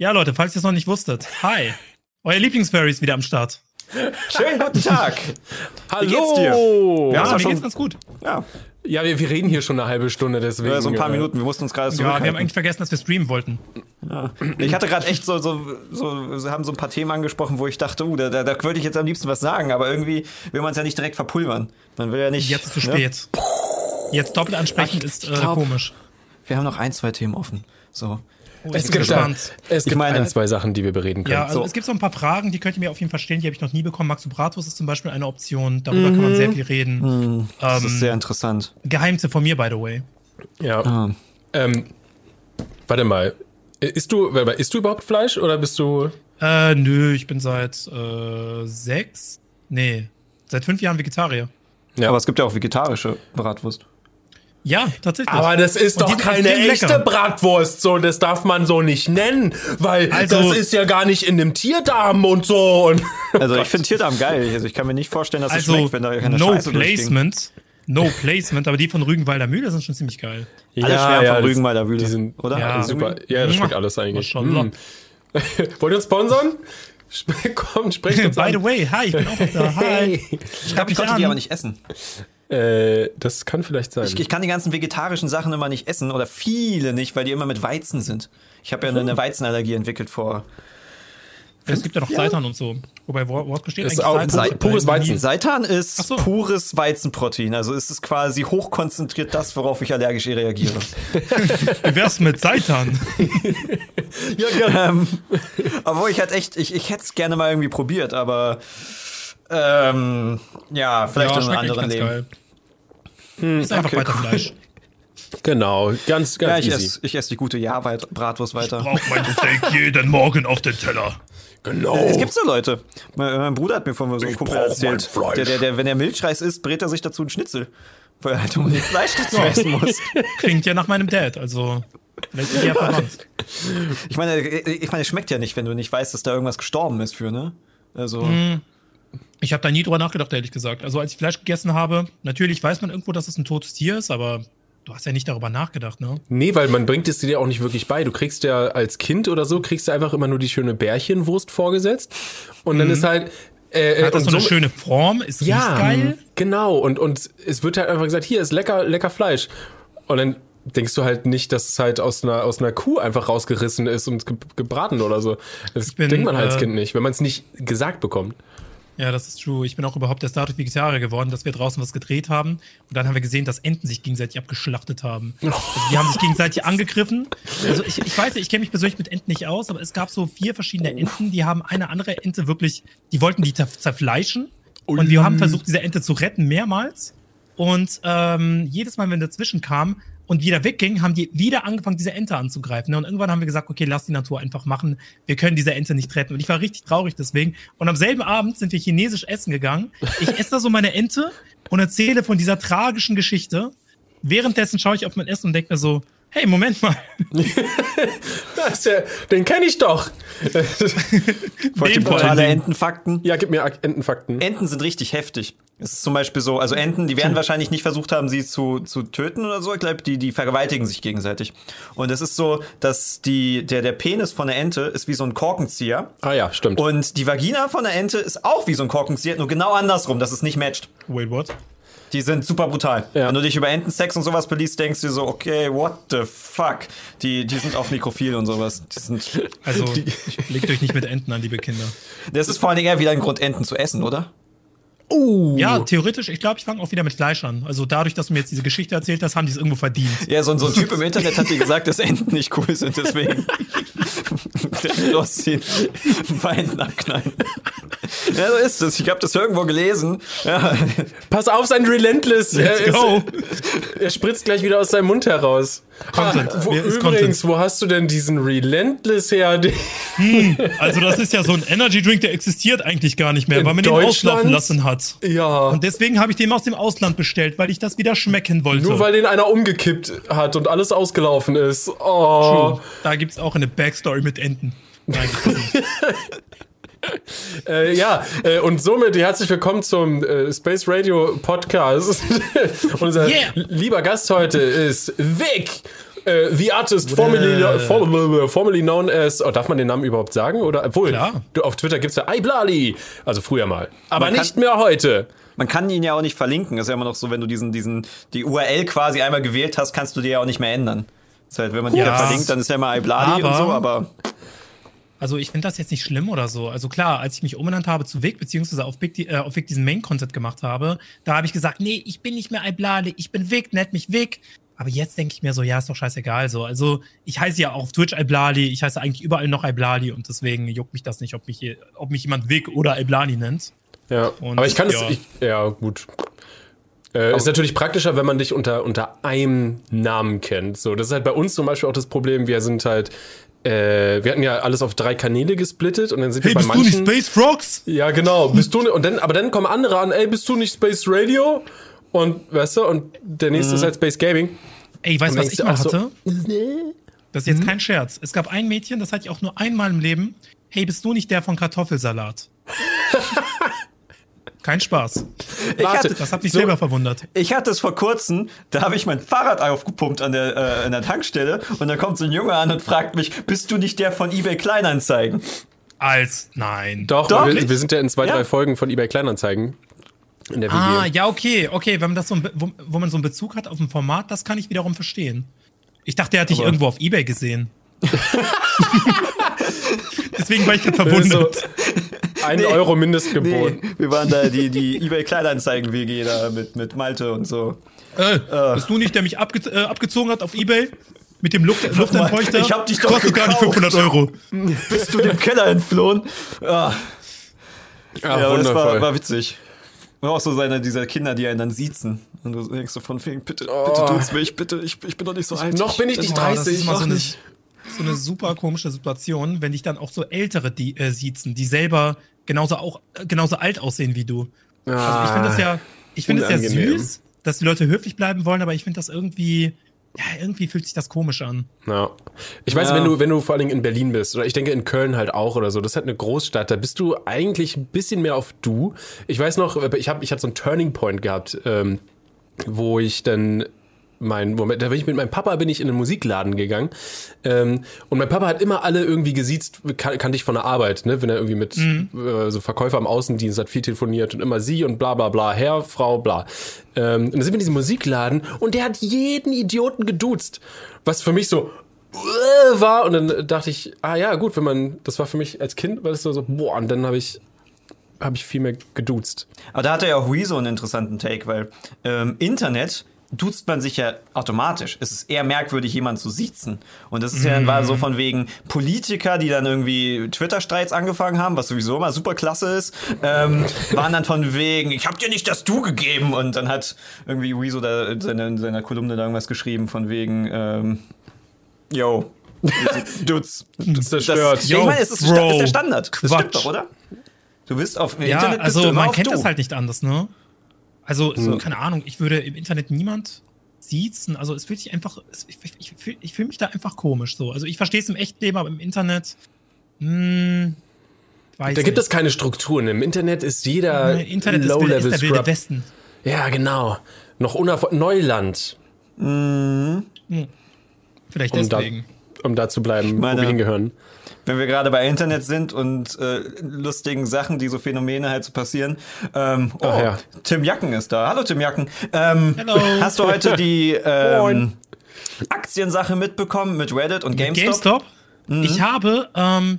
Ja, Leute, falls ihr es noch nicht wusstet. Hi. Euer Lieblingsfurry ist wieder am Start. Schönen guten Tag. Hallo. Wie geht's dir? Ja, Ja, mir schon- geht's ganz gut. Ja, Ja, wir, wir reden hier schon eine halbe Stunde, deswegen. ja so ein paar äh, Minuten. Wir mussten uns gerade Ja, wir haben eigentlich vergessen, dass wir streamen wollten. ich hatte gerade echt so, so, so, sie haben so ein paar Themen angesprochen, wo ich dachte, uh, da, da, da würde ich jetzt am liebsten was sagen, aber irgendwie will man es ja nicht direkt verpulvern. Man will ja nicht. Jetzt ist zu ne? spät. Jetzt doppelt ansprechen Ach, ist äh, glaub- komisch. Wir haben noch ein, zwei Themen offen. So. Oh, Es gibt, da, es gibt meine- ein, zwei Sachen, die wir bereden können. Ja, also So. es gibt so ein paar Fragen, die könnt ihr mir auf jeden Fall stellen, die habe ich noch nie bekommen. Max Bratus ist zum Beispiel eine Option, darüber kann man sehr viel reden. Das ist Ähm, sehr interessant. Geheimtipp von mir, by the way. ja. Ah. Ähm, warte mal. Isst du, isst du überhaupt Fleisch oder bist du. Äh, nö, ich bin seit äh, sechs, nee, seit fünf Jahren Vegetarier. Ja. Aber es gibt ja auch vegetarische Bratwurst. Ja, tatsächlich. Aber das ist doch keine echte lecker. Bratwurst, so das darf man so nicht nennen, weil Also- das ist ja gar nicht in dem Tierdarm und so. Und Also ich finde Tierdarm geil. Also ich kann mir nicht vorstellen, dass es also, schmeckt, wenn da keine no Scheiße durchging. placement. No placement, aber die von Rügenwalder Mühle sind schon ziemlich geil. Alle schwärmen von das- Rügenwalder Mühle, Die sind oder? Ja. Super. Ja, das schmeckt alles eigentlich. Mm. Wollt ihr uns sponsern? Sp- Komm, sprecht uns By an. the way, hi, ich bin auch da. Hi. Hey. Ich glaube, ich konnte die aber nicht essen. Äh, das kann vielleicht sein. Ich, ich kann die ganzen vegetarischen Sachen immer nicht essen oder viele nicht, weil die immer mit Weizen sind. Ich habe ja eine Weizenallergie entwickelt vor. Es gibt ja noch Seitan und so. Wobei, wo- woraus besteht Ist eigentlich auch Seitan? pur- pures Weizen. Seitan ist so. pures Weizenprotein. Also ist es quasi hochkonzentriert das, worauf ich allergisch reagiere. Wie wär's mit Seitan? ja, ja. ähm, obwohl ich halt echt, ich, ich hätte es gerne mal irgendwie probiert, aber ähm, ja, vielleicht in einem anderen ganz Leben. geil. ist einfach okay, weiter cool. Fleisch. Genau, ganz, Ja, ganz ich easy. esse ich ess die gute Ja-Bratwurst weiter. Brauch mein Steak jeden Morgen auf den Teller. Genau. Es gibt so Leute. Mein, mein Bruder hat mir von so einem Kumpel erzählt, der, der, der, wenn er Milchreis isst, brät er sich dazu einen Schnitzel. Weil er halt unbedingt Fleisch dazu essen muss. Klingt ja nach meinem Dad, also ja verwandt. Ich meine, ich meine, es schmeckt ja nicht, wenn du nicht weißt, dass da irgendwas gestorben ist für, ne? Also, Hm. Ich habe da nie drüber nachgedacht, ehrlich gesagt. Also als ich Fleisch gegessen habe, natürlich weiß man irgendwo, dass es ein totes Tier ist, aber du hast ja nicht darüber nachgedacht, ne? Nee, weil man bringt es dir auch nicht wirklich bei. Du kriegst ja als Kind oder so, kriegst du einfach immer nur die schöne Bärchenwurst vorgesetzt. Und dann ist halt. Äh, Mhm. Hat das so eine so- schöne Form, ist ja, geil. Genau. Und, und es wird halt einfach gesagt, hier ist lecker, lecker Fleisch. Und dann denkst du halt nicht, dass es halt aus einer, aus einer Kuh einfach rausgerissen ist und ge gebraten oder so. Das bin, denkt man halt als äh, Kind nicht, wenn man es nicht gesagt bekommt. Ja, das ist true. Ich bin auch überhaupt erst dadurch Vegetarier geworden, dass wir draußen was gedreht haben. Und dann haben wir gesehen, dass Enten sich gegenseitig abgeschlachtet haben. Also die haben sich gegenseitig angegriffen. Also ich, ich weiß, ich kenne mich persönlich mit Enten nicht aus, aber es gab so vier verschiedene Enten, die haben eine andere Ente wirklich, die wollten die zer- zerfleischen. Und wir haben versucht, diese Ente zu retten, mehrmals. Und ähm, jedes Mal, wenn dazwischen kam und wieder wegging, haben die wieder angefangen, diese Ente anzugreifen. ne? Und irgendwann haben wir gesagt, okay, lass die Natur einfach machen. Wir können diese Ente nicht retten. Und ich war richtig traurig deswegen. Und am selben Abend sind wir chinesisch essen gegangen. Ich esse da so meine Ente und erzähle von dieser tragischen Geschichte. Währenddessen schaue ich auf mein Essen und denke mir so, hey, Moment mal. Das ist ja, den kenne ich doch. Den Dingen. Entenfakten? ja, gib mir Ak- Entenfakten. Enten sind richtig heftig. Es ist zum Beispiel so, also Enten, die werden wahrscheinlich nicht versucht haben, sie zu, zu töten oder so. Ich glaube, die, die vergewaltigen sich gegenseitig. Und es ist so, dass die, der, der Penis von der Ente ist wie so ein Korkenzieher. ah ja, stimmt. Und die Vagina von der Ente ist auch wie so ein Korkenzieher, nur genau andersrum, dass es nicht matcht. Wait, what? Die sind super brutal. Ja. Wenn du dich über Entensex und sowas beliest, denkst du dir so, okay, what the fuck? Die, die sind auch nekrophil und sowas. Die sind, Also, legt euch nicht mit Enten an, liebe Kinder. das ist vor allen Dingen eher wieder ein Grund, Enten zu essen, oder? uh. Ja, theoretisch, ich glaube, ich fange auch wieder mit Fleisch an. Also dadurch, dass du mir jetzt diese Geschichte erzählt hast, haben die es irgendwo verdient. Ja, so, ein- so ein Typ im Internet hat dir gesagt, dass Enten nicht cool sind, deswegen losziehen, Beinen abknallen. Ja, so ist es. Ich habe das irgendwo gelesen. Ja. Pass auf, sein Relentless. Let's er, go. Ist, er spritzt gleich wieder aus seinem Mund heraus. Content. Ah, wo, ist übrigens, wo hast du denn diesen Relentless her? Den- Also das ist ja so ein Energy Drink, der existiert eigentlich gar nicht mehr, In weil man den auslaufen lassen hat. Ja. Und deswegen habe ich den aus dem Ausland bestellt, weil ich das wieder schmecken wollte. Nur weil den einer umgekippt hat und alles ausgelaufen ist. Oh. True. Da gibt's auch eine Backstory mit Enten. Nein. Äh, ja, äh, und somit herzlich willkommen zum äh, Space Radio Podcast. Unser Yeah. lieber Gast heute ist Vic. Äh, the Artist, formerly, formerly, formerly known as. Oh, darf man den Namen überhaupt sagen? Oder obwohl, Klar. du, auf Twitter gibt's ja Iblali. Also früher mal. Aber Man nicht mehr heute. Man kann ihn ja auch nicht verlinken. Das ist ja immer noch so, wenn du diesen, diesen, die URL quasi einmal gewählt hast, kannst du die ja auch nicht mehr ändern. Das ist halt, wenn man die Ja. ja verlinkt, dann ist ja immer Ibladi und so, aber Also ich finde das jetzt nicht schlimm oder so. Also klar, als ich mich umbenannt habe zu Vic, beziehungsweise auf Vic, die- äh, auf Vic diesen Main-Content gemacht habe, da habe ich gesagt, nee, ich bin nicht mehr Iblade, ich bin Vic, nennt mich Vic. Aber jetzt denke ich mir so, ja, ist doch scheißegal so. Also ich heiße ja auch auf Twitch Iblali, ich heiße eigentlich überall noch Iblali und deswegen juckt mich das nicht, ob mich, ob mich jemand Vic oder Iblali nennt. Ja. Und, Aber ich kann es. ja. Ich, ja, gut. Äh, ist natürlich praktischer, wenn man dich unter, unter einem Namen kennt. So, das ist halt bei uns zum Beispiel auch das Problem. Wir sind halt. Äh, wir hatten ja alles auf drei Kanäle gesplittet und dann sind wir bei manchen. Space Frogs? Ja, genau. Bist du und dann, aber dann kommen andere an, ey, bist du nicht Space Radio? Und weißt du, und der nächste ist halt Space Gaming. Ey, weißt du, was ich du mal auch so, hatte? Das ist jetzt kein Scherz. Es gab ein Mädchen, das hatte ich auch nur einmal im Leben. Hey, bist du nicht der von Kartoffelsalat? kein Spaß. ich Warte, hatte, Das hat mich So- selber verwundert. ich hatte es vor kurzem, da habe ich mein Fahrrad aufgepumpt an der, äh, an der Tankstelle und dann kommt so ein Junge an und fragt mich, bist du nicht der von eBay Kleinanzeigen? Als nein. Doch, Doch. wir, wir sind ja in zwei, Ja. drei Folgen von eBay Kleinanzeigen. In der WG. Ah, ja, okay, okay, wenn man das so, wo, wo man so einen Bezug hat auf ein Format, das kann ich wiederum verstehen. Ich dachte, er hat dich Aber- irgendwo auf Ebay gesehen. Deswegen war ich gerade so, verwundert. Ein Nee. Euro Mindestgebot. Nee, wir waren da die, die eBay Kleinanzeigen WG da mit, mit Malte und so. Äh, bist du nicht, der mich abge äh, abgezogen hat auf Ebay? Mit dem Luft Luftentfeuchter? ich hab dich doch Kostet gar nicht gekauft. 500 Euro. Bist du dem Keller entflohen? Ja, Ja, ja aber das war, war witzig. War auch so seine dieser Kinder, die einen dann siezen. Und du denkst so von wegen, bitte, Oh. bitte tut's mich, bitte, ich, ich bin doch nicht so alt. noch bin ich nicht Boah, das 30, ist immer so nicht. So eine super komische Situation, wenn dich dann auch so Ältere die, äh, siezen, die selber genauso auch äh, genauso alt aussehen wie du. Also ich finde das ja, ich finde es ja süß, dass die Leute höflich bleiben wollen, aber ich finde das irgendwie, ja, irgendwie fühlt sich das komisch an. Ja. Ich weiß, Ja. wenn du, wenn du vor allen Dingen in Berlin bist, oder ich denke in Köln halt auch oder so, das ist halt eine Großstadt, da bist du eigentlich ein bisschen mehr auf du. Ich weiß noch, ich habe ich hab so einen Turning Point gehabt, ähm, wo ich dann mein Moment, da bin ich mit meinem Papa bin ich in einen Musikladen gegangen ähm, und mein Papa hat immer alle irgendwie gesiezt, kan kannte ich von der Arbeit, ne, wenn er irgendwie mit äh, so Verkäufer am Außendienst hat viel telefoniert und immer sie und bla bla bla, Herr, Frau, bla. Ähm, und dann sind wir in diesem Musikladen und der hat jeden Idioten geduzt, was für mich so äh, war und dann dachte ich, ah ja, gut, wenn man, das war für mich als Kind, weil es so, so boah, und dann habe ich habe ich viel mehr geduzt. Aber da hatte ja auch Rezo einen interessanten Take, weil ähm, Internet duzt man sich ja automatisch. Es ist eher merkwürdig, jemanden zu siezen. Und das ist ja dann war so von wegen Politiker, die dann irgendwie Twitter-Streits angefangen haben, was sowieso immer super klasse ist, ähm, waren dann von wegen, ich hab dir nicht das Du gegeben. Und dann hat irgendwie Rezo da in seiner, in seiner Kolumne da irgendwas geschrieben von wegen, ähm, yo, Dutz. Das zerstört. Das, ja, ich meine, es ist, Bro. Ist der Standard. Das Quatsch. stimmt doch, oder? Du bist auf Ja, Internet du also man kennt du. das halt nicht anders, ne? Also, so, keine Ahnung, ich würde im Internet niemand siezen. Also es fühlt sich einfach, es, ich, ich, ich fühle ich fühl mich da einfach komisch so. Also ich verstehe es im Echtleben, aber im Internet, hm, weiß Da gibt nicht. es keine Strukturen. Im Internet ist jeder Im Internet ist, wild- ist Low-Level der wilde Scrub. Westen. Ja, genau. Noch unerfol Neuland, Vielleicht um da, deswegen. um da zu bleiben, wo meine- wir hingehören. Wenn wir gerade bei Internet sind und äh, lustigen Sachen, die so Phänomene halt so passieren. Ähm, oh, ja. Tim Jacken ist da. Hallo Tim Jacken. Ähm, Hello. Hast du heute die ähm. Aktiensache mitbekommen mit Reddit und GameStop? GameStop? Mhm. Ich habe ähm,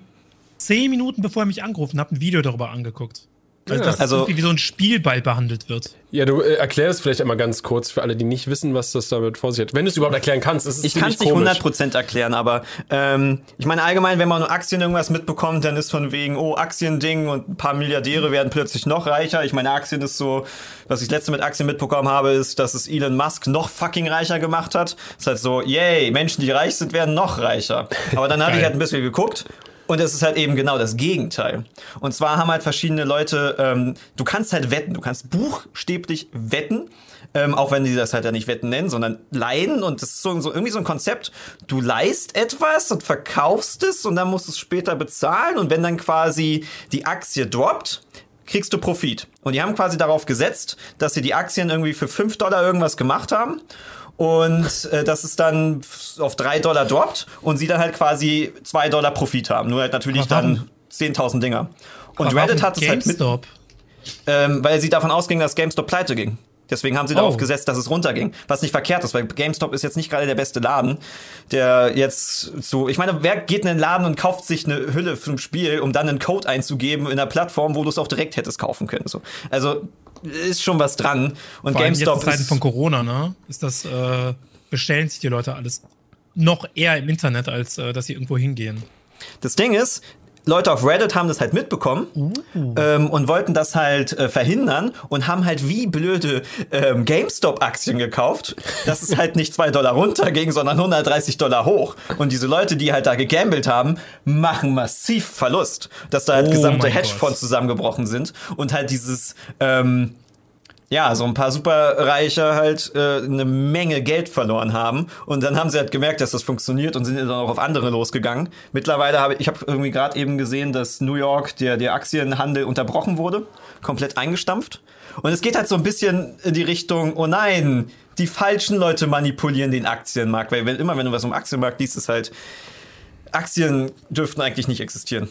zehn Minuten bevor er mich angerufen hat, ein Video darüber angeguckt. Also, Ja. dass Also- das irgendwie wie so ein Spielball behandelt wird. Ja, du äh, erklär es vielleicht einmal ganz kurz für alle, die nicht wissen, was das damit vor sich hat. Wenn du es überhaupt erklären kannst, ist es Ich kann es nicht komisch. 100% erklären, aber ähm, ich meine allgemein, wenn man nur Aktien irgendwas mitbekommt, dann ist von wegen, oh, Aktiending und ein paar Milliardäre werden plötzlich noch reicher. Ich meine, Aktien ist so, was ich das letzte mit Aktien mitbekommen habe, ist, dass es Elon Musk noch fucking reicher gemacht hat. ist halt so, yay, Menschen, die reich sind, werden noch reicher. Aber dann habe ich halt ein bisschen geguckt. Und es ist halt eben genau das Gegenteil. Und zwar haben halt verschiedene Leute, ähm, du kannst halt wetten, du kannst buchstäblich wetten, ähm, auch wenn die das halt ja nicht wetten nennen, sondern leihen. Und das ist so, so irgendwie so ein Konzept. Du leihst etwas und verkaufst es und dann musst du es später bezahlen. Und wenn dann quasi die Aktie droppt, kriegst du Profit. Und die haben quasi darauf gesetzt, dass sie die Aktien irgendwie für 5 Dollar irgendwas gemacht haben. Und äh, dass es dann auf 3 Dollar droppt und sie dann halt quasi 2 Dollar Profit haben. Nur halt natürlich dann 10.000 Dinger. Und Aber Reddit warum hat es halt mit, ähm, weil sie davon ausgingen, dass GameStop pleite ging. Deswegen haben sie darauf Oh. gesetzt, dass es runterging. Was nicht verkehrt ist, weil GameStop ist jetzt nicht gerade der beste Laden, der jetzt so. Ich meine, wer geht in den Laden und kauft sich eine Hülle für ein Spiel, um dann einen Code einzugeben in einer Plattform, wo du es auch direkt hättest kaufen können? So. Also ist schon was dran. Und Vor allem jetzt in GameStop Zeiten von Corona, ne? Ist das, äh, bestellen sich die Leute alles noch eher im Internet, als äh, dass sie irgendwo hingehen. Das Ding ist, Leute auf Reddit haben das halt mitbekommen ähm, und wollten das halt äh, verhindern und haben halt wie blöde ähm, GameStop-Aktien gekauft, dass es halt nicht 2 Dollar runterging, sondern 130 Dollar hoch. Und diese Leute, die halt da gegambelt haben, machen massiv Verlust. Dass da halt Oh gesamte Hedgefonds Gott. zusammengebrochen sind und halt dieses ähm, ja, so ein paar Superreiche halt äh, eine Menge Geld verloren haben und dann haben sie halt gemerkt, dass das funktioniert und sind dann auch auf andere losgegangen. Mittlerweile habe ich habe irgendwie gerade eben gesehen, dass New York der der Aktienhandel unterbrochen wurde, komplett eingestampft und es geht halt so ein bisschen in die Richtung, oh nein, die falschen Leute manipulieren den Aktienmarkt, weil wenn, immer wenn du was um Aktienmarkt liest, ist halt Aktien dürften eigentlich nicht existieren.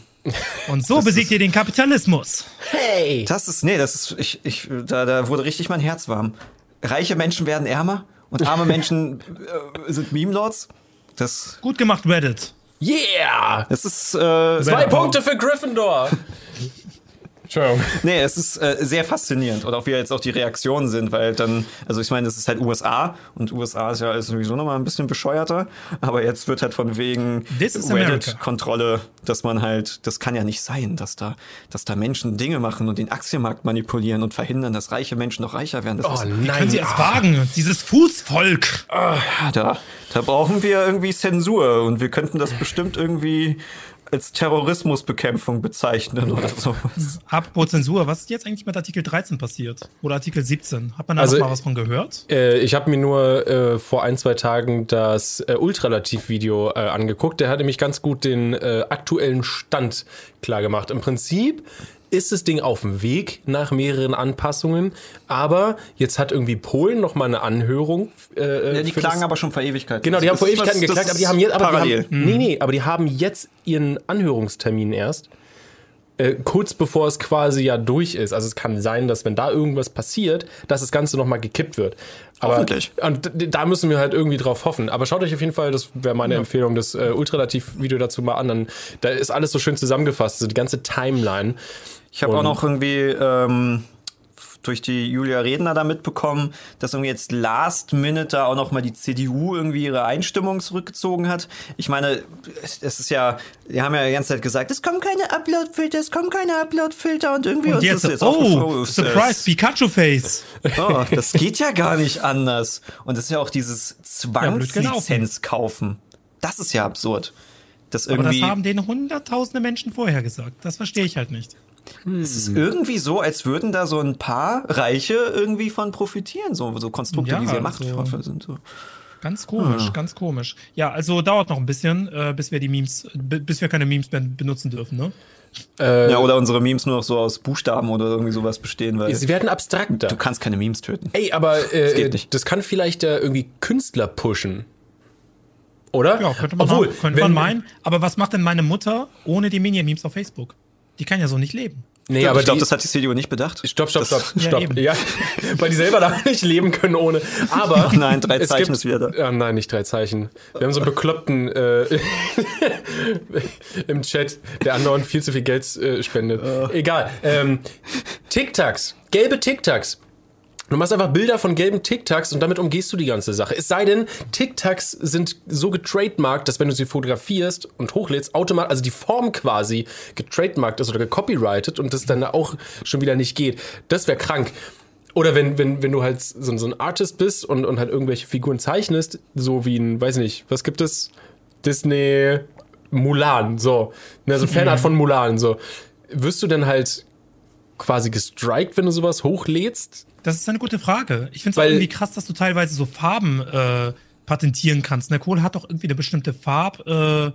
Und so besiegt ihr den Kapitalismus. Hey! Das ist, nee, das ist, ich, ich, da, da wurde richtig mein Herz warm. Reiche Menschen werden ärmer und arme Menschen äh, sind Meme-Lords. Das, Gut gemacht, Reddit. Yeah! das ist, äh, Zwei. Punkte für Gryffindor! Entschuldigung. nee, es ist äh, sehr faszinierend. Und auch wie jetzt auch die Reaktionen sind, weil dann, also ich meine, es ist halt USA und USA ist ja ist sowieso nochmal ein bisschen bescheuerter. Aber jetzt wird halt von wegen. Reddit-Kontrolle, dass man halt, das kann ja nicht sein, dass da, dass da Menschen Dinge machen und den Aktienmarkt manipulieren und verhindern, dass reiche Menschen noch reicher werden. Das Oh ist, Können nein. sie es wagen? Dieses Fußvolk. Ja, da, da brauchen wir irgendwie Zensur und wir könnten das bestimmt irgendwie als Terrorismusbekämpfung bezeichnen oder sowas. Apropos Zensur, was ist jetzt eigentlich mit Artikel 13 passiert? Oder Artikel 17? Hat man da Also- noch mal was von gehört? Äh, ich habe mir nur äh, vor ein, zwei Tagen das äh, Ultralativ-Video äh, angeguckt. Der hat nämlich ganz gut den äh, aktuellen Stand klar gemacht. Im Prinzip ist das Ding auf dem Weg nach mehreren Anpassungen, aber jetzt hat irgendwie Polen noch mal eine Anhörung. Äh, Ja, die klagen das, aber schon vor Ewigkeiten. Genau, die haben Das vor ist Ewigkeiten was- geklagt, aber die haben jetzt, aber parallel. Die haben, nee, nee, aber die haben jetzt ihren Anhörungstermin erst. Äh, kurz bevor es quasi ja durch ist. Also es kann sein, dass wenn da irgendwas passiert, dass das Ganze nochmal gekippt wird. Aber, Hoffentlich. Und da müssen wir halt irgendwie drauf hoffen. Aber schaut euch auf jeden Fall, das wäre meine Empfehlung, das äh, Ultralativ-Video dazu mal an. Dann, da ist alles so schön zusammengefasst, also die ganze Timeline. Ich habe auch noch irgendwie ähm, durch die Julia Redner da mitbekommen, dass irgendwie jetzt last minute da auch noch mal die CDU irgendwie ihre Einstimmung zurückgezogen hat. Ich meine, es ist ja, die haben ja die ganze Zeit gesagt, es kommen keine Upload-Filter, es kommen keine Upload-Filter und irgendwie Und uns jetzt, ist jetzt oh, Surprise, Pikachu-Face. Oh, das geht ja gar nicht anders. Und das ist ja auch dieses. Zwangslizenz kaufen. Das ist ja absurd. Das Aber das irgendwie, haben denen hunderttausende Menschen vorher gesagt. Das verstehe ich halt nicht. Es ist irgendwie so, als würden da so ein paar Reiche irgendwie von profitieren. So, so Konstrukte, Ja, die sehr also- machtvoll sind. So. Ganz komisch, Ah. ganz komisch. Ja, also dauert noch ein bisschen, äh, bis wir die Memes, bis wir keine Memes mehr benutzen dürfen, ne? Äh, Ja, oder unsere Memes nur noch so aus Buchstaben oder irgendwie sowas bestehen, weil sie werden abstrakter. du kannst keine Memes töten. Ey, aber äh, geht nicht. das kann vielleicht äh, irgendwie Künstler pushen. Oder? Ja, könnte man, Obwohl, haben, könnte wenn, man meinen. Aber was macht denn meine Mutter ohne die Minion-Memes auf Facebook? Die kann ja so nicht leben. Nee, aber ich glaube, das hat die CDU nicht bedacht. Stopp, stopp, stopp, Ja, stopp. eben. Ja, weil die selber da nicht leben können ohne. Aber. Oh nein, drei Zeichen gibt- ist wieder da. Ah, nein, nicht drei Zeichen. Wir haben so einen bekloppten äh, im Chat, der andauernd viel zu viel Geld äh, spendet. Egal. Ähm, Tic-Tacs. Gelbe Tic-Tacs. Du machst einfach Bilder von gelben Tic-Tacs und damit umgehst du die ganze Sache. Es sei denn, Tic-Tacs sind so getrademarkt, dass wenn du sie fotografierst und hochlädst, automatisch, also die Form quasi getrademarkt ist oder gecopyrighted und das dann auch schon wieder nicht geht. Das wäre krank. Oder wenn, wenn, wenn du halt so, so ein Artist bist und, und halt irgendwelche Figuren zeichnest, so wie ein, weiß nicht, was gibt es? Disney Mulan, so. Ne, so Fanart von Mulan, so. Wirst du denn halt quasi gestrikt, wenn du sowas hochlädst? Das ist eine gute Frage. Ich finde es irgendwie krass, dass du teilweise so Farben äh, patentieren kannst. Ne, Kohl hat doch irgendwie eine bestimmte Farbpalette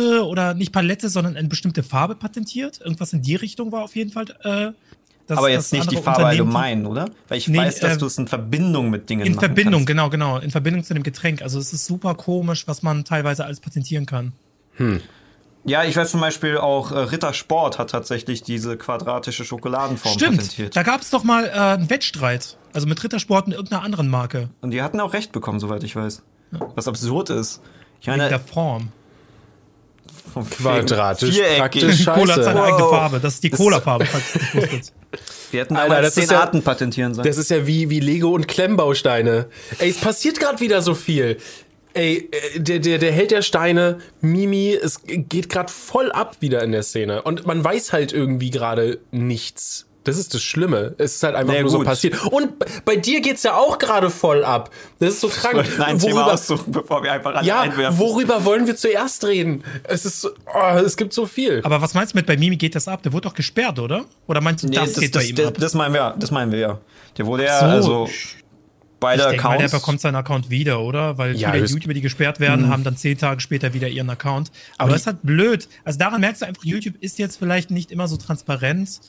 äh, oder nicht Palette, sondern eine bestimmte Farbe patentiert. Irgendwas in die Richtung war auf jeden Fall. Äh, das Aber das jetzt nicht die Farbe allgemein, oder? Weil ich Nee, weiß, dass äh, du es in Verbindung mit Dingen In machen Verbindung, kannst. genau, genau. In Verbindung zu dem Getränk. Also es ist super komisch, was man teilweise alles patentieren kann. Ja, ich weiß zum Beispiel auch, äh, Rittersport hat tatsächlich diese quadratische Schokoladenform Stimmt, patentiert. da gab es doch mal äh, einen Wettstreit. Also mit Rittersport und irgendeiner anderen Marke. Und die hatten auch recht bekommen, soweit ich weiß. Was absurd ist. Ich Wegen der meine, Form. vom Quadratisch praktisch. Cola hat seine Scheiße. eigene Wow. Farbe. Das ist die Cola-Farbe, falls es nicht wusstet. Wir hätten Alter, das zehn ist ja- Arten patentieren sollen. Das ist ja wie, wie Lego und Klemmbausteine. Ey, es passiert gerade wieder so viel. Ey, äh, der, der, der Held der Steine, Mimi, es geht gerade voll ab wieder in der Szene. Und man weiß halt irgendwie gerade nichts. Das ist das Schlimme. Es ist halt einfach Naja, nur so gut. passiert. Und bei dir geht's ja auch gerade voll ab. Das ist so krank. ein Thema Worüber, aussuchen, bevor wir einfach alle ja, einwerfen. worüber wollen wir zuerst reden? Es ist so, oh, es gibt so viel. Aber was meinst du mit bei Mimi geht das ab? Der wurde doch gesperrt, oder? Oder meinst du, Nee, das, das, geht bei das, ihm das, ab? das meinen wir, das meinen wir ja. Der wurde ja, So. also beide ich denke mal, der Accounts. bekommt seinen Account wieder, oder? Weil Ja, viele YouTuber, die gesperrt werden, haben dann zehn Tage später wieder ihren Account. Aber das ist halt blöd. Also daran merkst du einfach, YouTube ist jetzt vielleicht nicht immer so transparent.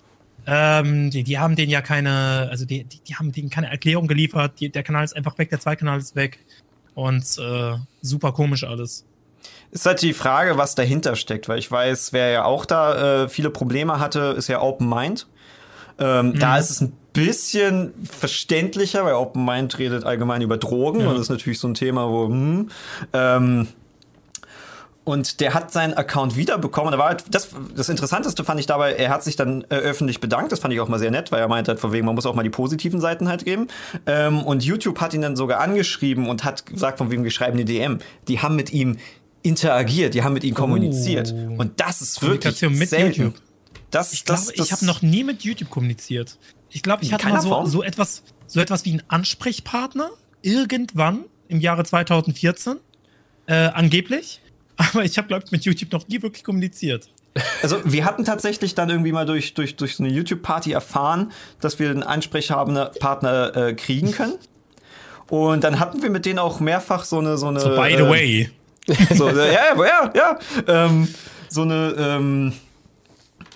Ähm, die, die haben denen ja keine, also die, die, die haben denen keine Erklärung geliefert. Die, der Kanal ist einfach weg, der Zweikanal ist weg. Und äh, super komisch alles. Ist halt die Frage, was dahinter steckt, weil ich weiß, wer ja auch da äh, viele Probleme hatte, ist ja Open Mind. Ähm, Da ist es ein bisschen verständlicher, weil Open Mind redet allgemein über Drogen und das ist natürlich so ein Thema, wo hm, ähm, und der hat seinen Account wiederbekommen. Da war halt das, das Interessanteste fand ich dabei, er hat sich dann äh, öffentlich bedankt. Das fand ich auch mal sehr nett, weil er meinte halt von wegen, man muss auch mal die positiven Seiten halt geben. Ähm, und YouTube hat ihn dann sogar angeschrieben und hat gesagt, von wem wir schreiben die DM. Die haben mit ihm interagiert, die haben mit ihm kommuniziert. Und das ist wirklich Kommunikation mit selten. YouTube. Das, Ich glaube, ich habe noch nie mit YouTube kommuniziert. Ich glaube, ich In hatte mal so, so etwas, so etwas wie einen Ansprechpartner irgendwann im Jahre 2014, äh, angeblich. Aber ich habe, glaube ich, mit YouTube noch nie wirklich kommuniziert. Also wir hatten tatsächlich dann irgendwie mal durch, durch, durch so eine YouTube-Party erfahren, dass wir einen Ansprechpartner äh, kriegen können. Und dann hatten wir mit denen auch mehrfach so eine so eine So, by the äh, way. so, ja ja ja ähm, so eine ähm,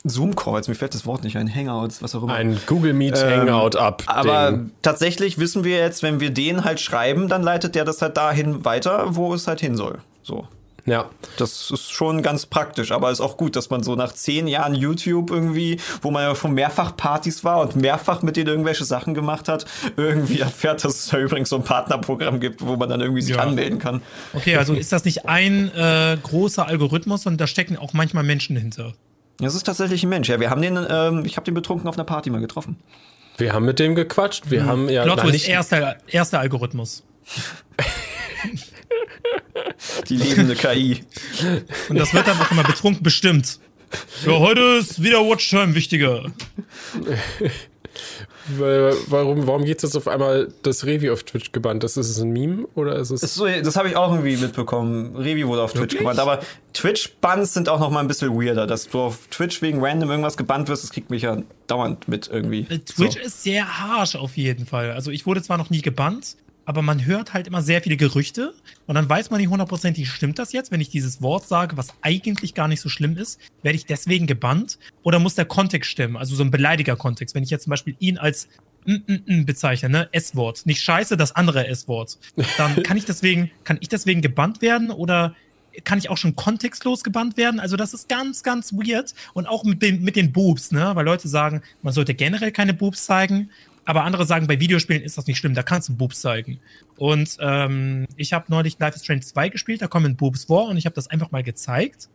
Zoom-Call, jetzt mir fällt das Wort nicht ein, Hangouts, was auch immer. Ein Google Meet Ähm, Hangout ab. Aber tatsächlich wissen wir jetzt, wenn wir den halt schreiben, dann leitet der das halt dahin weiter, wo es halt hin soll. So. Ja. Das ist schon ganz praktisch, aber ist auch gut, dass man so nach zehn Jahren YouTube irgendwie, wo man ja schon mehrfach Partys war und mehrfach mit denen irgendwelche Sachen gemacht hat, irgendwie erfährt, dass es da übrigens so ein Partnerprogramm gibt, wo man dann irgendwie sich Ja. anmelden kann. Okay, also ist das nicht ein äh, großer Algorithmus, sondern da stecken auch manchmal Menschen hinter. Das ist tatsächlich ein Mensch. Ja, wir haben den, ähm, ich habe den betrunken auf einer Party mal getroffen. Wir haben mit dem gequatscht. Wir haben ja Lotto na, ist nicht, erster, erster Algorithmus. Die lebende KI. Und das wird dann auch immer betrunken bestimmt. Ja, heute ist wieder Watchtime wichtiger. Weil- Warum, warum geht jetzt auf einmal das Revi auf Twitch gebannt? Das ist es ein Meme oder ist es. So, das habe ich auch irgendwie mitbekommen. Revi wurde auf Twitch Wirklich? gebannt. Aber Twitch-Bans sind auch noch mal ein bisschen weirder. Dass du auf Twitch wegen random irgendwas gebannt wirst, das kriegt mich ja dauernd mit irgendwie. Äh, Twitch So. ist sehr harsh auf jeden Fall. Also ich wurde zwar noch nie gebannt, aber man hört halt immer sehr viele Gerüchte und dann weiß man nicht hundertprozentig, stimmt das jetzt, wenn ich dieses Wort sage, was eigentlich gar nicht so schlimm ist, werde ich deswegen gebannt oder muss der Kontext stimmen, also so ein beleidiger Kontext, wenn ich jetzt zum Beispiel ihn als mm, mm, mm bezeichne, ne, S-Wort, nicht scheiße, das andere S-Wort, dann kann ich deswegen, kann ich deswegen gebannt werden oder kann ich auch schon kontextlos gebannt werden. Also das ist ganz, ganz weird. Und auch mit den, mit den Boobs, ne? Weil Leute sagen, man sollte generell keine Boobs zeigen. Aber andere sagen, bei Videospielen ist das nicht schlimm, da kannst du Boobs zeigen. Und ähm, ich habe neulich Life is Strange 2 gespielt, da kommen Boobs vor und ich habe das einfach mal gezeigt.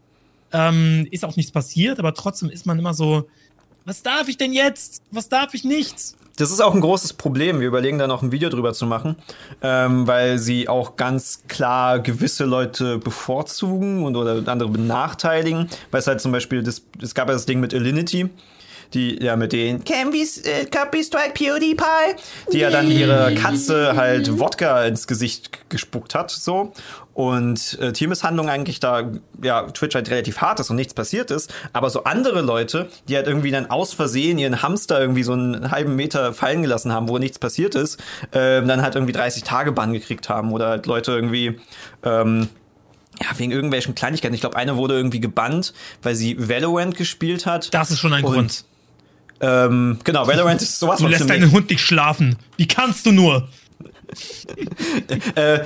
Ähm, ist auch nichts passiert, aber trotzdem ist man immer so, was darf ich denn jetzt? Was darf ich nicht? Das ist auch ein großes Problem. Wir überlegen da noch ein Video drüber zu machen, ähm, weil sie auch ganz klar gewisse Leute bevorzugen und oder andere benachteiligen. Weil es halt zum Beispiel, das, es gab ja das Ding mit Alinity, die ja mit den Can we äh, copy strike PewDiePie, die ja dann ihre Katze halt Wodka ins Gesicht gespuckt hat, so. Und äh, Tiermisshandlung eigentlich da, ja, Twitch halt relativ hart ist und nichts passiert ist. Aber so andere Leute, die halt irgendwie dann aus Versehen ihren Hamster irgendwie so einen halben Meter fallen gelassen haben, wo nichts passiert ist, äh, dann halt irgendwie 30 Tage Bann gekriegt haben. Oder halt Leute irgendwie, ähm, ja, wegen irgendwelchen Kleinigkeiten. Ich glaube, eine wurde irgendwie gebannt, weil sie Valorant gespielt hat. Das ist schon ein Und- Grund. Ähm, genau, Valorant ist sowas Du lässt deinen Hund nicht schlafen. Wie kannst du nur? äh,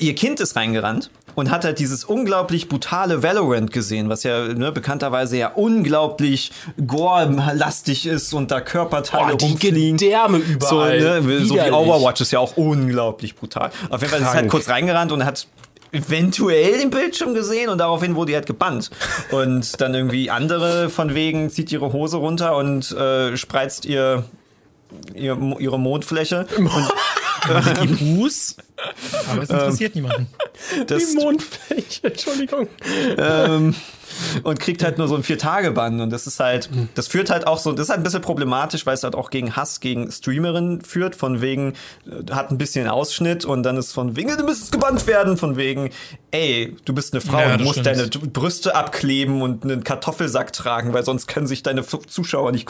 ihr Kind ist reingerannt und hat halt dieses unglaublich brutale Valorant gesehen, was ja ne, bekannterweise ja unglaublich gore-lastig ist und da Körperteile Oh, die rumfliegen. Gedärme So, überall. ne, so wie. Overwatch ist ja auch unglaublich brutal. Auf jeden Fall ist es halt kurz reingerannt und hat eventuell den Bildschirm gesehen und daraufhin wurde die halt gebannt. Und dann irgendwie andere von wegen zieht ihre Hose runter und äh, spreizt ihr, ihr ihre Mondfläche. Und Fuß. Aber es interessiert niemanden. das, Die Mondfläche, Entschuldigung. ähm, und kriegt halt nur so ein Vier-Tage-Bann. Und das ist halt, das führt halt auch so, das ist halt ein bisschen problematisch, weil es halt auch gegen Hass gegen Streamerinnen führt, von wegen, äh, hat ein bisschen Ausschnitt und dann ist von wegen, du müsstest gebannt werden, von wegen, ey, du bist eine Frau, Ja, du das musst stimmt. deine Brüste abkleben und einen Kartoffelsack tragen, weil sonst können sich deine Zuschauer nicht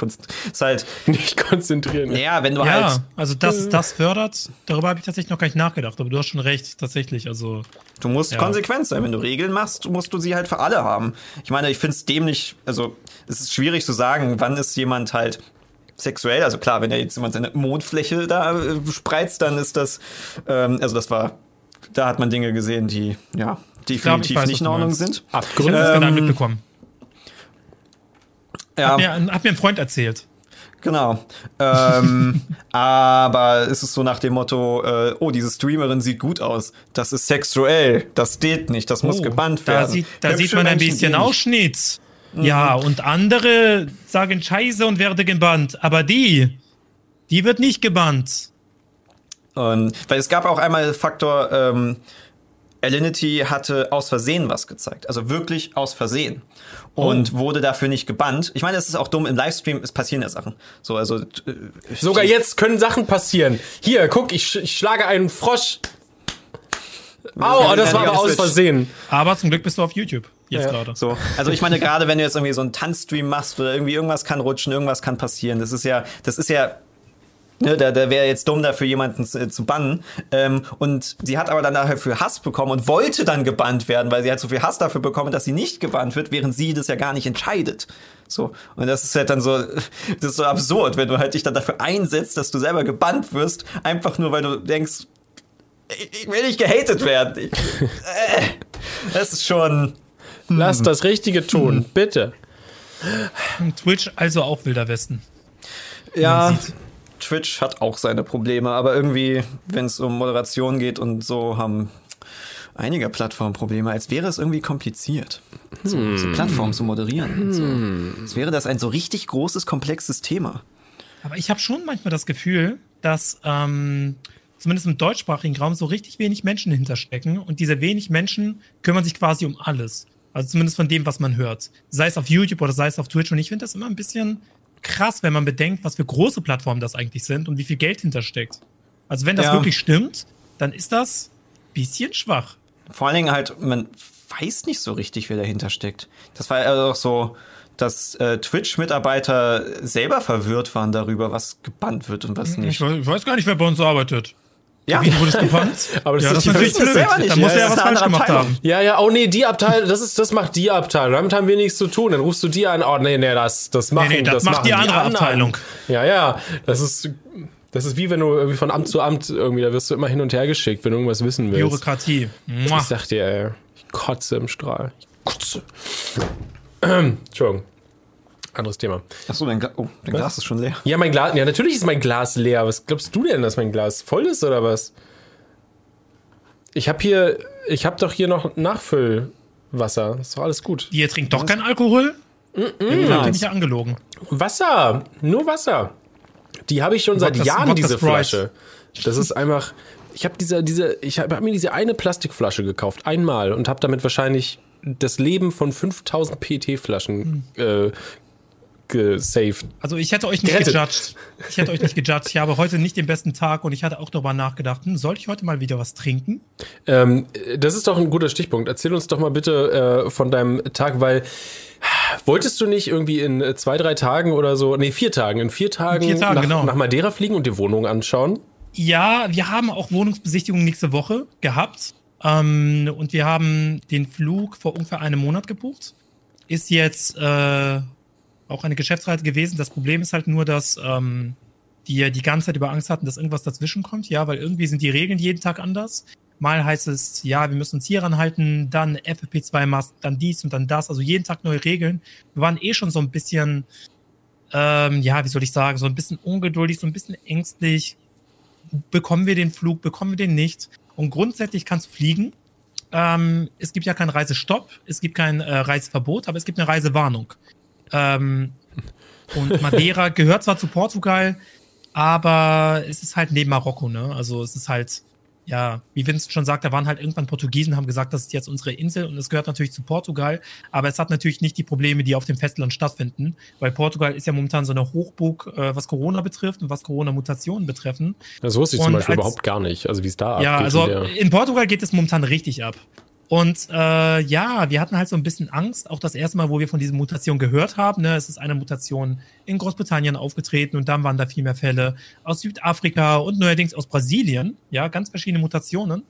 halt, Nicht konzentrieren. naja, wenn du Ja, halt, also dass das fördert, darüber habe ich tatsächlich noch gar nicht nachgedacht. Aber du hast schon recht, tatsächlich. Also Du musst Ja. konsequent sein. Wenn du Regeln machst, musst du sie halt für alle haben. Ich meine, ich finde es dämlich, also es ist schwierig zu sagen, wann ist jemand halt sexuell. Also klar, wenn er jetzt jemand seine Mondfläche da äh, spreizt, dann ist das, ähm, also das war, da hat man Dinge gesehen, die ja definitiv weiß, nicht in Ordnung sind. ich habe das gerade Ähm, mitbekommen. Ja, Hat, mir, hat mir ein Freund erzählt. Genau. ähm, aber es ist so nach dem Motto, äh, oh, diese Streamerin sieht gut aus. Das ist sexuell. Das geht nicht. Das muss Oh, gebannt da werden. sieht, da sieht man ein Menschen bisschen gehen nicht. Ausschnitt. Ja, und andere sagen Scheiße und werden gebannt. Aber die, die wird nicht gebannt. Und, weil es gab auch einmal Faktor, ähm, Alinity hatte aus Versehen was gezeigt. Also wirklich aus Versehen. Und wurde dafür nicht gebannt. Ich meine, es ist auch dumm, im Livestream, es passieren ja Sachen. So, also. äh, Sogar jetzt können Sachen passieren. Hier, guck, ich, sch- ich schlage einen Frosch. Au, das war aber aus Versehen. Aber zum Glück bist du auf YouTube. Jetzt Ja. gerade. So, also ich meine, gerade wenn du jetzt irgendwie so einen Tanzstream machst oder irgendwie irgendwas kann rutschen, irgendwas kann passieren. Das ist ja, das ist ja, ne, da, da wäre jetzt dumm dafür jemanden zu, zu bannen. Ähm, und sie hat aber dann dafür Hass bekommen und wollte dann gebannt werden, weil sie hat so viel Hass dafür bekommen, dass sie nicht gebannt wird, während sie das ja gar nicht entscheidet. So, und das ist halt dann so, das ist so absurd, wenn du halt dich dann dafür einsetzt, dass du selber gebannt wirst, einfach nur weil du denkst, ich, ich will nicht gehatet werden. Ich, äh, das ist schon. Lass das Richtige tun, bitte. Twitch also auch Wilder Westen. Ja, Man sieht. Twitch hat auch seine Probleme, aber irgendwie, wenn es um Moderation geht und so, haben einige Plattformen Probleme, als wäre es irgendwie kompliziert, so, so Plattformen zu moderieren. Und so. Als wäre das ein so richtig großes, komplexes Thema. Aber ich habe schon manchmal das Gefühl, dass ähm, zumindest im deutschsprachigen Raum so richtig wenig Menschen hinterstecken und diese wenig Menschen kümmern sich quasi um alles. Also zumindest von dem, was man hört. Sei es auf YouTube oder sei es auf Twitch. Und ich finde das immer ein bisschen krass, wenn man bedenkt, was für große Plattformen das eigentlich sind und wie viel Geld hintersteckt. Also wenn das Ja. wirklich stimmt, dann ist das ein bisschen schwach. Vor allen Dingen halt, man weiß nicht so richtig, wer dahinter steckt. Das war ja auch so, dass äh, Twitch-Mitarbeiter selber verwirrt waren darüber, was gebannt wird und was Ich nicht. weiß, ich weiß gar nicht, wer bei uns arbeitet. Ja, Wie wurde es gebannt? Aber das ja, ist das die ist natürlich blöd. selber nicht. Da muss Ja, er ja das was falsch andere gemacht Abteilung. haben. Ja, ja, oh nee, die Abteilung, das ist, das macht die Abteilung. Damit haben wir nichts zu tun. Dann rufst du die an. Oh nee, nee, das, das machen, nee, das macht machen die andere anderen. Abteilung. Ja, ja, das ist, das ist wie wenn du irgendwie von Amt zu Amt irgendwie, da wirst du immer hin und her geschickt, wenn du irgendwas wissen willst. Bürokratie. Mua. Ich sag dir, ey, ich kotze im Strahl. Ich kotze. Entschuldigung. Anderes Thema. Achso, dein, Gla oh, dein Glas ist schon leer. Ja, mein Glas, ja, natürlich ist mein Glas leer. Was glaubst du denn, dass mein Glas voll ist oder was? Ich habe hier, ich habe doch hier noch Nachfüllwasser. Ist doch alles gut. Ihr trinkt doch kein Alkohol? Mm habt ihr mich ja angelogen. Wasser, nur Wasser. Die habe ich schon seit Wodka- Jahren, Wodka diese Sprite. Flasche. Das ist einfach. Ich habe diese, diese, ich habe hab mir diese eine Plastikflasche gekauft, einmal, und habe damit wahrscheinlich das Leben von 5000 PET-Flaschen äh, gesaved. Also ich hätte euch nicht Gerettet. gejudged. Ich hätte euch nicht gejudged. Ich habe heute nicht den besten Tag und ich hatte auch darüber nachgedacht, hm, soll ich heute mal wieder was trinken? Ähm, das ist doch ein guter Stichpunkt. Erzähl uns doch mal bitte äh, von deinem Tag, weil wolltest du nicht irgendwie in zwei, drei Tagen oder so, nee, vier Tagen, in vier Tagen, vier Tagen, nach, genau. nach Madeira fliegen und die Wohnung anschauen? Ja, wir haben auch Wohnungsbesichtigungen nächste Woche gehabt. Ähm, und wir haben den Flug vor ungefähr einem Monat gebucht. Ist jetzt äh, auch eine Geschäftsreise gewesen. Das Problem ist halt nur, dass ähm, die die ganze Zeit über Angst hatten, dass irgendwas dazwischen kommt, ja, weil irgendwie sind die Regeln jeden Tag anders. Mal heißt es, ja, wir müssen uns hier ranhalten, dann FFP2-Mask, dann dies und dann das, also jeden Tag neue Regeln. Wir waren eh schon so ein bisschen, ähm, ja, wie soll ich sagen, so ein bisschen ungeduldig, so ein bisschen ängstlich. Bekommen wir den Flug, bekommen wir den nicht? Und grundsätzlich kannst du fliegen. Ähm, es gibt ja keinen Reisestopp, es gibt kein äh, Reiseverbot, aber es gibt eine Reisewarnung. Ähm, und Madeira gehört zwar zu Portugal, aber es ist halt neben Marokko, ne? Also es ist halt, ja, wie Vincent schon sagt, da waren halt irgendwann Portugiesen, haben gesagt, das ist jetzt unsere Insel und es gehört natürlich zu Portugal, aber es hat natürlich nicht die Probleme, die auf dem Festland stattfinden, weil Portugal ist ja momentan so eine Hochburg, äh, was Corona betrifft und was Corona-Mutationen betreffen. Das wusste ich Und zum Beispiel als- überhaupt gar nicht, also wie es da Ja, abgeht also in der- in Portugal geht es momentan richtig ab. Und äh, ja, wir hatten halt so ein bisschen Angst, auch das erste Mal, wo wir von dieser Mutation gehört haben. Ne, es ist eine Mutation in Großbritannien aufgetreten und dann waren da viel mehr Fälle aus Südafrika und neuerdings aus Brasilien. Ja, ganz verschiedene Mutationen.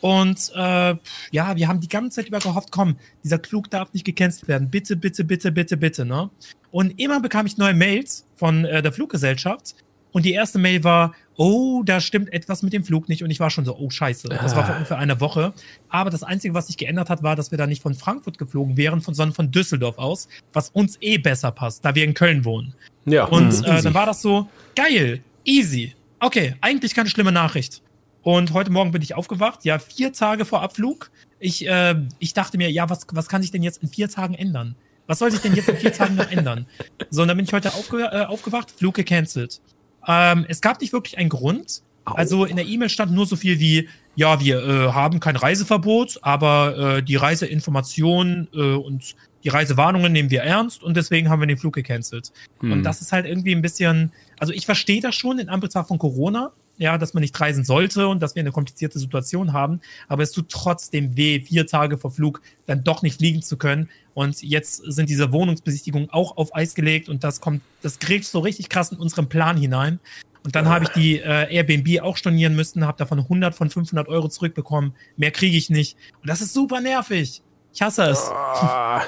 Und äh, ja, wir haben die ganze Zeit über gehofft, komm, dieser Klug darf nicht gecancelt werden. Bitte, bitte, bitte, bitte, bitte, ne? Und immer bekam ich neue Mails von äh, der Fluggesellschaft. Und die erste Mail war, oh, da stimmt etwas mit dem Flug nicht. Und ich war schon so, oh scheiße. Das war vor Ah. ungefähr einer Woche. Aber das Einzige, was sich geändert hat, war, dass wir da nicht von Frankfurt geflogen wären, sondern von Düsseldorf aus, was uns eh besser passt, da wir in Köln wohnen. ja. Und mhm, äh, dann war das so, geil, easy. Okay, eigentlich keine schlimme Nachricht. Und heute Morgen bin ich aufgewacht, ja, vier Tage vor Abflug. Ich, äh, ich dachte mir, ja, was, was kann sich denn jetzt in vier Tagen ändern? Was soll sich denn jetzt in vier Tagen noch ändern? So, und dann bin ich heute aufge äh, aufgewacht, Flug gecancelt. Ähm, es gab nicht wirklich einen Grund. Also in der E-Mail stand nur so viel wie, ja, wir äh, haben kein Reiseverbot, aber äh, die Reiseinformationen äh, und die Reisewarnungen nehmen wir ernst und deswegen haben wir den Flug gecancelt. Hm. Und das ist halt irgendwie ein bisschen, also ich verstehe das schon in Anbetracht von Corona, ja, dass man nicht reisen sollte und dass wir eine komplizierte Situation haben, aber es tut trotzdem weh, vier Tage vor Flug dann doch nicht fliegen zu können. Und jetzt sind diese Wohnungsbesichtigungen auch auf Eis gelegt und das kommt, das grätscht so richtig krass in unseren Plan hinein. Und dann habe ich die äh, Airbnb auch stornieren müssen, habe davon 100 von 500 Euro zurückbekommen. Mehr kriege ich nicht. Und das ist super nervig. Ich hasse es. Ah,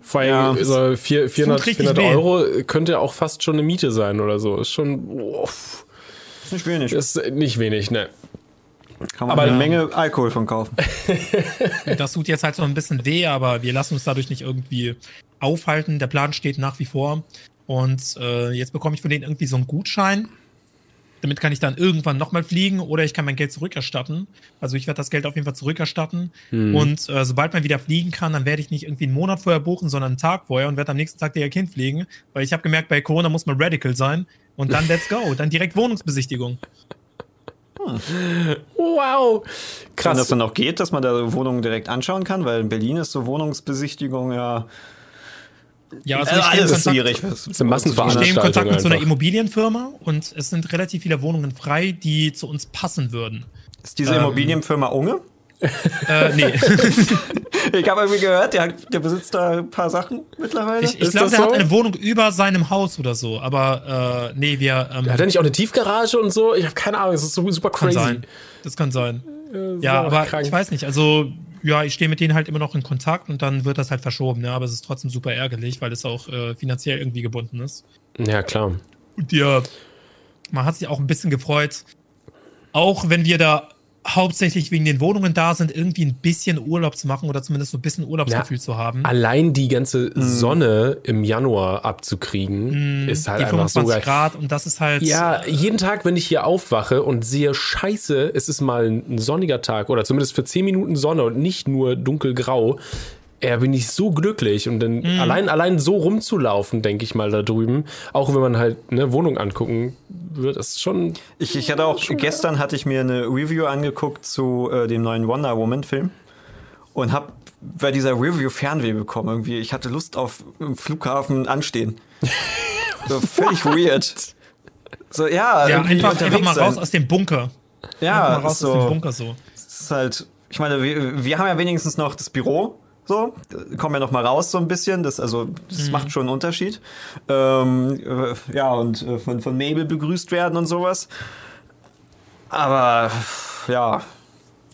vor allem Ja. so vier- 400, richtig 400 weh. Euro könnte auch fast schon eine Miete sein oder so. Ist schon, uff, Ist nicht wenig. ist nicht wenig, ne? Kann man aber- eine Menge Alkohol von kaufen. Das tut jetzt halt so ein bisschen weh, aber wir lassen uns dadurch nicht irgendwie aufhalten. Der Plan steht nach wie vor. Und äh, jetzt bekomme ich von denen irgendwie so einen Gutschein. Damit kann ich dann irgendwann nochmal fliegen oder ich kann mein Geld zurückerstatten. Also ich werde das Geld auf jeden Fall zurückerstatten. Und äh, sobald man wieder fliegen kann, dann werde ich nicht irgendwie einen Monat vorher buchen, sondern einen Tag vorher und werde am nächsten Tag direkt hinfliegen. Weil ich habe gemerkt, bei Corona muss man radical sein. Und dann let's go. Dann direkt Wohnungsbesichtigung. Wow! Wenn Krass. das dann auch geht, dass man da Wohnungen direkt anschauen kann, weil in Berlin ist so Wohnungsbesichtigung ja Ja, also ich stehe in alles ist Kontakt- schwierig. ist eine Ich stehe im Massenveranstaltung Kontakt mit so einer. Immobilienfirma und es sind relativ viele Wohnungen frei, die zu uns passen würden. Ist diese Ähm. Immobilienfirma Unge? Äh, nee. Ich habe irgendwie gehört, der, hat- der besitzt da ein paar Sachen mittlerweile. ich ich glaube, das der hat so? eine Wohnung über seinem Haus oder so, aber äh, nee, wir. Ähm, Hat er nicht auch eine Tiefgarage und so? Ich habe keine Ahnung, es ist so super kann crazy. sein. Das kann sein. Äh, Ja, aber krank. ich weiß nicht. Also, ja, ich stehe mit denen halt immer noch in Kontakt und dann wird das halt verschoben, ne? Aber es ist trotzdem super ärgerlich, weil es auch äh, finanziell irgendwie gebunden ist. Ja, klar. Und ja, man hat sich auch ein bisschen gefreut, auch wenn wir da hauptsächlich wegen den Wohnungen da sind, irgendwie ein bisschen Urlaub zu machen oder zumindest so ein bisschen Urlaubsgefühl zu haben. Allein die ganze Sonne im Januar abzukriegen, ist halt die einfach so 25 geil. Grad und das ist halt. Ja, jeden Tag, wenn ich hier aufwache und sehe, scheiße, es ist mal ein sonniger Tag oder zumindest für 10 Minuten Sonne und nicht nur dunkelgrau, ja, bin ich so glücklich. Und dann Mhm. allein, allein so rumzulaufen, denke ich mal da drüben, auch wenn man halt eine Wohnung angucken wird, ist schon. Ich, ich hatte auch, gestern hatte ich mir eine Review angeguckt zu äh, dem neuen Wonder Woman Film und habe bei dieser Review Fernweh bekommen irgendwie. Ich hatte Lust auf im Flughafen anstehen. So völlig weird. So, ja, ja einfach, einfach mal sein. raus aus dem Bunker. Ja, Einfach mal raus aus dem so. Bunker so. Es ist halt, ich meine, wir, wir haben ja wenigstens noch das Büro. So, kommen ja noch mal raus so ein bisschen. Das, also, das macht schon einen Unterschied. Ähm, äh, ja, und äh, von, von Mabel begrüßt werden und sowas. Aber ja,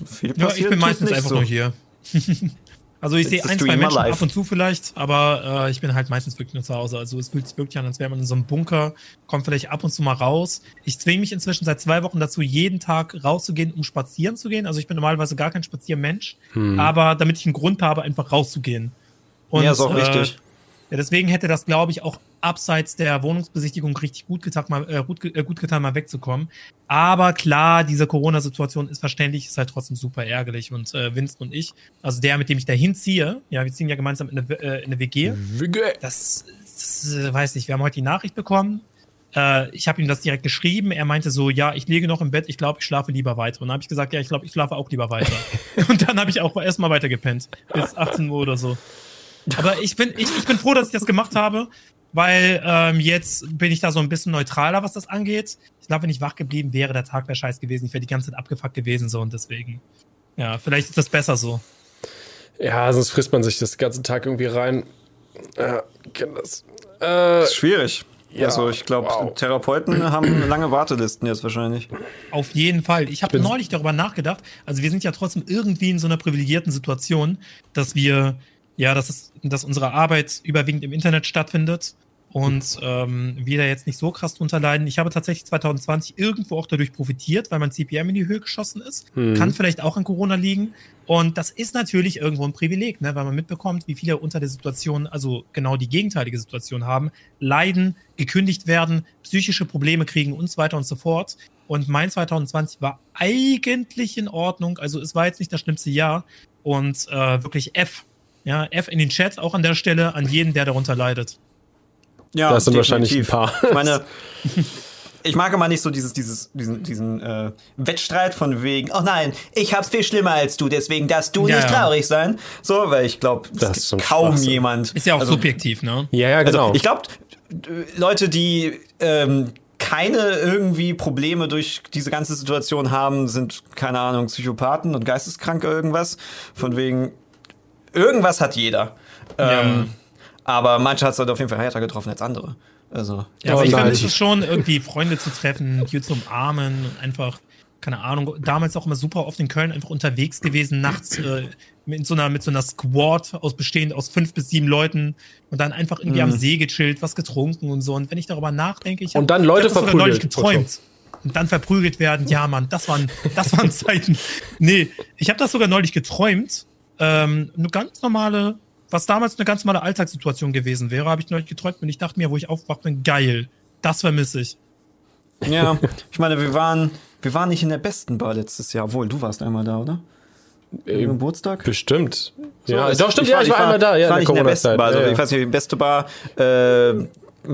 viel Ja, passiert ich bin meistens einfach so. nur hier. Also ich sehe ein, zwei Menschen live. ab und zu vielleicht, aber äh, ich bin halt meistens wirklich nur zu Hause. Also es fühlt sich wirklich an, als wäre man in so einem Bunker, kommt vielleicht ab und zu mal raus. Ich zwinge mich inzwischen seit zwei Wochen dazu, jeden Tag rauszugehen, um spazieren zu gehen. Also ich bin normalerweise gar kein Spaziermensch, aber damit ich einen Grund habe, einfach rauszugehen. Und, Hm. ja, ist auch äh, wichtig. Ja, deswegen hätte das, glaube ich, auch abseits der Wohnungsbesichtigung richtig gut getan, mal, äh, gut, äh, gut getan, mal wegzukommen. Aber klar, diese Corona-Situation ist verständlich, ist halt trotzdem super ärgerlich. Und äh, Winston und ich, also der, mit dem ich dahin ziehe, ja, wir ziehen ja gemeinsam in eine, äh, in eine WG. Das, das äh, weiß ich, wir haben heute die Nachricht bekommen. Äh, ich habe ihm das direkt geschrieben. Er meinte so, ja, ich liege noch im Bett, ich glaube, ich schlafe lieber weiter. Und dann habe ich gesagt, ja, ich glaube, ich schlafe auch lieber weiter. und dann habe ich auch erstmal weiter gepennt. Bis 18 Uhr oder so. Aber ich bin, ich, ich bin froh, dass ich das gemacht habe, weil ähm, jetzt bin ich da so ein bisschen neutraler, was das angeht. Ich glaube, wenn ich wach geblieben wäre, der Tag wäre scheiß gewesen. Ich wäre die ganze Zeit abgefuckt gewesen, so und deswegen. Ja, vielleicht ist das besser so. Ja, sonst frisst man sich das ganze Tag irgendwie rein. Ja, kenn das. Äh, Schwierig. ja, also ich glaube, wow. Therapeuten haben lange Wartelisten jetzt wahrscheinlich. Auf jeden Fall. Ich habe neulich darüber nachgedacht. Also wir sind ja trotzdem irgendwie in so einer privilegierten Situation, dass wir, ja, dass, es, dass unsere Arbeit überwiegend im Internet stattfindet und ähm, wir da jetzt nicht so krass drunter leiden. Ich habe tatsächlich 2020 irgendwo auch dadurch profitiert, weil mein CPM in die Höhe geschossen ist. Kann vielleicht auch an Corona liegen. Und das ist natürlich irgendwo ein Privileg, ne, weil man mitbekommt, wie viele unter der Situation, also genau die gegenteilige Situation haben, leiden, gekündigt werden, psychische Probleme kriegen und so weiter und so fort. Und mein 2020 war eigentlich in Ordnung. Also es war jetzt nicht das schlimmste Jahr. Und äh, wirklich F. Ja, F in den Chat, auch an der Stelle, an jeden, der darunter leidet. Ja, Das sind wahrscheinlich ein paar. Ich meine, ich mag immer nicht so dieses, dieses, diesen, diesen äh, Wettstreit von wegen, oh nein, ich hab's viel schlimmer als du, deswegen darfst du Ja, nicht ja. traurig sein. So, weil ich glaube, Das ist kaum Schwachsinn. jemand. Ist ja auch also, subjektiv, ne? ja, ja, genau. Also, ich glaube, Leute, die ähm, keine irgendwie Probleme durch diese ganze Situation haben, sind, keine Ahnung, Psychopathen und Geisteskranke irgendwas. Von wegen, irgendwas hat jeder. Ähm, aber manche hat es halt auf jeden Fall härter getroffen als andere. Also, Ja, aber ich nein. vermisse es schon, irgendwie Freunde zu treffen, die zu umarmen und einfach, keine Ahnung, damals auch immer super oft in Köln einfach unterwegs gewesen, nachts äh, mit, so einer, mit so einer Squad aus bestehend aus fünf bis sieben Leuten und dann einfach irgendwie am See gechillt, was getrunken und so. Und wenn ich darüber nachdenke, ich hab- Und dann Leute ich hab das sogar neulich geträumt. Und dann verprügelt werden, ja, Mann, das waren, das waren Zeiten. Nee, ich habe das sogar neulich geträumt. Ähm, eine ganz normale, was damals eine ganz normale Alltagssituation gewesen wäre, habe ich neulich geträumt und ich dachte mir, wo ich aufwacht bin, geil. Das vermisse ich. ja, ich meine, wir waren, wir waren nicht in der besten Bar letztes Jahr. Obwohl, du warst einmal da, oder? Im Geburtstag? Bestimmt. ja, es- doch, stimmt, ja, ich war, einmal da, ja, ich war in nicht in der besten. Bar. Also, ja, Ich ja. weiß nicht, die beste Bar äh,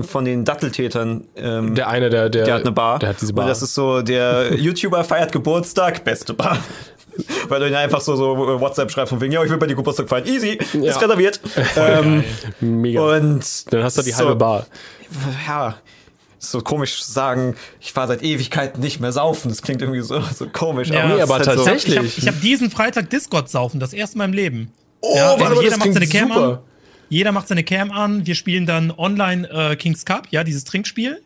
von den Datteltätern. Ähm, Der eine, der, der, der hat eine Bar. Der hat diese Bar. Und das ist so, der YouTuber feiert Geburtstag, beste Bar. Weil du ihn einfach so, so WhatsApp schreibst von wegen, ja, ich will bei dir Geburtstag feiern. Easy, Ja. ist reserviert. ähm, Mega. und dann hast du die so, halbe Bar. Ja, ist so komisch zu sagen, ich war seit Ewigkeiten nicht mehr saufen. Das klingt irgendwie so, so komisch. Ja. es Nee, aber halt tatsächlich. Ich habe hab diesen Freitag Discord saufen, das erste Mal im Leben. Oh, ja, warte also jeder das macht seine Cam super. an. Jeder macht seine Cam an. Wir spielen dann online äh, Kings Cup, ja, dieses Trinkspiel.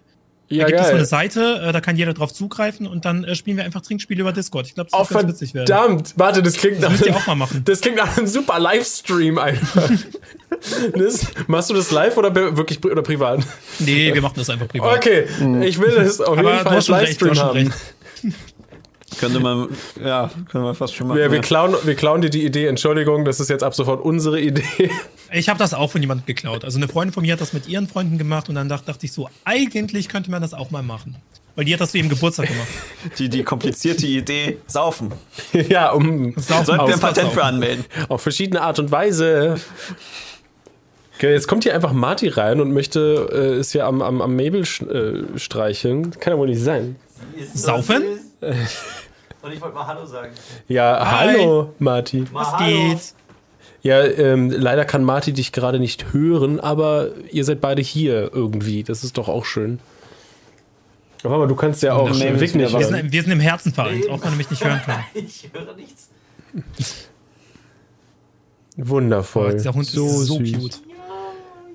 Ja, da gibt es so geil. eine Seite, äh, da kann jeder drauf zugreifen und dann äh, spielen wir einfach Trinkspiele über Discord. Ich glaube, das Oh, wird ganz witzig werden. verdammt. Warte, das klingt nach müsst ihr auch mal machen. Das klingt nach einem super Livestream einfach. das, machst du das live oder wirklich pri- oder privat? Nee, wir machen das einfach privat. Okay, ich will das auf jeden Aber du Fall als recht, Livestream schon haben. Könnte man, ja, könnte man fast schon machen. Wir, wir, ja. klauen, wir klauen dir die Idee, Entschuldigung, das ist jetzt ab sofort unsere Idee. Ich habe das auch von jemandem geklaut. Also eine Freundin von mir hat das mit ihren Freunden gemacht und dann dachte, dachte ich so, eigentlich könnte man das auch mal machen. Weil die hat das zu ihrem Geburtstag gemacht. die, die komplizierte Idee, saufen. ja, um Saufen Sollten wir ein Patent für anmelden. auf verschiedene Art und Weise. Okay, jetzt kommt hier einfach Marty rein und möchte äh, es hier am, am, am Mabel sch, äh, streicheln. Kann ja wohl nicht sein. Saufen? Und ich wollte mal Hallo sagen. Ja, Hi. hallo, Marty. Was Hallo. geht? Ja, ähm, leider kann Marty dich gerade nicht hören, aber ihr seid beide hier irgendwie. Das ist doch auch schön. Aber mal, du kannst ja auch Wunderschön. Vic nicht Wir sind, wir sind im Herzen vereint, auch wenn du mich nicht hören kannst. Ich höre nichts. Wundervoll. Dieser Hund so ist so süß. cute.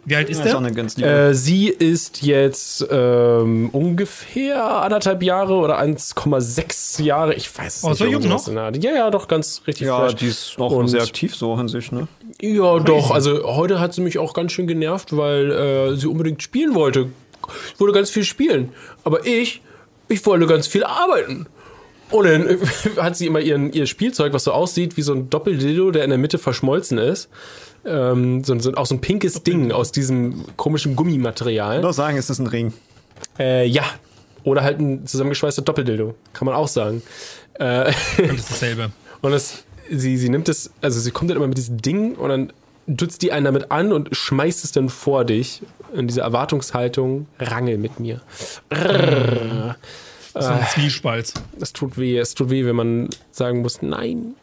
Wie alt ist auch der? Äh, sie ist jetzt ähm, ungefähr anderthalb Jahre oder 1,6 Jahre. Ich weiß es Oh, nicht. so jung Art. Ja, ja, doch ganz richtig ja, fresh. die ist auch Und- sehr aktiv so an sich, ne? Ja, doch. Also heute hat sie mich auch ganz schön genervt, weil äh, sie unbedingt spielen wollte. Ich wollte ganz viel spielen. Aber ich, ich wollte ganz viel arbeiten. Und dann hat sie immer ihren, ihr Spielzeug, was so aussieht wie so ein Doppeldildo, der in der Mitte verschmolzen ist. Ähm, so, so, auch so ein pinkes Ding aus diesem komischen Gummimaterial. Doch sagen, es ist ein Ring. Äh, ja. Oder halt ein zusammengeschweißter Doppeldildo. Kann man auch sagen. Äh, Das ist dasselbe. und das, sie, sie nimmt es, also sie kommt dann immer mit diesem Ding und dann dutzt die einen damit an und schmeißt es dann vor dich. In dieser Erwartungshaltung, rangel mit mir. Rrrr. So ein Zwiespalt. Es tut weh, es tut weh, wenn man sagen muss, nein.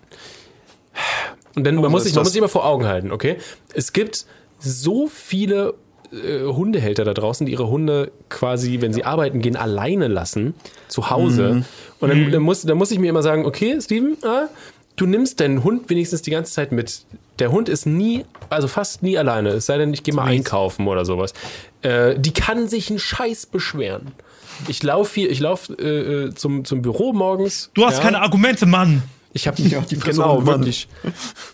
Und dann, man, muss ist sich, man muss sich immer vor Augen halten, okay? Es gibt so viele äh, Hundehälter da draußen, die ihre Hunde quasi, wenn sie arbeiten gehen, alleine lassen, zu Hause. Und dann, dann, muss, dann muss ich mir immer sagen, okay, Steven, ah, du nimmst deinen Hund wenigstens die ganze Zeit mit. Der Hund ist nie, also fast nie alleine, es sei denn, ich gehe mal einkaufen oder sowas. Äh, die kann sich einen Scheiß beschweren. Ich laufe hier, ich laufe äh, äh, zum, zum Büro morgens. Du hast ja. keine Argumente, Mann. Ich habe die Fresse genau wirklich.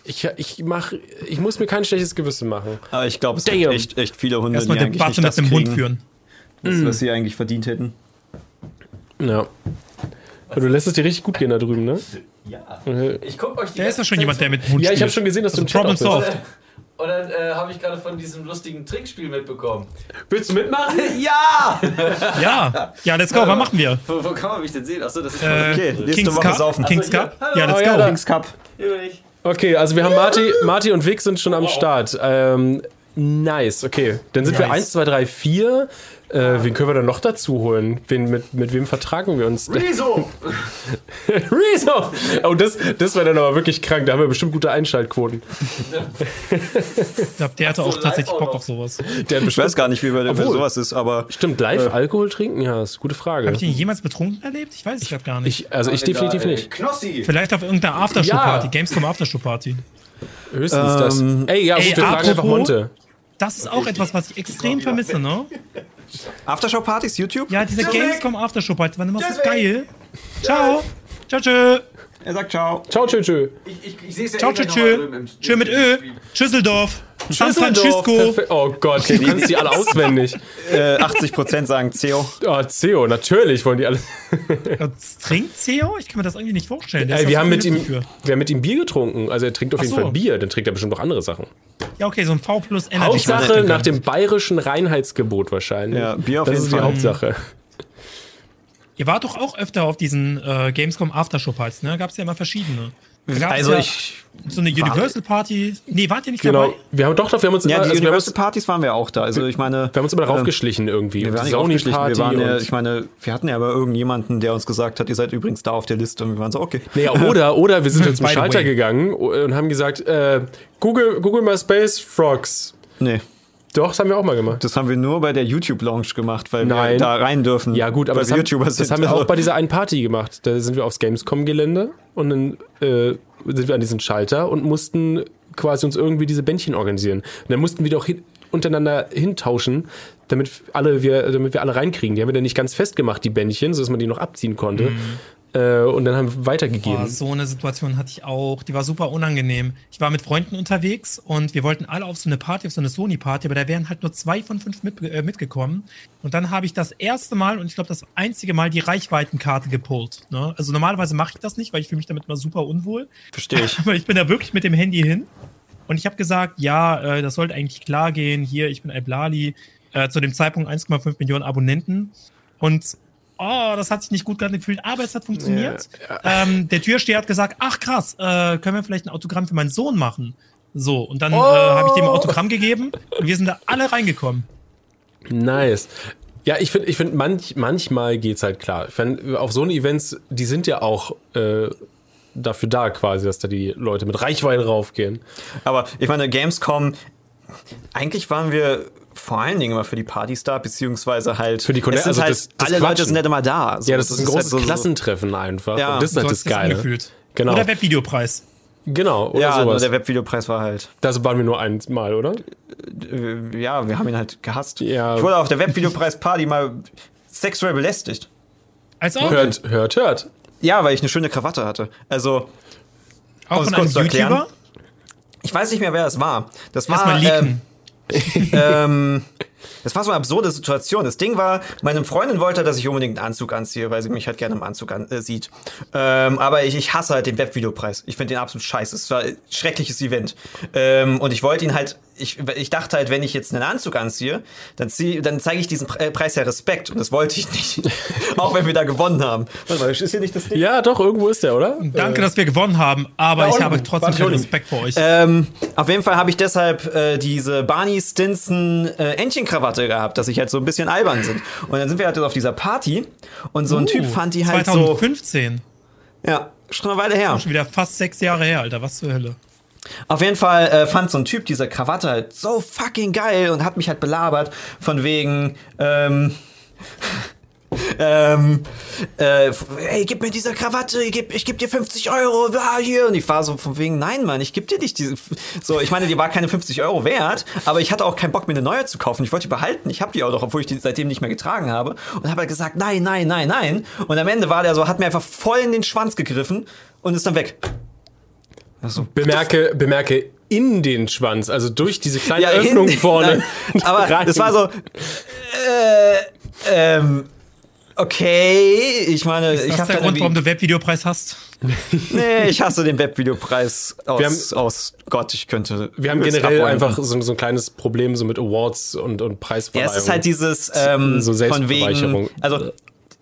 Ich, ich mach, ich muss mir kein schlechtes Gewissen machen. Aber ich glaube, es gibt Damn. echt, echt viele Hunde, Erstmal die eigentlich nicht das Hund kriegen, führen. das, was sie eigentlich verdient hätten. Ja. Aber du lässt es dir richtig gut gehen da drüben, ne? Ja. Äh, Ich guck euch die Da ist ja schon jemand, der mit dem Hund Ja, ich habe schon gesehen, dass du Also im Chat Problem auch bist. solved. Und dann äh, habe ich gerade von diesem lustigen Trickspiel mitbekommen. Willst du mitmachen? Ja! Ja, ja, let's go. Was machen wir? Wo, wo kann man mich denn sehen? Achso, das ist Äh, Okay, nächste Kings Woche Cup? saufen. Kings Achso, Cup? Ja, let's Oh, ja, go. Kings Cup. Hier bin ich. Okay, also wir haben Marty, Marty und Vic sind schon am Start. Ähm, nice, okay. Dann sind wir Nice. 1, 2, 3, 4. Äh, wen können wir dann noch dazu holen? Wen, mit, mit wem vertragen wir uns? Wieso? Rezo! Oh, das, das wäre dann aber wirklich krank. Da haben wir bestimmt gute Einschaltquoten. Ich glaube, der hatte auch So tatsächlich Bock auf sowas. Ich weiß gar nicht, wie bei, bei Obwohl- sowas ist, aber Stimmt, live Alkohol trinken? Ja, ist eine gute Frage. Habe ich ihn jemals betrunken erlebt? Ich weiß es grad gar nicht. Ich, also ich definitiv nicht. Knossi! Vielleicht auf irgendeiner Aftershow-Party, Ja. Gamescom Aftershow-Party. Höchstens das. Ähm, Ey, ja, gut, ey, wir fragen einfach Monte. Das ist auch etwas, was ich extrem vermisse, ne? Aftershow-Partys, YouTube? Ja, diese. Gamescom Aftershow-Partys waren immer so geil. Ciao. Ciao, tschö. Er sagt ciao. Ciao, tschö, tschö. Ich, ich, ich sehe es ja Ciao, eh tschö, mit Ö. Schüsseldorf. San Francisco. Oh Gott, du kannst die alle auswendig. Äh, 80% sagen CEO. Oh, CEO, natürlich wollen die alle. Trinkt Theo? Ich kann mir das irgendwie nicht vorstellen. Ey, ist wir haben mit ihm, Für. wir haben mit ihm Bier getrunken. Also er trinkt auf Ach jeden so. Fall Bier, dann trinkt er bestimmt noch andere Sachen. Ja, okay, so ein V plus Energy. Hauptsache nach dem bayerischen Reinheitsgebot wahrscheinlich. Ja, Bier auf das jeden ist die Fall. Hauptsache. Ihr wart doch auch öfter auf diesen äh, Gamescom Aftershow-Partys, ne? Gab es ja immer verschiedene. Also ja ich. So eine Universal-Party. Nee, wart ihr nicht Genau. dabei? Wir haben doch, doch, wir haben uns Ja, immer, die also wir haben uns, Universal-Partys waren wir auch da. Also ich meine. wir haben uns immer darauf ähm, geschlichen irgendwie. Wir waren nicht aufgeschlichen. Wir waren ja, ich meine, wir hatten ja aber irgendjemanden, der uns gesagt hat, ihr seid übrigens da auf der Liste. Und wir waren so, okay. Naja, oder, oder wir sind dann zum Schalter way. gegangen und haben gesagt, äh, Google, Google mal Space Frogs. Nee, Doch, das haben wir auch mal gemacht. das haben wir nur bei der YouTube-Launch gemacht, weil wir Nein. da rein dürfen. Ja, gut, aber das wir haben, YouTuber das haben wir auch bei dieser einen Party gemacht. Da sind wir aufs Gamescom-Gelände und dann äh, sind wir an diesen Schalter und mussten quasi uns irgendwie diese Bändchen organisieren. Und dann mussten wir doch hin, untereinander hintauschen, damit alle wir, damit wir alle reinkriegen. Die haben wir dann nicht ganz festgemacht, die Bändchen, sodass man die noch abziehen konnte. Äh, und dann haben wir weitergegeben. Boah, so eine Situation hatte ich auch. Die war super unangenehm. Ich war mit Freunden unterwegs und wir wollten alle auf so eine Party, auf so eine Sony-Party, aber da wären halt nur zwei von fünf mit, äh, mitgekommen. Und dann habe ich das erste Mal und ich glaube das einzige Mal die Reichweitenkarte gepullt. Ne? Also normalerweise mache ich das nicht, weil ich fühle mich damit immer super unwohl. Verstehe ich. Aber ich bin da wirklich mit dem Handy hin. Und ich habe gesagt, ja, äh, das sollte eigentlich klar gehen. Hier, ich bin Alblali. Äh, zu dem Zeitpunkt 1,5 Millionen Abonnenten. Und oh, das hat sich nicht gut gerade gefühlt, aber es hat funktioniert. Ähm, der Türsteher hat gesagt, ach krass, äh, können wir vielleicht ein Autogramm für meinen Sohn machen? So, und dann äh, habe ich dem ein Autogramm gegeben und wir sind da alle reingekommen. Nice. Ja, ich finde, ich find, manch, manchmal geht's halt klar. Ich find, auf so eine Events, die sind ja auch äh, dafür da quasi, dass da die Leute mit Reichweite raufgehen. Aber ich meine, Gamescom, eigentlich waren wir vor allen Dingen immer für die Partys da, beziehungsweise halt. Für die Conne- es sind also halt, das- das alle Leute Quatschen. sind nicht immer da. So, Ja, das ist ein halt großes so- so- Klassentreffen einfach. Ja, und das ist halt hat das sich das Geile. angefühlt. Genau. Oder Webvideopreis. Genau, oder ja, nur sowas. der Webvideopreis war halt. Das waren wir nur einmal, oder? Äh, ja, wir haben ihn halt gehasst. Ja. Ich wurde auf der Webvideopreis-Party mal sexuell belästigt. Als auch, Hört, hört, hört. Ja, weil ich eine schöne Krawatte hatte. Also, auch um es von einem kurz zu erklären. YouTuber. ich weiß nicht mehr, wer es war. Das war. Erstmal leaken. Ähm, ähm, das war so eine absurde Situation. Das Ding war, meine Freundin wollte, dass ich unbedingt einen Anzug anziehe, weil sie mich halt gerne im Anzug an, äh, sieht. Ähm, aber ich, ich hasse halt den Webvideopreis. Ich finde den absolut scheiße. Es war ein schreckliches Event. Ähm, und ich wollte ihn halt, ich, ich dachte halt, wenn ich jetzt einen Anzug anziehe, dann, zieh, dann zeige ich diesen Pre Preis ja Respekt. Und das wollte ich nicht. Auch wenn wir da gewonnen haben. Warte mal, ist hier nicht das Ding? Ja, doch, irgendwo ist der, oder? Danke, dass wir gewonnen haben, aber da ich habe trotzdem keinen. Respekt vor euch. Ähm, auf jeden Fall habe ich deshalb äh, diese Barney Stinson äh, Entchenkrawatte gehabt, dass ich halt so ein bisschen albern sind. Und dann sind wir halt auf dieser Party und so ein Typ Uh, fand die halt 2015. so. Ja, schon eine Weile her. Schon wieder fast sechs Jahre her, Alter. Was zur Hölle. Auf jeden Fall äh, fand so ein Typ diese Krawatte halt so fucking geil und hat mich halt belabert von wegen, ähm, ähm, äh, ey, gib mir diese Krawatte, ich geb, ich geb dir 50 Euro, ah, hier. Und ich war so von wegen, nein, Mann, ich geb dir nicht diese, so, ich meine, die war keine 50 Euro wert, aber ich hatte auch keinen Bock, mir eine neue zu kaufen. Ich wollte die behalten. Ich habe die auch noch, obwohl ich die seitdem nicht mehr getragen habe. Und habe halt gesagt, nein, nein, nein, nein. Und am Ende war der so, hat mir einfach voll in den Schwanz gegriffen und ist dann weg. Also, Bemerke, bemerke in den Schwanz, also durch diese kleine Ja, Öffnung in- vorne. Nein, aber rein. das war so. Äh, ähm, okay, ich meine, Ist ich das habe der Grund, warum du Webvideopreis hast? nee, ich hasse den Webvideopreis aus, Wir haben- aus Gott, ich könnte. Wir haben generell abräumen. einfach so, so ein kleines Problem so mit Awards und, und Ja, Preisverleihungen. es ist halt dieses ähm, So von wegen, also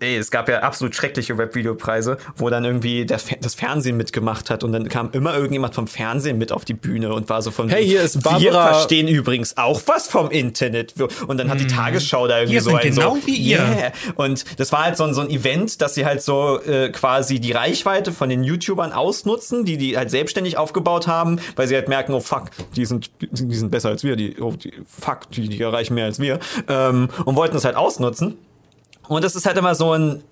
ey, es gab ja absolut schreckliche Webvideopreise, wo dann irgendwie Fer- das Fernsehen mitgemacht hat und dann kam immer irgendjemand vom Fernsehen mit auf die Bühne und war so von Hey, hier ist wir Barbara- verstehen übrigens auch was vom Internet und dann hat die Tagesschau da irgendwie Wir so sind ein genau so, wie ihr. Yeah. und das war halt so ein, so ein Event, dass sie halt so äh, quasi die Reichweite von den YouTubern ausnutzen, die die halt selbstständig aufgebaut haben, weil sie halt merken, oh fuck, die sind die sind besser als wir, die oh, die, fuck, die, die erreichen mehr als wir ähm, und wollten das halt ausnutzen. Und das ist halt immer so ein.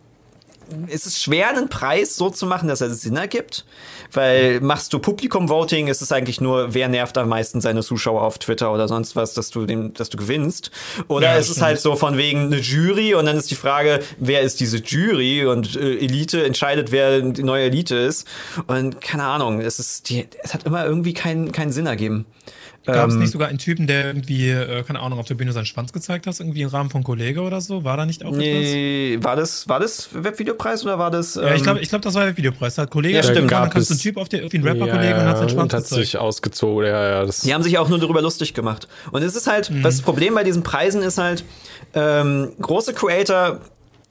Es ist schwer, einen Preis so zu machen, dass er Sinn ergibt. Weil machst du Publikum-Voting, ist es eigentlich nur, wer nervt am meisten seine Zuschauer auf Twitter oder sonst was, dass du, den, dass du gewinnst. Oder Ja, ist es halt so von wegen eine Jury und dann ist die Frage, wer ist diese Jury und äh, Elite entscheidet, wer die neue Elite ist. Und keine Ahnung, es ist die, es hat immer irgendwie keinen keinen Sinn ergeben. Gab es Ähm, nicht sogar einen Typen, der irgendwie, äh, keine Ahnung, auf der Bühne seinen Schwanz gezeigt hat, irgendwie im Rahmen von Kollege oder so? War da nicht auch etwas? Nee, war das, war das Webvideopreis oder war das? Ja, ich ähm, glaube, ich glaub, das war der Videopreis. Da hat Kollege Ja, stimmt. dann Gab kannst du es- ein Typ auf der, irgendwie ein Rapper-Kollege und hat seinen Schwanz und hat gezeigt. sich ausgezogen. Ja, ja, das Die haben sich auch nur darüber lustig gemacht. Und es ist halt, das Problem bei diesen Preisen ist halt, ähm, große Creator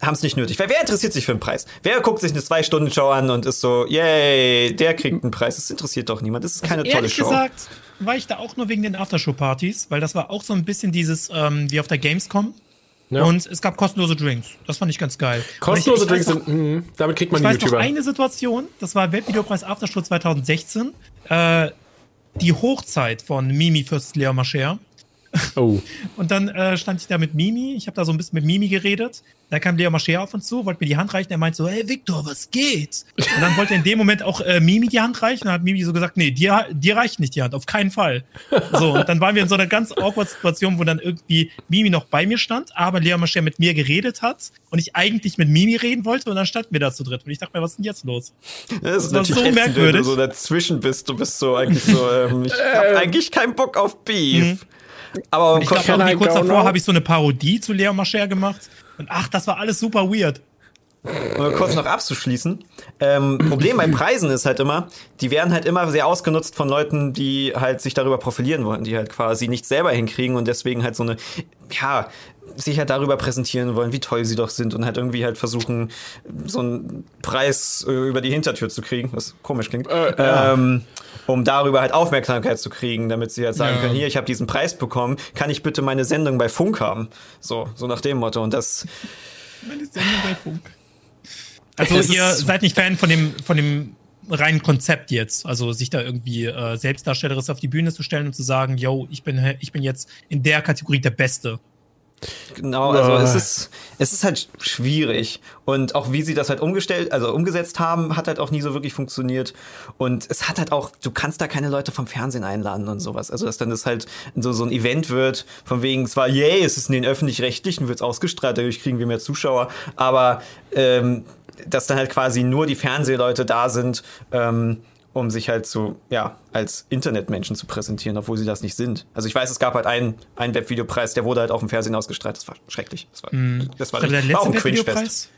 haben es nicht nötig. Weil wer interessiert sich für einen Preis? Wer guckt sich eine Zwei-Stunden-Show an und ist so, yay, der kriegt einen Preis. Das interessiert doch niemand. Das ist keine tolle Ehrlich Show. gesagt war ich da auch nur wegen den Aftershow-Partys, weil das war auch so ein bisschen dieses, ähm, wie auf der Gamescom. Ja. Und es gab kostenlose Drinks. Das fand ich ganz geil. kostenlose ich, ich Drinks noch- sind, mh, damit kriegt man Ich die weiß noch YouTuber. eine Situation, das war Webvideopreis Aftershow 2016. Äh, die Hochzeit von Mimi fürs Leo Mascher. Oh. Und dann äh, stand ich da mit Mimi. Ich habe da so ein bisschen mit Mimi geredet. Da kam Leo Mascher auf uns zu, wollte mir die Hand reichen. Er meinte so, hey Victor, was geht? Und dann wollte er in dem Moment auch äh, Mimi die Hand reichen. Dann hat Mimi so gesagt, nee, dir, dir reicht nicht die Hand, auf keinen Fall. So, und dann waren wir in so einer ganz awkward Situation, wo dann irgendwie Mimi noch bei mir stand, aber Leo Mascher mit mir geredet hat und ich eigentlich mit Mimi reden wollte und dann standen wir da zu dritt. Und ich dachte mir, was ist denn jetzt los? Das ist war natürlich so ätzend, wenn merkwürdig. du so dazwischen bist. Du bist so eigentlich so, ähm, ich hab eigentlich keinen Bock auf Beef. Aber Mhm. Ich glaube, I kurz davor habe ich so eine Parodie zu Leo Mascher gemacht. Und ach, das war alles super weird. Um kurz noch abzuschließen. Ähm, Problem bei Preisen ist halt immer, die werden halt immer sehr ausgenutzt von Leuten, die halt sich darüber profilieren wollen, die halt quasi nicht selber hinkriegen und deswegen halt so eine, ja, sich halt darüber präsentieren wollen, wie toll sie doch sind und halt irgendwie halt versuchen, so einen Preis äh, über die Hintertür zu kriegen, was komisch klingt, ähm, um darüber halt Aufmerksamkeit zu kriegen, damit sie halt sagen Ja. können, hier, ich habe diesen Preis bekommen, kann ich bitte meine Sendung bei Funk haben? So, so nach dem Motto. Und das, Meine Sendung bei Funk. Also ihr seid nicht Fan von dem, von dem reinen Konzept jetzt. Also sich da irgendwie äh, Selbstdarstellerisches auf die Bühne zu stellen und zu sagen, yo, ich bin, ich bin jetzt in der Kategorie der Beste. Genau, also es ist, es ist halt schwierig. Und auch wie sie das halt umgestellt, also umgesetzt haben, hat halt auch nie so wirklich funktioniert. Und es hat halt auch, du kannst da keine Leute vom Fernsehen einladen und sowas. Also dass dann das halt so, so ein Event wird, von wegen zwar, yay, es ist in den öffentlich-rechtlichen, wird's ausgestrahlt, dadurch kriegen wir mehr Zuschauer, aber ähm, dass dann halt quasi nur die Fernsehleute da sind, ähm, um sich halt so, ja, als Internetmenschen zu präsentieren, obwohl sie das nicht sind. Also ich weiß, es gab halt einen, einen Webvideopreis, der wurde halt auf dem Fernsehen ausgestrahlt. Das war schrecklich. Das war, das war, der richtig, war auch letzte ein. Webvideopreis.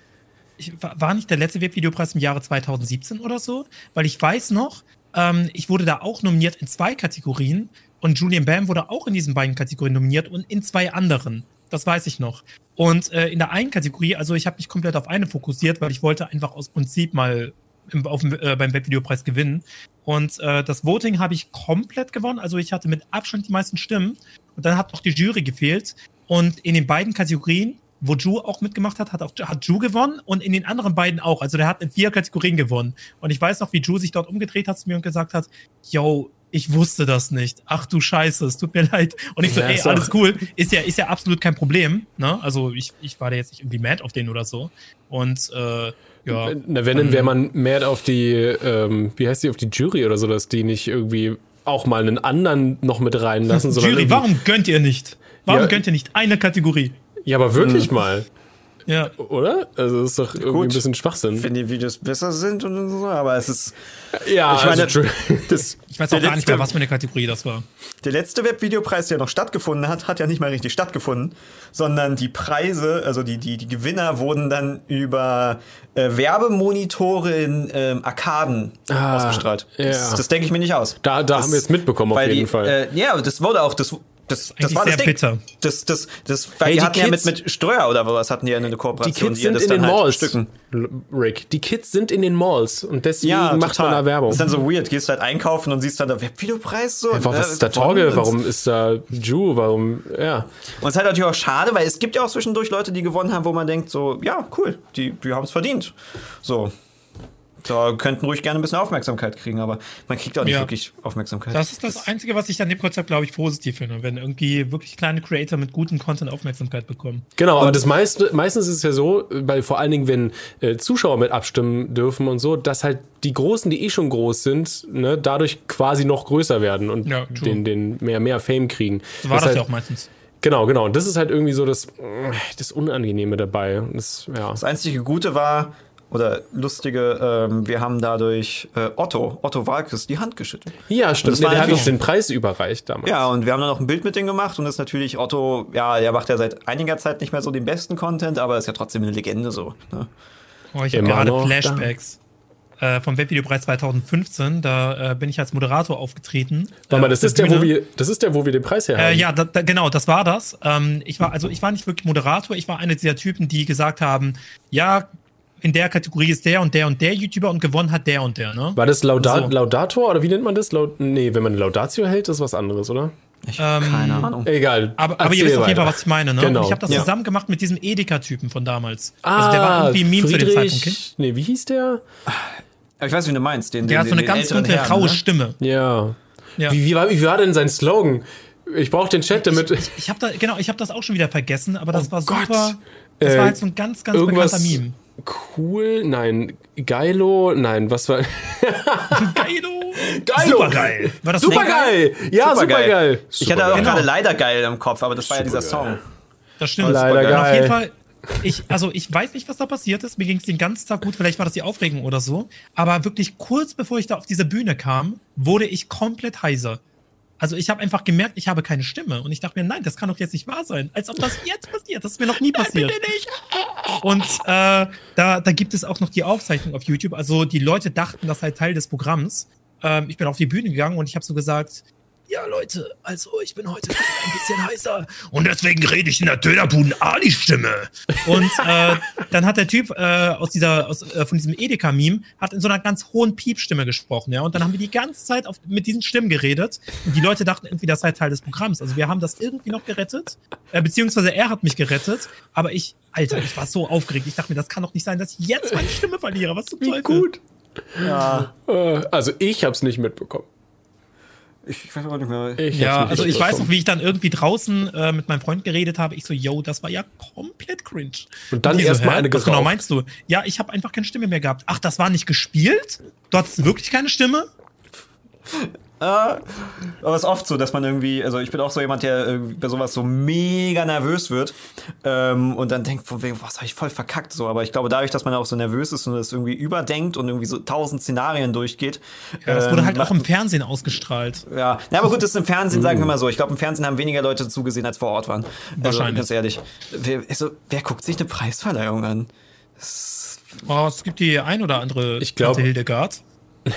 War nicht der letzte Webvideopreis im Jahre 2017 oder so? Weil ich weiß noch, ähm, ich wurde da auch nominiert in zwei Kategorien und Julian Bam wurde auch in diesen beiden Kategorien nominiert und in zwei anderen. Das weiß ich noch. Und äh, in der einen Kategorie, also ich habe mich komplett auf eine fokussiert, weil ich wollte einfach aus Prinzip mal im, auf, äh, beim Webvideopreis gewinnen. Und äh, das Voting habe ich komplett gewonnen. Also ich hatte mit Abstand die meisten Stimmen. Und dann hat noch die Jury gefehlt. Und in den beiden Kategorien, wo Ju auch mitgemacht hat, hat auch hat Ju gewonnen und in den anderen beiden auch. Also der hat in vier Kategorien gewonnen. Und ich weiß noch, wie Ju sich dort umgedreht hat zu mir und gesagt hat, yo, ich wusste das nicht. Ach du Scheiße, es tut mir leid. Und ich so, Ja, ey, alles cool. Ist ja, ist ja absolut kein Problem. Ne? Also ich, ich war da jetzt nicht irgendwie mad auf den oder so. Und äh, ja. Na, wenn, dann wäre man mehr auf die, ähm, wie heißt die, auf die Jury oder so, dass die nicht irgendwie auch mal einen anderen noch mit reinlassen. Jury, warum gönnt ihr nicht? Warum Ja. gönnt ihr nicht eine Kategorie? Ja, aber wirklich mal, Ja. oder? Also das ist doch irgendwie Gut. ein bisschen Schwachsinn. Wenn die Videos besser sind und so, aber es ist. Ja, Ich meine, also, das, Ich weiß der auch gar nicht letzte- mehr, was für eine Kategorie das war. Der letzte Webvideopreis, der noch stattgefunden hat, hat ja nicht mal richtig stattgefunden, sondern die Preise, also die, die, die Gewinner wurden dann über äh, Werbemonitore in ähm, Arkaden Ah, ausgestrahlt. ja. Das, das denke ich mir nicht aus. Da- da haben wir es mitbekommen, auf jeden die, Fall. Äh, ja, das wurde auch, das, das, das war das sehr Ding. bitter. Das, das, das, weil Hey, die die hatten ja mit, Kids- mit Ströer oder was hatten die ja eine die Kooperation, Kids ja sind das in den halt Malls, stücken. Rick. Die Kids sind in den Malls und deswegen Ja, macht man da Werbung. Das ist dann so weird. Gehst halt einkaufen und siehst dann der Webvideopreis so. Einfach, was äh, ist da Torge? Warum ist da Ju? Warum, ja. Und es ist halt natürlich auch schade, weil es gibt ja auch zwischendurch Leute, die gewonnen haben, wo man denkt, so, ja, cool, die, die haben es verdient. So. Da könnten ruhig gerne ein bisschen Aufmerksamkeit kriegen, aber man kriegt auch nicht Ja. wirklich Aufmerksamkeit. Das ist das Einzige, was ich an dem Konzept, glaube ich, positiv finde, wenn irgendwie wirklich kleine Creator mit gutem Content Aufmerksamkeit bekommen. Genau, aber das meiste, meistens ist es ja so, weil vor allen Dingen, wenn äh, Zuschauer mit abstimmen dürfen und so, dass halt die Großen, die eh schon groß sind, ne, dadurch quasi noch größer werden und Ja, den, den mehr, mehr Fame kriegen. So war das, halt, ja auch meistens. Genau, genau. Und das ist halt irgendwie so das, das Unangenehme dabei. Das, ja. Das einzige Gute war, oder lustige, ähm, wir haben dadurch äh, Otto, Otto Walkes, die Hand geschüttelt. ja, stimmt. das Nee, war der hat uns den Preis überreicht damals. Ja, und wir haben dann noch ein Bild mit dem gemacht und das ist natürlich Otto, ja, der macht ja seit einiger Zeit nicht mehr so den besten Content, aber ist ja trotzdem eine Legende so. Ne? Oh, ich habe gerade Flashbacks. Äh, vom Webvideopreis 2015, da äh, bin ich als Moderator aufgetreten. Warte mal, äh, das ist der, Bühne. wo wir, das ist der, wo wir den Preis her haben. Äh, ja, da, da, genau, das war das. Ähm, ich war, also ich war nicht wirklich Moderator, ich war einer dieser Typen, die gesagt haben, ja, in der Kategorie ist der und der und der YouTuber und gewonnen hat der und der, ne? War das Lauda So. Laudator oder wie nennt man das? Laud nee, wenn man Laudatio hält, ist was anderes, oder? Ich Ähm, keine Ahnung. Egal. Aber, aber ihr wisst auf jeden Fall, was ich meine, ne? Genau. Und ich habe das Ja. zusammen gemacht mit diesem Edeka-Typen von damals. Ah, also der war irgendwie ein Meme zu dem Friedrich, Zeitpunkt. okay? Nee, wie hieß der? Aber ich weiß, wie du meinst. Den, Der den, hat so eine ganz dunkle, graue ne? Stimme. Ja. Ja. Wie, wie, war, wie war denn sein Slogan? Ich brauche den Chat, damit. Ich habe da, genau, ich habe das auch schon wieder vergessen, aber das Oh war Gott. super. Das Äh, war halt so ein ganz, ganz bekannter Meme. Cool? Nein. Geilo? Nein, was war. Geilo! Geilo! Super geil! War das Super nicht geil! Ja, super geil! Ich hatte auch Genau. gerade leider geil im Kopf, aber das war ja dieser Supergeil. Song. Das stimmt. Leider Und auf geil. jeden Fall, ich, also ich weiß nicht, was da passiert ist. Mir ging es den ganzen Tag gut. Vielleicht war das die Aufregung oder so. Aber wirklich kurz bevor ich da auf diese Bühne kam, wurde ich komplett heiser. Also ich habe einfach gemerkt, ich habe keine Stimme. Und ich dachte mir, nein, das kann doch jetzt nicht wahr sein. Als ob das jetzt passiert. Das ist mir noch nie passiert. bitte nicht. Und äh, da, da gibt es auch noch die Aufzeichnung auf YouTube. Also die Leute dachten, das sei Teil des Programms. Ähm, ich bin auf die Bühne gegangen und ich habe so gesagt, ja Leute, also ich bin heute ein bisschen heißer und deswegen rede ich in der Dönerbuden-Ali-Stimme. Und äh, dann hat der Typ äh, aus dieser, aus, äh, von diesem Edeka-Meme, hat in so einer ganz hohen Piepstimme gesprochen, ja. Und dann haben wir die ganze Zeit auf, mit diesen Stimmen geredet und die Leute dachten irgendwie, das sei Teil des Programms. Also wir haben das irgendwie noch gerettet, äh, beziehungsweise er hat mich gerettet, aber ich, Alter, ich war so aufgeregt. Ich dachte mir, das kann doch nicht sein, dass ich jetzt meine Stimme verliere. Was zum Wie Teufel? gut. Ja. Äh, Also, ich hab's nicht mitbekommen. Ich, weiß auch nicht mehr. Ich Ja, also ich weiß noch, wie ich dann irgendwie draußen äh, mit meinem Freund geredet habe. Ich so, yo, das war ja komplett cringe. Und dann so, erstmal hä? eine Was genau geraucht. meinst du? Ja, ich habe einfach keine Stimme mehr gehabt. Ach, das war nicht gespielt? Du hattest wirklich keine Stimme? Aber es ist oft so, dass man irgendwie, also ich bin auch so jemand, der bei sowas so mega nervös wird ähm, und dann denkt, von wegen, was habe ich voll verkackt so. Aber ich glaube, dadurch, dass man auch so nervös ist und das irgendwie überdenkt und irgendwie so tausend Szenarien durchgeht. Ja, das wurde ähm, halt auch macht- im Fernsehen ausgestrahlt. Ja, na, aber gut, das ist im Fernsehen, sagen wir mal so. Ich glaube, im Fernsehen haben weniger Leute zugesehen, als vor Ort waren. Also, Wahrscheinlich. ganz ehrlich. Wer, also, wer guckt sich eine Preisverleihung an? Oh, es gibt die ein oder andere Ich glaub- Hildegard.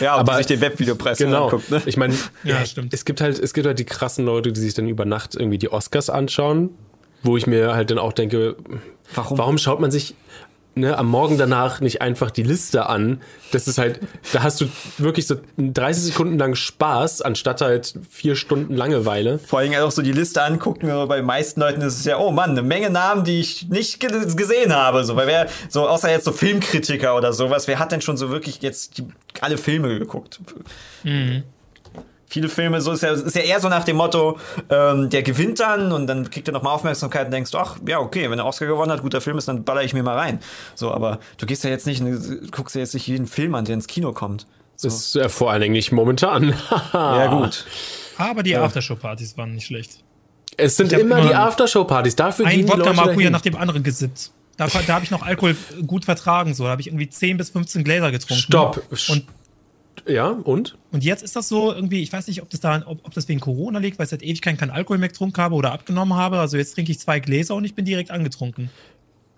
Ja, aber sich den Webvideopreis Genau. anguckt, ne? Ich meine, Ja, ja, stimmt. es gibt halt, es gibt halt die krassen Leute, die sich dann über Nacht irgendwie die Oscars anschauen, wo ich mir halt dann auch denke, Warum? warum schaut man sich ne, am Morgen danach nicht einfach die Liste an? Das ist halt, da hast du wirklich so 30 Sekunden lang Spaß, anstatt halt vier Stunden Langeweile. Vor allem auch so die Liste angucken, aber bei den meisten Leuten ist es ja, oh Mann, eine Menge Namen, die ich nicht ge gesehen habe. So, weil wer, so, außer jetzt so Filmkritiker oder sowas, wer hat denn schon so wirklich jetzt die, alle Filme geguckt? Viele Filme, so ist ja, ist ja eher so nach dem Motto, ähm, der gewinnt dann und dann kriegt er nochmal Aufmerksamkeit und denkst, ach, ja, okay, wenn er Oscar gewonnen hat, guter Film ist, dann baller ich mir mal rein. So, aber du gehst ja jetzt nicht, guckst ja jetzt nicht jeden Film an, der ins Kino kommt. So. Das ist ja vor allen Dingen nicht momentan. ja, gut. Aber die Aftershow-Partys waren nicht schlecht. Es sind immer immer die Aftershow-Partys. Dafür gehen Ein die Leute Wodka-Maracuja dahin. nach dem anderen gesippt. Da, da habe ich noch Alkohol gut vertragen. So. Da habe ich irgendwie 10 bis 15 Gläser getrunken. Stopp. Und, Ja, und? und jetzt ist das so irgendwie, ich weiß nicht, ob das, da, ob, ob das wegen Corona liegt, weil ich seit Ewigkeiten keinen Alkohol mehr getrunken habe oder abgenommen habe. Also jetzt trinke ich zwei Gläser und ich bin direkt angetrunken.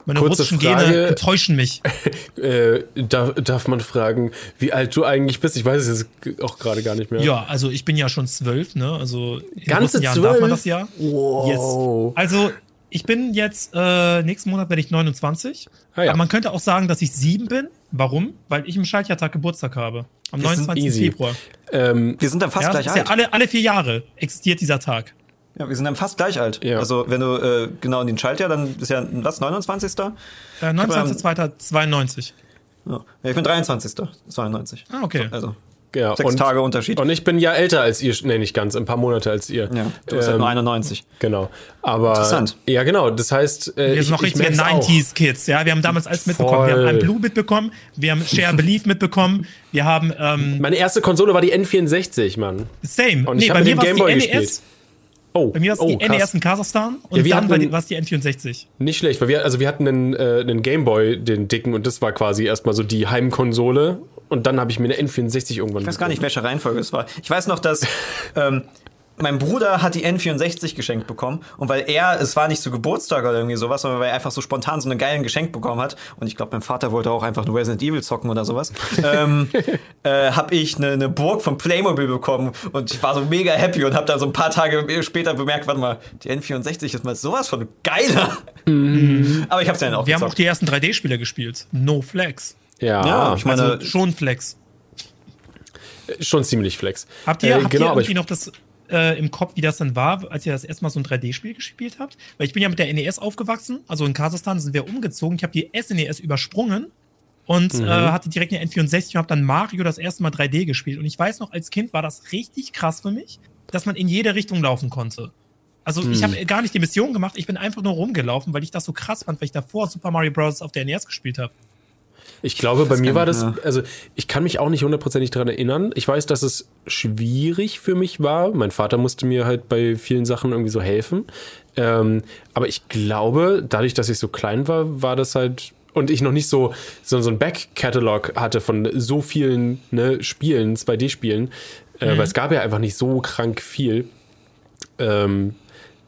Meine Kurze russischen Frage. Gene täuschen mich. Äh, darf, darf man fragen, wie alt du eigentlich bist? Ich weiß es jetzt auch gerade gar nicht mehr. Ja, also ich bin ja schon zwölf, ne? Also in Ganze russischen Jahren darf man zwölf? das ja. Wow. Yes. Also ich bin jetzt, äh, nächsten Monat werde ich 29. Ah, ja. Aber man könnte auch sagen, dass ich sieben bin. Warum? Weil ich im Schaltjahrtag Geburtstag habe. Am Das ist 29. easy. Februar. Ähm, Wir sind dann fast Ja, das gleich ist alt. ja alle, alle vier Jahre existiert dieser Tag. Ja, wir sind dann fast gleich alt. Ja. Also, wenn du äh, genau in den Schaltjahr, dann ist ja, was, 29. Äh, 29.02.92. Ja. ja, ich bin 23. 92. Ah, okay. Also, ja, sechs und, Tage Unterschied. und ich bin ja älter als ihr, nee, nicht ganz, ein paar Monate als ihr. ja, du bist halt Ähm, nur 91. Genau. Aber. Interessant. Ja, genau. Das heißt, äh, Wir sind noch ich richtige merk's auch. 90s-Kids, ja. Wir haben damals alles mitbekommen. Wir haben Voll. I'm Blue mitbekommen, wir haben Share Belief mitbekommen, wir haben ähm, Meine erste Konsole war die N64, Mann. Same. Und nee, ich hab bei mit mir dem war es die Gameboy NES. gespielt. Oh, Bei mir war es oh, die krass. NES in Kasachstan und Ja, wir dann war es die N64. Nicht schlecht, weil wir, also wir hatten einen, äh, einen Gameboy, den dicken, und das war quasi erstmal so die Heimkonsole. Und dann habe ich mir eine N64 irgendwann. Ich weiß gar nicht, welche Reihenfolge es war. Ich weiß noch, dass ähm, mein Bruder hat die N64 geschenkt bekommen und weil er, es war nicht zu Geburtstag oder irgendwie sowas, sondern weil er einfach so spontan so einen geilen Geschenk bekommen hat und ich glaube, mein Vater wollte auch einfach nur Resident Evil zocken oder sowas, ähm, äh, habe ich eine, eine Burg von Playmobil bekommen und ich war so mega happy und habe dann so ein paar Tage später bemerkt, warte mal, die N64 ist mal sowas von geiler. Aber ich habe es ja dann auch Wir haben auch gezockt. die ersten 3D-Spiele gespielt. No Flex. Ja, Ja, ich meine, Also schon Flex. schon ziemlich flex. Habt ihr, Äh, habt genau, ihr irgendwie ich, noch das äh, im Kopf, wie das dann war, als ihr das erste Mal so ein 3D-Spiel gespielt habt? Weil ich bin ja mit der NES aufgewachsen, also in Kasachstan sind wir umgezogen. Ich habe die SNES übersprungen und Mhm. äh, hatte direkt eine N64 und habe dann Mario das erste Mal 3D gespielt. Und ich weiß noch, als Kind war das richtig krass für mich, dass man in jede Richtung laufen konnte. Also ich Mhm. habe gar nicht die Mission gemacht, ich bin einfach nur rumgelaufen, weil ich das so krass fand, weil ich davor Super Mario Bros. auf der NES gespielt habe. Ich glaube, bei mir war das, also ich kann mich auch nicht hundertprozentig daran erinnern. Ich weiß, dass es schwierig für mich war. Mein Vater musste mir halt bei vielen Sachen irgendwie so helfen. Ähm, aber ich glaube, dadurch, dass ich so klein war, war das halt und ich noch nicht so, so, so ein Back-Catalog hatte von so vielen ne, Spielen, 2D-Spielen, äh, weil es gab ja einfach nicht so krank viel. Ähm,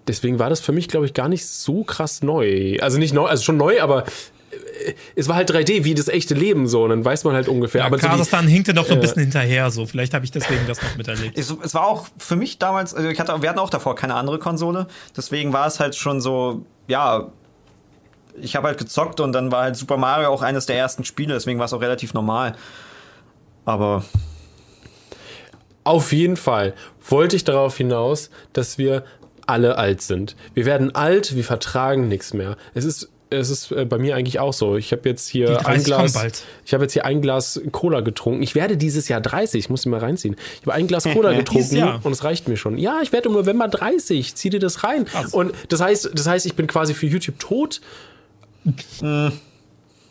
deswegen war das für mich, glaube ich, gar nicht so krass neu. Also nicht neu, also schon neu, aber es war halt 3D wie das echte Leben so. Und dann weiß man halt ungefähr. Ja, aber so die, Kasachstan hinkte doch so ein äh, bisschen hinterher, so. Vielleicht habe ich deswegen das noch miterlebt. Es, es war auch für mich damals, also ich hatte, wir hatten auch davor keine andere Konsole, deswegen war es halt schon so, ja, ich habe halt gezockt und dann war halt Super Mario auch eines der ersten Spiele, deswegen war es auch relativ normal. Aber Auf jeden Fall wollte ich darauf hinaus, dass wir alle alt sind. Wir werden alt, wir vertragen nichts mehr. Es ist es ist äh, bei mir eigentlich auch so. Ich habe jetzt hier 30 ein Glas. Ich habe jetzt hier ein Glas Cola getrunken. Ich werde dieses Jahr 30, ich muss ihn mal reinziehen. Ich habe ein Glas Cola getrunken und es reicht mir schon. Ja, ich werde im November 30. Zieh dir das rein. Krass. Und das heißt, das heißt, ich bin quasi für YouTube tot.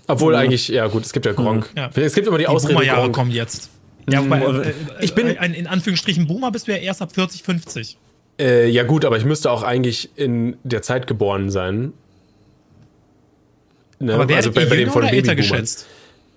Obwohl eigentlich, ja gut, es gibt ja Gronk. Ja. Es gibt immer die, Die Ausrede Boomer-Jahre Gronk. kommen jetzt. Ja, wobei, äh, Ich bin- ein, in Anführungsstrichen Boomer bist du ja erst ab 40, 50. Äh, ja gut, aber ich müsste auch eigentlich in der Zeit geboren sein. Ne? Aber werdet ihr jünger oder älter Babyboomern. geschätzt?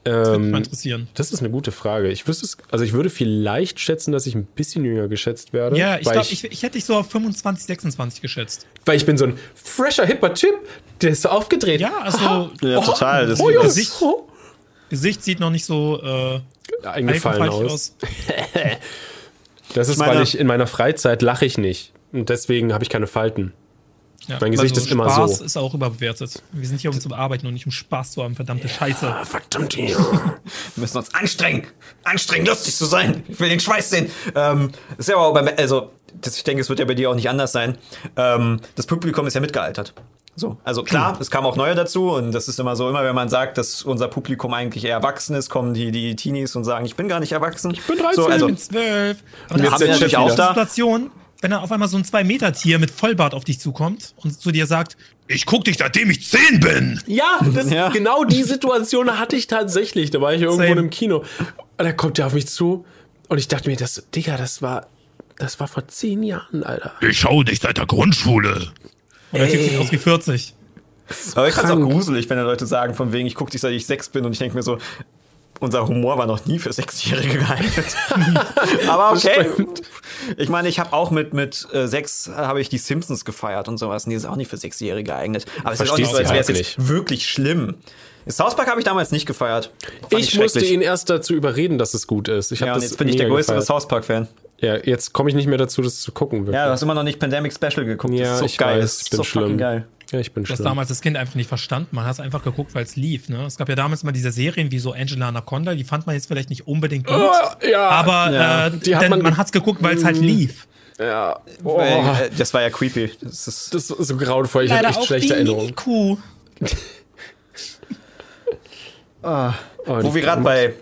Das würde mich mal Ähm, interessieren. das ist eine gute Frage. Ich wüsste es, also ich würde vielleicht schätzen, dass ich ein bisschen jünger geschätzt werde. Ja, ich glaube, ich, ich hätte dich so auf 25, 26 geschätzt. weil ich bin so ein fresher, hipper Typ, der ist so aufgedreht. Ja, also Ja, total. Das Oh, Jungs. Gesicht- Gesicht sieht noch nicht so äh, eingefallen alpenfaltig aus. Das ist, meine- weil ich in meiner Freizeit lache ich nicht. Und deswegen habe ich keine Falten. Ja, Mein Gesicht also ist immer Spaß so. ist auch überbewertet. Wir sind hier, um zu bearbeiten und nicht um Spaß zu haben, verdammte Scheiße. Ah, verdammt. Wir müssen uns anstrengen. Anstrengen, lustig zu sein. Ich will den Schweiß sehen. Ähm, ist ja aber auch bei, also, das, ich denke, es wird ja bei dir auch nicht anders sein. Ähm, das Publikum ist ja mitgealtert. So, also klar, es kam auch neue dazu und das ist immer so, immer wenn man sagt, dass unser Publikum eigentlich eher erwachsen ist, kommen die, die Teenies und sagen, ich bin gar nicht erwachsen. Ich bin 13. So, also, Ich bin zwölf. Aber das ist so Chef eine wieder. da. Wenn dann auf einmal so ein 2-Meter-Tier mit Vollbart auf dich zukommt und zu dir sagt, ich guck dich, seitdem ich 10 bin. Ja, das, Ja. genau die Situation hatte ich tatsächlich. Da war ich irgendwo Same. im Kino. Und da kommt der auf mich zu und ich dachte mir, das, Digga, das war, das war vor zehn Jahren, Alter. Ich schau dich seit der Grundschule. Und Typ sieht aus wie 40. aber ich fand's auch krank. gruselig, wenn da Leute sagen, von wegen, ich guck dich, seit ich sechs bin und ich denke mir so, unser Humor war noch nie für Sechsjährige geeignet. Aber okay. Ich meine, ich habe auch mit, mit äh, sechs habe ich die Simpsons gefeiert und sowas. Die ist auch nicht für Sechsjährige geeignet. Aber es ist auch nicht so, als wäre es jetzt wirklich schlimm. South Park habe ich damals nicht gefeiert. Fand Ich musste schrecklich. ihn erst dazu überreden, dass es gut ist. Ich Ja, und jetzt bin ich der größere gefeiert. South Park-Fan. Ja, jetzt komme ich nicht mehr dazu, das zu gucken. Wirklich. Ja, du hast immer noch nicht Pandemic Special geguckt. Ja, das ist so ich geil. weiß, das ich ist bin so fucking schlimm. geil. Ja, ich bin Das schlimm. damals das Kind einfach nicht verstanden. Man hat es einfach geguckt, weil es lief. Ne? Es gab ja damals mal diese Serien wie so Angela Anaconda, die fand man jetzt vielleicht nicht unbedingt gut. Oh, ja, aber ja. äh, Die hat denn man man hat es geguckt, weil es halt lief. ja. Oh, Äh, Das war ja creepy. Das ist das ist so grauenvoll. Ich habe echt schlechte Erinnerungen. Kuh. Oh, Wo wir gerade bei,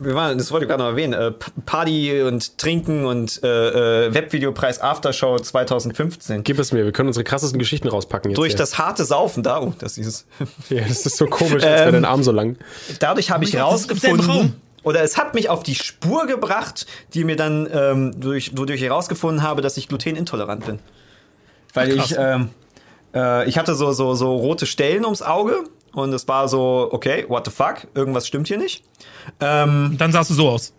wir waren, das wollte ich gerade noch erwähnen, äh, Party und Trinken und äh, äh, Webvideopreis Aftershow 2015. Gib es mir, wir können unsere krassesten Geschichten rauspacken jetzt. Durch hier. das harte Saufen da, oh, das ist Ja, das ist so komisch, als wäre Ähm, dein Arm so lang. dadurch habe ich selben Raum. rausgefunden, oder es hat mich auf die Spur gebracht, die mir dann ähm, durch, wodurch ich herausgefunden habe, dass ich glutenintolerant bin. Weil Ach, krass. ich, ähm, äh, ich hatte so, so, so rote Stellen ums Auge und es war so, okay, what the fuck, irgendwas stimmt hier nicht. Ähm, dann sahst du so aus.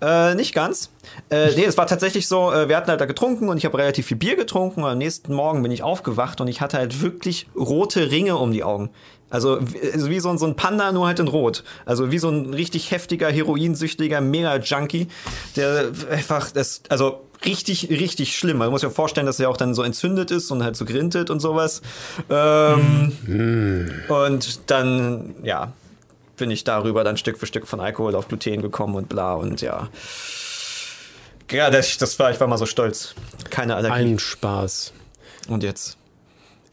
Äh, nicht ganz. Äh, nee, es war tatsächlich so, äh, wir hatten halt da getrunken und ich habe relativ viel Bier getrunken und am nächsten Morgen bin ich aufgewacht und ich hatte halt wirklich rote Ringe um die Augen. Also wie, also wie so, ein- so ein Panda, nur halt in Rot. Also wie so ein richtig heftiger, heroinsüchtiger Mega-Junkie, der einfach, das, also richtig, richtig schlimm. Man muss sich ja vorstellen, dass er auch dann so entzündet ist und halt so grintet und sowas. Ähm, Und dann, ja, bin ich darüber dann Stück für Stück von Alkohol auf Gluten gekommen und bla und ja. Ja, das, das war, ich war mal so stolz. Keine Allergie. Ein Spaß. und jetzt.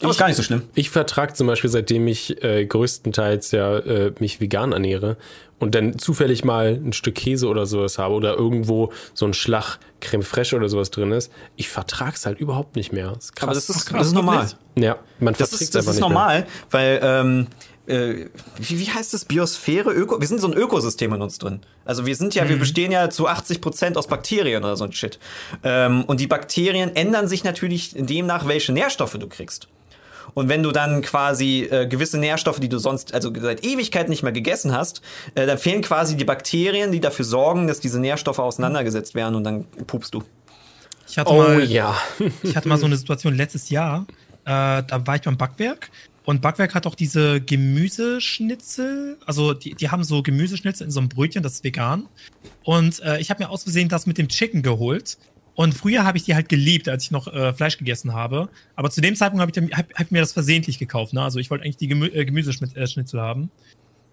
Aber ist gar nicht so schlimm. Ich vertrage zum Beispiel, seitdem ich äh, größtenteils ja äh, mich vegan ernähre und dann zufällig mal ein Stück Käse oder sowas habe oder irgendwo so ein Schlag Creme fraiche oder sowas drin ist, ich vertrage es halt überhaupt nicht mehr. Das ist krass. Aber das ist, krass, das ist normal. ja, man Das verträgt ist, es das einfach ist nicht normal, weil, ähm, äh, wie, wie heißt das? Biosphäre? Öko wir sind so ein Ökosystem in uns drin. Also wir sind ja, wir bestehen ja zu 80 Prozent aus Bakterien oder so ein Shit. Ähm, und die Bakterien ändern sich natürlich demnach, welche Nährstoffe du kriegst. Und wenn du dann quasi äh, gewisse Nährstoffe, die du sonst also seit Ewigkeit nicht mehr gegessen hast, äh, dann fehlen quasi die Bakterien, die dafür sorgen, dass diese Nährstoffe auseinandergesetzt werden und dann pupst du. Ich hatte. Oh mal, ja. ich hatte mal so eine Situation letztes Jahr. Äh, da war ich beim Backwerk und Backwerk hat auch diese Gemüseschnitzel. Also die, die haben so Gemüseschnitzel in so einem Brötchen, das ist vegan. Und äh, ich habe mir aus Versehen das mit dem Chicken geholt. Und früher habe ich die halt geliebt, als ich noch äh, Fleisch gegessen habe. Aber zu dem Zeitpunkt habe ich, hab, hab mir das versehentlich gekauft. Ne? Also ich wollte eigentlich die Gemü äh, Gemüseschnitzel haben.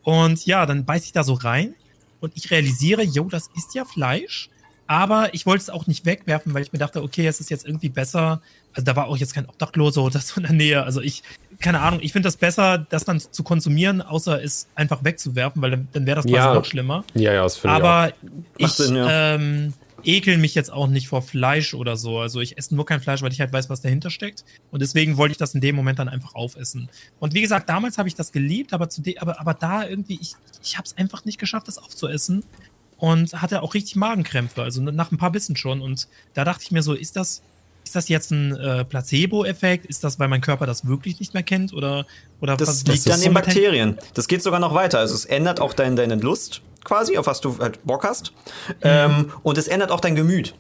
Und ja, dann beiß ich da so rein und ich realisiere, jo, das ist ja Fleisch. Aber ich wollte es auch nicht wegwerfen, weil ich mir dachte, okay, es ist jetzt irgendwie besser. Also da war auch jetzt kein Obdachloser oder so in der Nähe. Also ich keine Ahnung, ich finde das besser, das dann zu konsumieren, außer es einfach wegzuwerfen, weil dann, dann wäre das quasi Ja. noch schlimmer. Ja, ja, das finde ich. Aber ich Sinn, ja. ähm, ekel mich jetzt auch nicht vor Fleisch oder so. Also ich esse nur kein Fleisch, weil ich halt weiß, was dahinter steckt. Und deswegen wollte ich das in dem Moment dann einfach aufessen. Und wie gesagt, damals habe ich das geliebt, aber, zu aber, aber da irgendwie, ich, ich habe es einfach nicht geschafft, das aufzuessen. Und hatte auch richtig Magenkrämpfe, also nach ein paar Bissen schon. Und da dachte ich mir so, ist das, ist das jetzt ein äh, Placebo-Effekt? Ist das, weil mein Körper das wirklich nicht mehr kennt? Oder, oder Das was liegt was an den Bakterien. Das geht sogar noch weiter. Also es ändert auch dein, deine Lust quasi, auf was du halt Bock hast. Ähm, und es ändert auch dein Gemüt.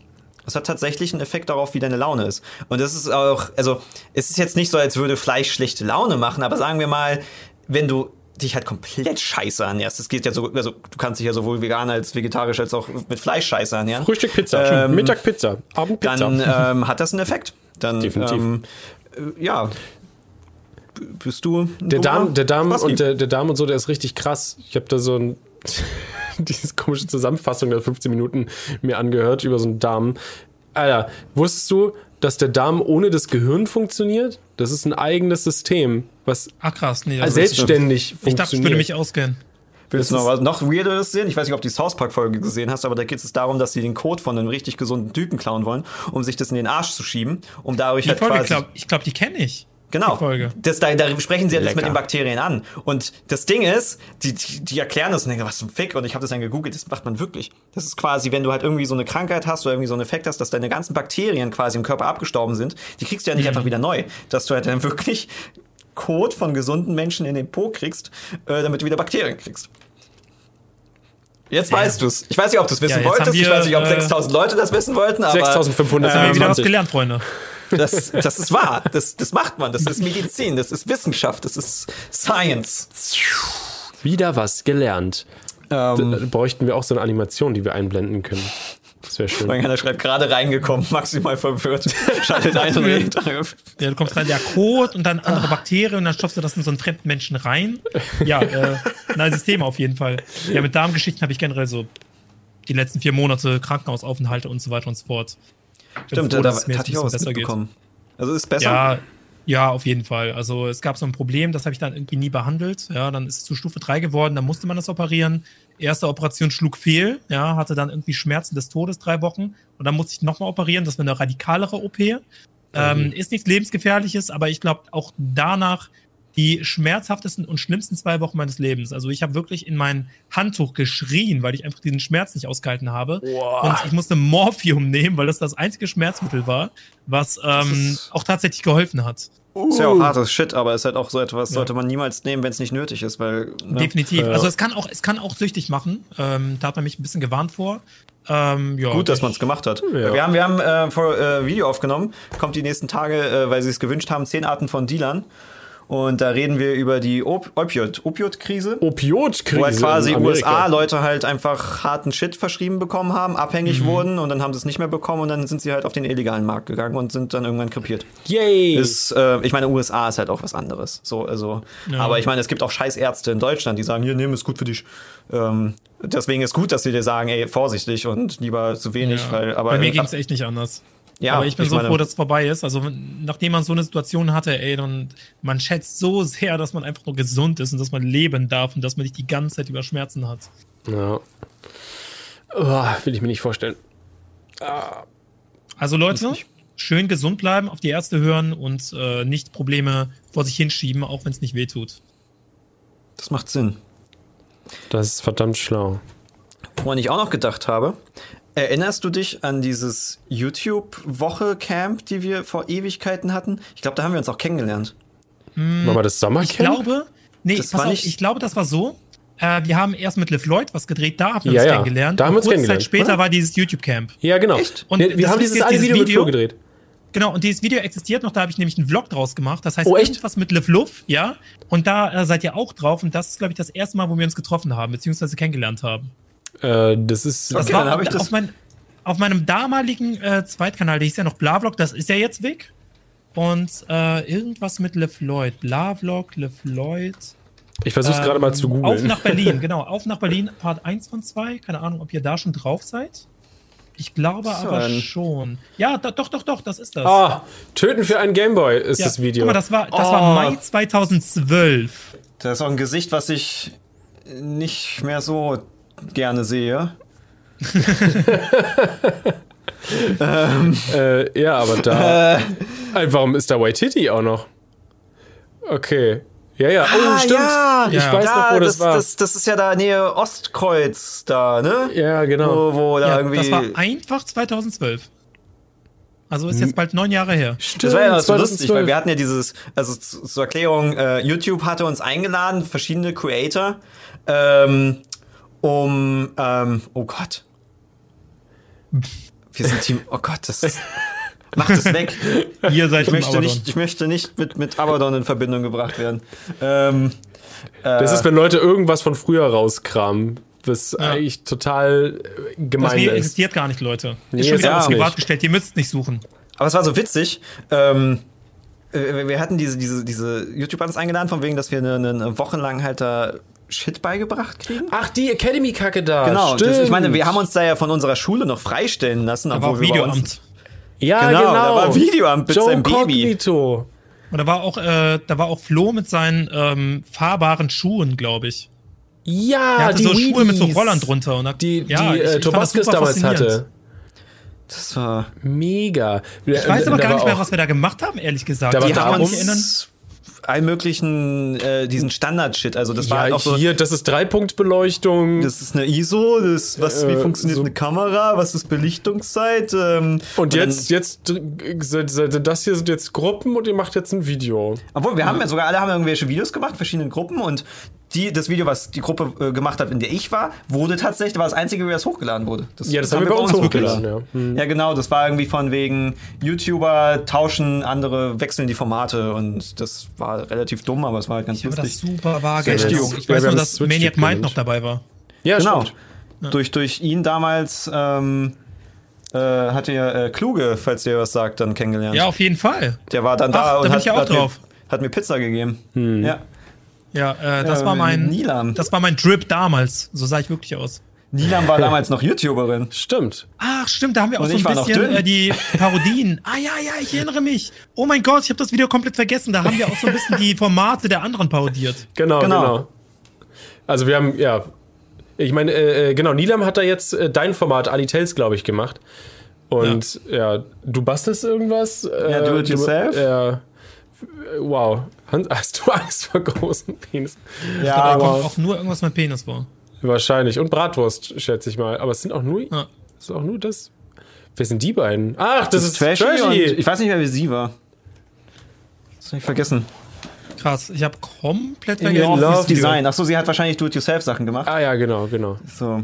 Das hat tatsächlich einen Effekt darauf, wie deine Laune ist. Und das ist auch, also es ist jetzt nicht so, als würde Fleisch schlechte Laune machen, aber sagen wir mal, wenn du dich halt komplett scheiße ernährst. Das geht ja so, also du kannst dich ja sowohl vegan als vegetarisch als auch mit Fleisch scheiße ernähren. Frühstück Pizza, Ähm, Mittag Pizza, Abend Pizza. Dann ähm, hat das einen Effekt. Dann, Definitiv. Ähm, äh, ja. Bist du Der Darm, der Darm und der, der Darm und so, der ist richtig krass. Ich habe da so ein diese komische Zusammenfassung der 15 Minuten mir angehört über so einen Darm. Alter, wusstest du, dass der Darm ohne das Gehirn funktioniert? Das ist ein eigenes System, was Ach krass, nee, also selbstständig ich dachte, ich würde funktioniert. mich auskennen. Willst du noch was noch Weirderes sehen? Ich weiß nicht, ob du die South Park-Folge gesehen hast, aber da geht es darum, dass sie den Code von einem richtig gesunden Typen klauen wollen, um sich das in den Arsch zu schieben, um dadurch Die halt Folge, quasi. glaub, ich glaube, die kenne ich. Genau. Die Folge. Das, da, da sprechen sie jetzt Lecker. mit den Bakterien an. Und das Ding ist, die, die, die erklären das und denken, was zum Fick? Und ich habe das dann gegoogelt, das macht man wirklich. Das ist quasi, wenn du halt irgendwie so eine Krankheit hast oder irgendwie so einen Effekt hast, dass deine ganzen Bakterien quasi im Körper abgestorben sind, die kriegst du ja nicht einfach wieder neu. Dass du halt dann wirklich Kot von gesunden Menschen in den Po kriegst, äh, damit du wieder Bakterien kriegst. Jetzt weißt du's. Ich weiß nicht, ob du es wissen Ja, wolltest. haben ich wir, weiß nicht, ob äh, 6000 Leute das wissen wollten, aber 6500 Haben wir wieder was 20. gelernt, Freunde. Das, das ist wahr. Das, das macht man. Das ist Medizin. Das ist Wissenschaft. Das ist Science. Wieder was gelernt. Da Ähm, bräuchten wir auch so eine Animation, die wir einblenden können. Das wäre schön. Einer schreibt gerade reingekommen, maximal verwirrt. Schaltet ein und redet. Ja, du kommst rein, der Code und dann andere Bakterien und dann stopfst du das in so einen fremden Menschen rein. Ja, äh, nice Thema auf jeden Fall. Ja, mit Darmgeschichten habe ich generell so die letzten vier Monate Krankenhausaufenthalte und so weiter und so fort. Stimmt, froh, da hatte ich auch was besser geht. mitbekommen. Also ist besser. Ja, ja, auf jeden Fall. Also es gab so ein Problem, das habe ich dann irgendwie nie behandelt. Ja, dann ist es zu Stufe 3 geworden, dann musste man das operieren. Erste Operation schlug fehl, ja, hatte dann irgendwie Schmerzen des Todes drei Wochen und dann musste ich nochmal operieren. Das war eine radikalere OP. Ähm, ist nichts lebensgefährliches, aber ich glaube auch danach die schmerzhaftesten und schlimmsten zwei Wochen meines Lebens. Also ich habe wirklich in mein Handtuch geschrien, weil ich einfach diesen Schmerz nicht ausgehalten habe. Und ich musste Morphium nehmen, weil das das einzige Schmerzmittel war, was ähm, auch tatsächlich geholfen hat. Ist ja auch hartes Shit, aber ist halt auch so etwas, sollte man niemals nehmen, wenn es nicht nötig ist, weil. Ne? Definitiv. Ja. Also es kann auch, es kann auch süchtig machen. Ähm, da hat man mich ein bisschen gewarnt vor. Ähm, ja, Gut, dass man es gemacht hat. Ja. Wir haben, wir haben äh, vor, äh, Video aufgenommen, kommt die nächsten Tage, äh, weil sie es gewünscht haben, zehn Arten von Dealern. Und da reden wir über die Op Opioid- Opioid-Krise. Opioidkrise. Wo halt quasi in Amerika. USA Leute halt einfach harten Shit verschrieben bekommen haben, Mhm. abhängig wurden und dann haben sie es nicht mehr bekommen und dann sind sie halt auf den illegalen Markt gegangen und sind dann irgendwann krepiert. Yay! Ist, äh, ich meine, USA ist halt auch was anderes. So, also, Ja. aber ich meine, es gibt auch scheiß Ärzte in Deutschland, die sagen, hier, nimm, ist gut für dich. Ähm, deswegen ist gut, dass sie dir sagen, ey, vorsichtig und lieber zu wenig, ja. weil, aber Bei mir ging es echt nicht anders. Ja, Aber ich bin so meine, froh, dass es vorbei ist. Also, nachdem man so eine Situation hatte, ey, dann man schätzt so sehr, dass man einfach nur gesund ist und dass man leben darf und dass man nicht die ganze Zeit über Schmerzen hat. Ja. Oh, will ich mir nicht vorstellen. Also Leute, schön gesund bleiben, auf die Ärzte hören und äh, nicht Probleme vor sich hinschieben, auch wenn es nicht wehtut. das macht Sinn. Das ist verdammt schlau. Woran ich auch noch gedacht habe, erinnerst du dich an dieses YouTube-Woche-Camp, die wir vor Ewigkeiten hatten? Ich glaube, da haben wir uns auch kennengelernt. War mal das Ich Sommercamp? glaube, nee, Das pass war auf, nicht- ich glaube, das war so. Äh, wir haben erst mit Liv Lloyd was gedreht, da haben wir Ja, uns ja, kennengelernt. da haben wir und uns kurze kennengelernt, Zeit später oder? war dieses YouTube-Camp. Ja, genau. Echt? Und wir wir haben dieses eine dieses Video mit Video- Flo gedreht. Genau, und dieses Video existiert noch, da habe ich nämlich einen Vlog draus gemacht. Das heißt, Oh, echt? irgendwas mit Liv Luff, ja. Und da äh, seid ihr auch drauf. Und das ist, glaube ich, das erste Mal, wo wir uns getroffen haben, beziehungsweise kennengelernt haben. Äh, das ist. Das Okay, war dann ich auf, das- auf, mein, auf meinem damaligen äh, Zweitkanal, der hieß ja noch Blavlog, das ist ja jetzt weg. Und äh, irgendwas mit Liv Lloyd. Blavlog, Liv Lloyd. Ich versuche es gerade mal zu Ähm, Auf googeln. nach Berlin, genau. Auf nach Berlin, Part 1 von 2. Keine Ahnung, ob ihr da schon drauf seid. Ich glaube aber ein- schon. Ja, da, doch, doch, doch, das ist das. Ah, Töten für einen Gameboy ist ja. das Video. Guck mal, das war, das Oh. war Mai 2012. Das ist auch ein Gesicht, was ich nicht mehr so gerne sehe. äh, ja, aber da. Äh, warum ist da Waititi auch noch? Okay. Ja, ja. Oh, Ah, stimmt. ja. Ich Ja. weiß noch, wo das, das, war. das, das ist ja da Nähe Ostkreuz da, ne? ja, genau. Wo, wo da Ja, irgendwie. das war einfach 2012. Also ist jetzt bald neun Jahre her. Das war ja so 2012. lustig, weil wir hatten ja dieses, also zu- zur Erklärung, äh, YouTube hatte uns eingeladen, verschiedene Creator, ähm, um, ähm, oh Gott. Wir sind Team, oh Gott, das ist, macht es weg. Ihr seid Ich möchte nicht, ich möchte nicht mit, mit Abaddon in Verbindung gebracht werden. Ähm, Das ist, wenn Leute irgendwas von früher rauskramen, was Ja. eigentlich total äh, Das gemein Video ist. existiert gar nicht, Leute. Nee, Ist schon wieder nicht. privat gestellt. Ihr müsst nicht suchen. Aber es war so witzig. Ähm, wir wir hatten diese, diese, diese YouTuber uns eingeladen, von wegen, dass wir eine, eine Woche lang halt da Shit beigebracht kriegen. Ach, die Academy-Kacke da. Genau, stimmt. das, ich meine, wir haben uns da ja von unserer Schule noch freistellen lassen, Da war obwohl wir uns, Videoamt. Ja, Genau, genau. da war Videoamt mit Joe seinem Baby. Cognito. Und da war auch, äh, da war auch Flo mit seinen ähm, fahrbaren Schuhen, glaube ich. Ja, Er hatte die so Schuhe mit so. Rollern drunter. Und da, Die, ja, die ich- äh, Tobaskis damals hatte. Das war, Mega. Ich weiß aber gar nicht mehr, was wir da gemacht haben, ehrlich gesagt. Da war die Ich kann haben uns allen möglichen, äh, diesen Standard-Shit, also das war Ja, halt auch so, hier, das ist Dreipunktbeleuchtung. das ist eine ISO, das, was, wie Äh, funktioniert so- eine Kamera, was ist Belichtungszeit, ähm, und dann- jetzt, jetzt, das hier sind jetzt Gruppen und ihr macht jetzt ein Video. Obwohl, wir haben ja sogar alle haben irgendwelche Videos gemacht, verschiedenen Gruppen und die, das Video, was die Gruppe äh, gemacht hat, in der ich war, wurde tatsächlich, war das einzige, wie das hochgeladen wurde. Ja, das haben wir bei uns hochgeladen, ja. Hm. Ja, genau, das war irgendwie von wegen YouTuber tauschen andere, wechseln die Formate und das war relativ dumm, aber es war halt ganz Ich habe das lustig. super. Switch-Duke. Ich Ja, weiß nur, dass Maniac Mind noch dabei war. Ja, Genau. stimmt. Durch, durch ihn damals ähm, äh, hat ihr äh, Kluge, falls ihr was sagt, dann kennengelernt. Ja, auf jeden Fall. Der war dann Ach, da da und bin hat, ich ja auch hat, drauf. Mir, hat mir Pizza gegeben. Hm. Ja. Ja, äh, das Ja, war mein, Nilam. das war mein Drip damals. So sah ich wirklich aus. Nilam war damals noch YouTuberin. Stimmt. Ach, stimmt, da haben wir auch Und so ich ein bisschen äh, die Parodien. Ah ja, ja, ich erinnere mich. Oh mein Gott, ich habe das Video komplett vergessen. Da haben wir auch so ein bisschen die Formate der anderen parodiert. Genau, genau. Genau. Also wir haben, ja. Ich meine, äh, äh, genau, Nilam hat da jetzt äh, dein Format Ali Tales, glaube ich, gemacht. Und ja. du bastelst irgendwas? Ja, do it du- yourself? Ja. Wow. Hans, Hast du Angst vor großen Penis? Ja, Da aber kommt auch nur irgendwas mit Penis vor. Wahrscheinlich. Und Bratwurst, schätze ich mal. Aber es sind auch nur, Ja. es ist auch nur das. Wer sind die beiden? Ach, das, das ist Trashy, Trashy. und ich weiß nicht mehr, wie sie war. Das hab ich vergessen. Krass, ich habe komplett In vergessen. Love. Design. Achso, sie hat wahrscheinlich Do-it-yourself-Sachen gemacht. ah ja, genau, genau. So,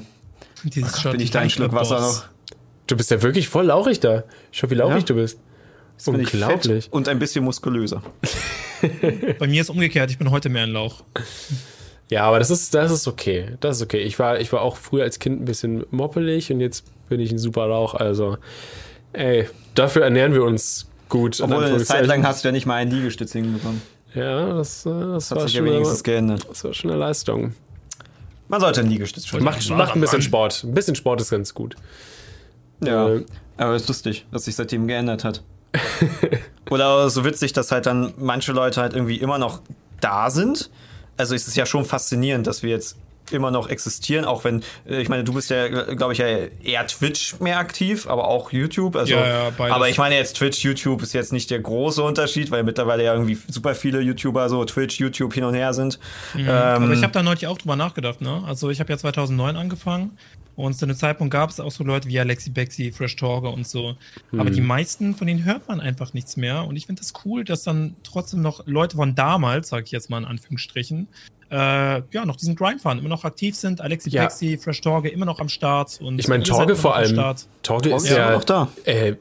Dieses Shot, bin ich die da ein Schluck Wasser noch. Du bist ja wirklich voll lauchig da. Schau, wie lauchig Ja. du bist. Bin ich Unglaublich. fett und ein bisschen muskulöser. Bei mir ist umgekehrt, ich bin heute mehr ein Lauch. Ja, aber das ist, das ist okay. Das ist okay. Ich war, ich war auch früher als Kind ein bisschen moppelig und jetzt bin ich ein super Lauch. Also, ey, dafür ernähren wir uns gut. Obwohl, eine Zeit lang hast du ja nicht mal einen Liegestütz hinbekommen. Ja, das, äh, das, Hat war sich ja schon, wenigstens eine, geändert. das war schon eine Leistung. Man sollte einen Liegestütz schon Macht, macht ein bisschen. Sport. Ein bisschen Sport ist ganz gut. Ja, Äh, aber es ist lustig, dass sich seitdem geändert hat. Oder so witzig, dass halt dann manche Leute halt irgendwie immer noch da sind. Also es ist ja schon faszinierend, dass wir jetzt immer noch existieren, auch wenn, äh, ich meine, du bist ja, glaube ich, ja eher Twitch mehr aktiv, aber auch YouTube. Also, Ja, ja, aber ich meine jetzt Twitch, YouTube ist jetzt nicht der große Unterschied, weil mittlerweile ja irgendwie super viele YouTuber so Twitch, YouTube hin und her sind. Ähm, Aber ich habe da neulich auch drüber nachgedacht, ne? Also ich habe ja 2009 angefangen und zu dem Zeitpunkt gab es auch so Leute wie Alexi Bexi, Fresh Talker und so. Aber die meisten von denen hört man einfach nichts mehr und ich finde das cool, dass dann trotzdem noch Leute von damals, sage ich jetzt mal in Anführungsstrichen, äh, ja, noch diesen Grind fahren, immer noch aktiv sind. Alexi Ja. Bexi, Fresh Talker immer noch am Start. Und Ich meine, Torge vor allem. Start. Torge ist Torge ist ja immer noch da. Äh,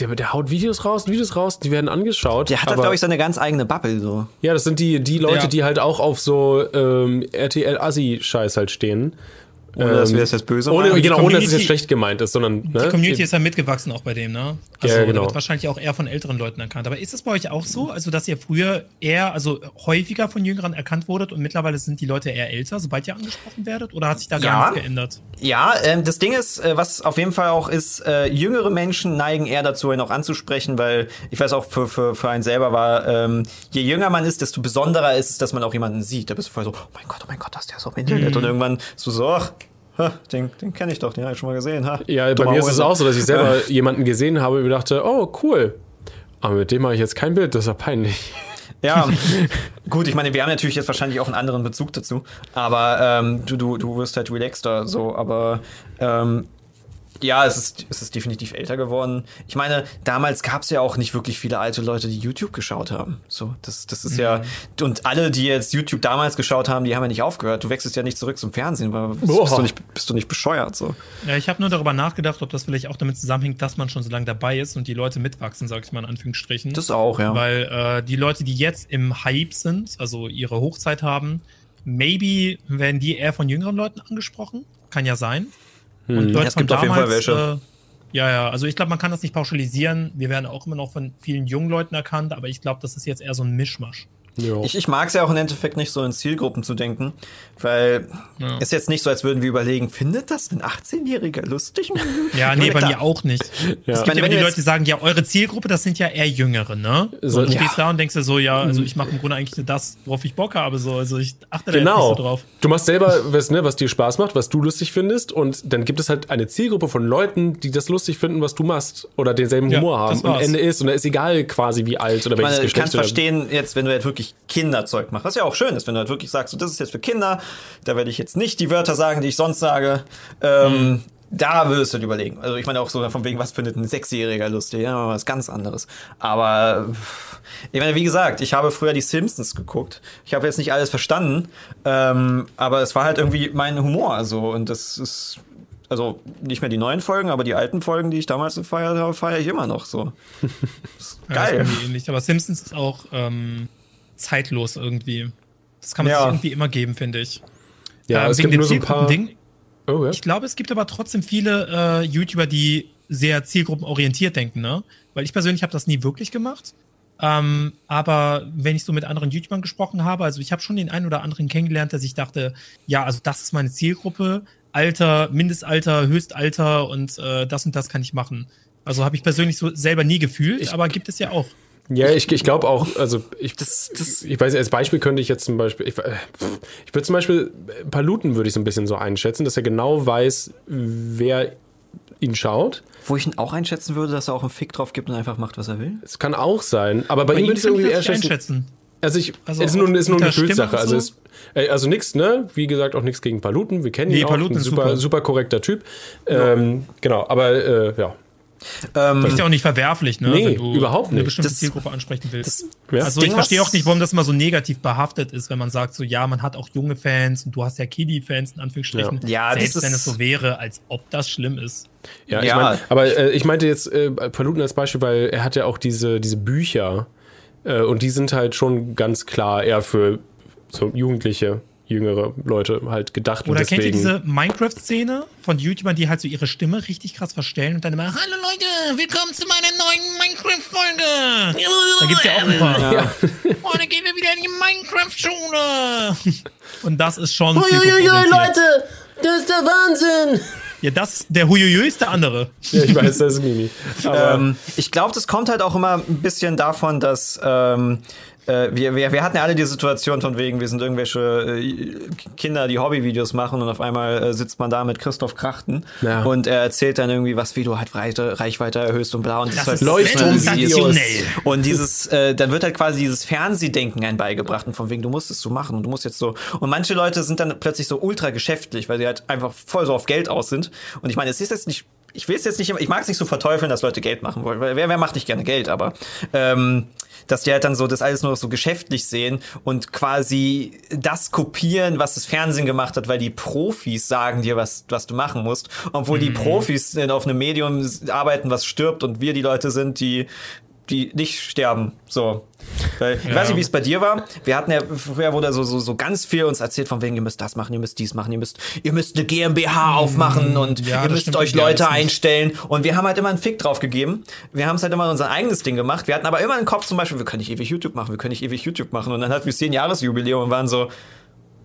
der, der haut Videos raus, Videos raus, die werden angeschaut. der hat halt, glaube ich, seine ganz eigene Bubble so. Ja, das sind die, die Leute, Ja. die halt auch auf so ähm, RTL-Assi-Scheiß halt stehen. Ohne dass wir das jetzt böse Ohne, genau, ohne dass es jetzt schlecht gemeint ist, sondern. Ne? Die Community ist ja mitgewachsen auch bei dem, ne? Also Ja, der genau. wird wahrscheinlich auch eher von älteren Leuten erkannt. Aber ist es bei euch auch so, also dass ihr früher eher, also häufiger von Jüngeren erkannt wurdet und mittlerweile sind die Leute eher älter, sobald ihr angesprochen werdet? Oder hat sich da gar Ja. nichts geändert? Ja, ähm, das Ding ist, äh, was auf jeden Fall auch ist, äh, jüngere Menschen neigen eher dazu, ihn auch anzusprechen, weil ich weiß auch, für, für, für einen selber war, ähm, je jünger man ist, desto besonderer ist es, dass man auch jemanden sieht. Da bist du voll so, oh mein Gott, oh mein Gott, das ist der so im Internet. Und irgendwann so, so ach, ha, den, den kenne ich doch, den habe ich schon mal gesehen. Ha, Ja, bei mir ist es auch so, dass ich selber jemanden gesehen habe und mir dachte, oh, cool. Aber mit dem mache ich jetzt kein Bild, das ist ja peinlich. Ja, gut, ich meine, wir haben natürlich jetzt wahrscheinlich auch einen anderen Bezug dazu, aber ähm, du, du, du wirst halt relaxter so, aber ähm, ja, es ist, es ist definitiv älter geworden. Ich meine, damals gab es ja auch nicht wirklich viele alte Leute, die YouTube geschaut haben. So, das, das ist ja. Und alle, die jetzt YouTube damals geschaut haben, die haben ja nicht aufgehört. Du wechselst ja nicht zurück zum Fernsehen, weil bist, du, nicht, bist du nicht bescheuert. So. Ja, ich habe nur darüber nachgedacht, ob das vielleicht auch damit zusammenhängt, dass man schon so lange dabei ist und die Leute mitwachsen, sag ich mal in Anführungsstrichen. Das auch, ja. Weil äh, die Leute, die jetzt im Hype sind, also ihre Hochzeit haben, maybe werden die eher von jüngeren Leuten angesprochen. Kann ja sein. Und Leute Hm. Es gibt von auf jeden Fall damals, welche. Äh, ja, ja, also ich glaube, man kann das nicht pauschalisieren. Wir werden auch immer noch von vielen jungen Leuten erkannt, aber ich glaube, das ist jetzt eher so ein Mischmasch. Ja. Ich, ich mag es ja auch im Endeffekt nicht so in Zielgruppen zu denken, weil Ja. ist jetzt nicht so, als würden wir überlegen, findet das ein 18-Jähriger lustig? Ja, nee, bei Klar. mir auch nicht. Ja. Es gibt meine, immer die Leute, jetzt- die sagen, ja, eure Zielgruppe, das sind ja eher Jüngere, ne? So, So, du stehst da und denkst dir so, ja, also ich mache im Grunde eigentlich nur das, worauf ich Bock habe. So. Also ich achte da Genau. jetzt nicht so drauf. Du machst selber was, ne, was dir Spaß macht, was du lustig findest, und dann gibt es halt eine Zielgruppe von Leuten, die das lustig finden, was du machst, oder denselben Humor haben. Und. Ende ist, und da ist egal quasi wie alt oder Ich welches meine, ich Geschlecht. kann es oder- verstehen, jetzt, wenn du halt wirklich Kinderzeug machst, was ja auch schön ist, wenn du halt wirklich sagst, so, das ist jetzt für Kinder, da werde ich jetzt nicht die Wörter sagen, die ich sonst sage. Ähm, Da würdest du halt überlegen. Also ich meine auch so von wegen, was findet ein Sechsjähriger lustig? Ja, was ganz anderes. Aber ich meine, wie gesagt, ich habe früher die Simpsons geguckt. Ich habe jetzt nicht alles verstanden, ähm, aber es war halt irgendwie mein Humor. Also und das ist also nicht mehr die neuen Folgen, aber die alten Folgen, die ich damals gefeiert habe, feiere ich immer noch so. Ja, geil. irgendwie ähnlich. Aber Simpsons ist auch ähm, zeitlos irgendwie. Das kann man Ja. sich irgendwie immer geben, finde ich. Ja, Ähm, es wegen gibt dem nur so ein paar. Zielgruppending. Oh, ja. Ich glaube, es gibt aber trotzdem viele äh, YouTuber, die sehr zielgruppenorientiert denken, ne? Weil ich persönlich habe das nie wirklich gemacht. Ähm, aber wenn ich so mit anderen YouTubern gesprochen habe, also ich habe schon den einen oder anderen kennengelernt, der sich dachte, ja, also das ist meine Zielgruppe, Alter, Mindestalter, Höchstalter und äh, das und das kann ich machen. Also habe ich persönlich so selber nie gefühlt, aber gibt es ja auch. Ja, ich, ich glaube auch, also ich, Das- das- ich weiß, als Beispiel könnte ich jetzt zum Beispiel, ich, äh, ich würde zum Beispiel, äh, Paluten würde ich so ein bisschen so einschätzen, dass er genau weiß, wer ihn schaut. Wo ich ihn auch einschätzen würde, dass er auch einen Fick drauf gibt und einfach macht, was er will. Es kann auch sein, aber bei, ihm würde ich es irgendwie eher einschätzen. Also ich, Also es ist nur, ist nur eine Gefühlssache. Also, äh, also nichts, ne? Wie gesagt, auch nichts gegen Paluten. Wir kennen Nee, ihn auch. Paluten ein ist super, super. super korrekter Typ. Ähm, genau, aber äh, ja. Ähm, Ist ja auch nicht verwerflich, ne? Nee, wenn du überhaupt eine nicht. bestimmte Das- Zielgruppe ansprechen willst. Ja. also Ding, ich verstehe auch nicht, warum das immer so negativ behaftet ist, wenn man sagt, so ja, man hat auch junge Fans und du hast ja Kiddie-Fans in Anführungsstrichen. Ja. Ja, das selbst wenn es so wäre, als ob das schlimm ist. Ja, ich Ja. mein, aber äh, ich meinte jetzt äh, Paluten als Beispiel, weil er hat ja auch diese, diese Bücher äh, und die sind halt schon ganz klar eher für so Jugendliche, jüngere Leute halt gedacht. Oder und kennt ihr diese Minecraft-Szene von YouTubern, die halt so ihre Stimme richtig krass verstellen und dann immer, hallo Leute, willkommen zu meiner neuen Minecraft-Folge. Da gibt's ja auch ein paar. Ja. Oh, dann gehen wir wieder in die Minecraft-Schule. Und das ist schon Uiuiui, zielgruppenorientiert. Leute, das ist der Wahnsinn. Ja, das ist der Huiuiui ist der andere. ja, ich weiß, das ist Mimi. Aber Ähm, ich glaube, das kommt halt auch immer ein bisschen davon, dass ähm, äh, wir, wir, wir hatten ja alle die Situation von wegen, wir sind irgendwelche äh, Kinder, die Hobbyvideos machen und auf einmal äh, sitzt man da mit Christoph Krachten Ja. und er erzählt dann irgendwie, was wie du halt Reiche, Reichweite erhöhst und bla und Das halt ist Leuchtturmvideos. und dieses, äh, dann wird halt quasi dieses Fernsehdenken ein beigebracht und von wegen, du musst es so machen und du musst jetzt so. Und manche Leute sind dann plötzlich so ultra geschäftlich, weil sie halt einfach voll so auf Geld aus sind. Und ich meine, es ist jetzt nicht, ich will es jetzt nicht, immer- ich mag es nicht so verteufeln, dass Leute Geld machen wollen, weil wer, wer macht nicht gerne Geld, aber ähm, dass die halt dann so das alles nur so geschäftlich sehen und quasi das kopieren, was das Fernsehen gemacht hat, weil die Profis sagen dir, was, was du machen musst, obwohl die Profis auf einem Medium arbeiten, was stirbt und wir die Leute sind, die die nicht sterben. So. Weil, ich Ja. weiß nicht, wie es bei dir war. Wir hatten ja, früher wurde so, so, so ganz viel uns erzählt, von wegen, ihr müsst das machen, ihr müsst dies machen, ihr müsst, ihr müsst eine GmbH aufmachen und ja, ihr müsst euch Leute einstellen. Und wir haben halt immer einen Fick drauf gegeben. Wir haben es halt immer unser eigenes Ding gemacht. Wir hatten aber immer im Kopf zum Beispiel, wir können nicht ewig YouTube machen, wir können nicht ewig YouTube machen. Und dann hatten wir das 10-Jahres-Jubiläum und waren so,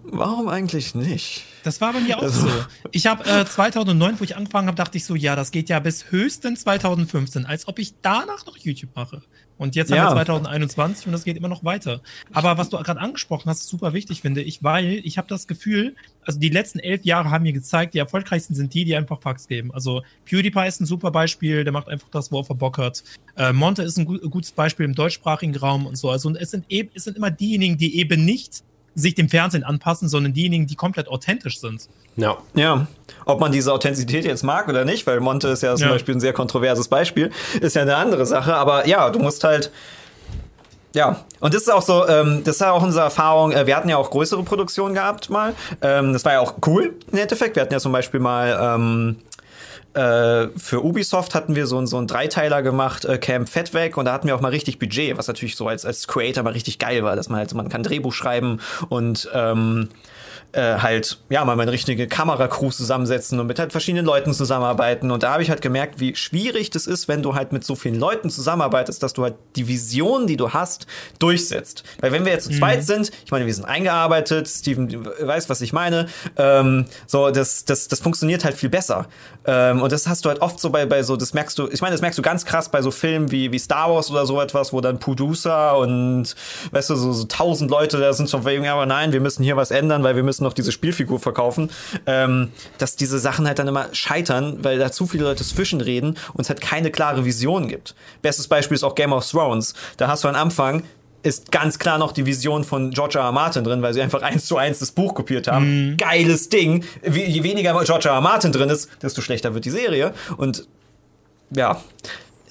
warum eigentlich nicht? Das war bei mir auch so. Ich habe äh, 2009, wo ich angefangen habe, dachte ich so, ja, das geht ja bis höchstens 2015, als ob ich danach noch YouTube mache. Und jetzt Ja. haben wir 2021 und das geht immer noch weiter. Aber was du gerade angesprochen hast, ist super wichtig, finde ich, weil ich habe das Gefühl, also die letzten elf Jahre haben mir gezeigt, die erfolgreichsten sind die, die einfach Fax geben. Also PewDiePie ist ein super Beispiel, der macht einfach das, worauf er Bock hat. Äh, Monte ist ein gu gutes Beispiel im deutschsprachigen Raum und so. Also und es sind eben, es sind immer diejenigen, die eben nicht sich dem Fernsehen anpassen, sondern diejenigen, die komplett authentisch sind. Ja. Ja, ob man diese Authentizität jetzt mag oder nicht, weil Monte ist ja zum Ja. Beispiel ein sehr kontroverses Beispiel, ist ja eine andere Sache. Aber ja, du musst halt. Ja, und das ist auch so, ähm, das ist ja auch unsere Erfahrung. Äh, wir hatten ja auch größere Produktionen gehabt mal. Ähm, das war ja auch cool im Endeffekt. Wir hatten ja zum Beispiel mal ähm, äh, für Ubisoft hatten wir so, einen- so einen Dreiteiler gemacht, äh, Camp Fett weg, und da hatten wir auch mal richtig Budget, was natürlich so als, als Creator mal richtig geil war, dass man halt, man kann Drehbuch schreiben und ähm, äh, halt, ja, mal eine richtige Kameracrew zusammensetzen und mit halt verschiedenen Leuten zusammenarbeiten. Und da habe ich halt gemerkt, wie schwierig das ist, wenn du halt mit so vielen Leuten zusammenarbeitest, dass du halt die Vision, die du hast, durchsetzt. Weil wenn wir jetzt zu zweit sind, ich meine, wir sind eingearbeitet, Steven weiß, was ich meine, ähm, so, das, das, das funktioniert halt viel besser. Ähm, und das hast du halt oft so bei, bei so, das merkst du, ich meine, das merkst du ganz krass bei so Filmen wie, wie Star Wars oder so etwas, wo dann Producer und, weißt du, so, so tausend Leute da sind schon wegen, aber nein, wir müssen hier was ändern, weil wir müssen noch diese Spielfigur verkaufen, ähm, dass diese Sachen halt dann immer scheitern, weil da zu viele Leute zwischen reden und es halt keine klare Vision gibt. Bestes Beispiel ist auch Game of Thrones. Da hast du am Anfang ist ganz klar noch die Vision von George R. R. Martin drin, weil sie einfach eins zu eins das Buch kopiert haben. Geiles Ding. Je weniger George R. R. Martin drin ist, desto schlechter wird die Serie. Und ja.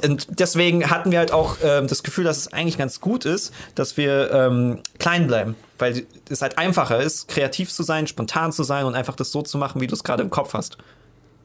Und deswegen hatten wir halt auch ähm, das Gefühl, dass es eigentlich ganz gut ist, dass wir ähm, klein bleiben. Weil es halt einfacher ist, kreativ zu sein, spontan zu sein und einfach das so zu machen, wie du es gerade im Kopf hast.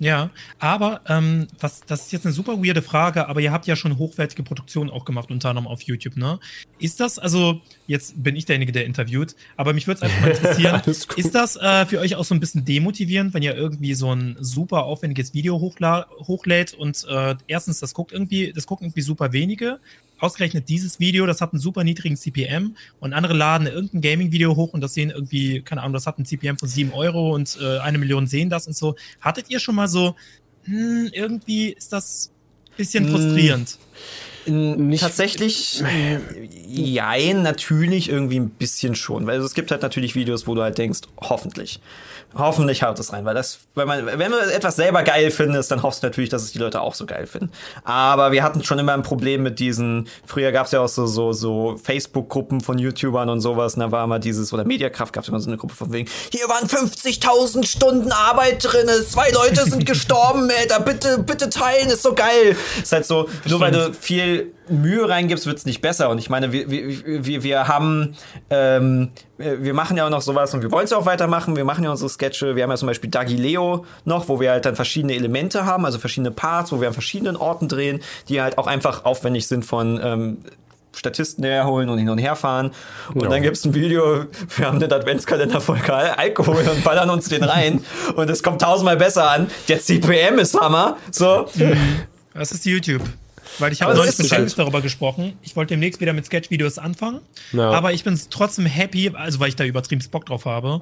Ja, aber ähm, was, das ist jetzt eine super weirde Frage, aber ihr habt ja schon hochwertige Produktionen auch gemacht, unter anderem auf YouTube, ne? Ist das, also, jetzt bin ich derjenige, der interviewt, aber mich würde es einfach mal interessieren, ist das äh, für euch auch so ein bisschen demotivierend, wenn ihr irgendwie so ein super aufwendiges Video hochlädt und äh, erstens, das guckt irgendwie, das gucken irgendwie super wenige, ausgerechnet dieses Video, das hat einen super niedrigen CPM und andere laden irgendein Gaming-Video hoch und das sehen irgendwie, keine Ahnung, das hat einen CPM von 7 Euro und äh, eine Million sehen das und so. Hattet ihr schon mal so, hm, irgendwie ist das bisschen frustrierend? Nicht- Tatsächlich, äh, jein, natürlich irgendwie ein bisschen schon. Weil es gibt halt natürlich Videos, wo du halt denkst, hoffentlich. Hoffentlich haut es rein, weil das, wenn man, wenn du etwas selber geil findest, dann hoffst du natürlich, dass es die Leute auch so geil finden. Aber wir hatten schon immer ein Problem mit diesen, früher gab es ja auch so, so, so Facebook-Gruppen von YouTubern und sowas, und da war immer dieses, oder Mediakraft gab es immer so eine Gruppe von wegen, hier waren 50.000 Stunden Arbeit drin, zwei Leute sind gestorben, Alter, bitte, bitte teilen, ist so geil. Ist halt so, nur weil du viel Mühe reingibst, wird's nicht besser. Und ich meine, wir, wir, wir, wir haben, ähm, wir machen ja auch noch sowas und wir wollen es auch weitermachen. Wir machen ja unsere Sketche. Wir haben ja zum Beispiel Dagileo noch, wo wir halt dann verschiedene Elemente haben, also verschiedene Parts, wo wir an verschiedenen Orten drehen, die halt auch einfach aufwendig sind von ähm, Statisten herholen und hin und her fahren. Und Ja. dann gibt's ein Video, wir haben den Adventskalender voll Al- Alkohol und ballern uns den rein. und es kommt tausendmal besser an. Der CPM ist Hammer. So. Das ist YouTube. Weil ich habe neulich mit es halt. James darüber gesprochen. Ich wollte demnächst wieder mit Sketch-Videos anfangen. Ja. Aber ich bin trotzdem happy, also weil ich da übertrieben Bock drauf habe.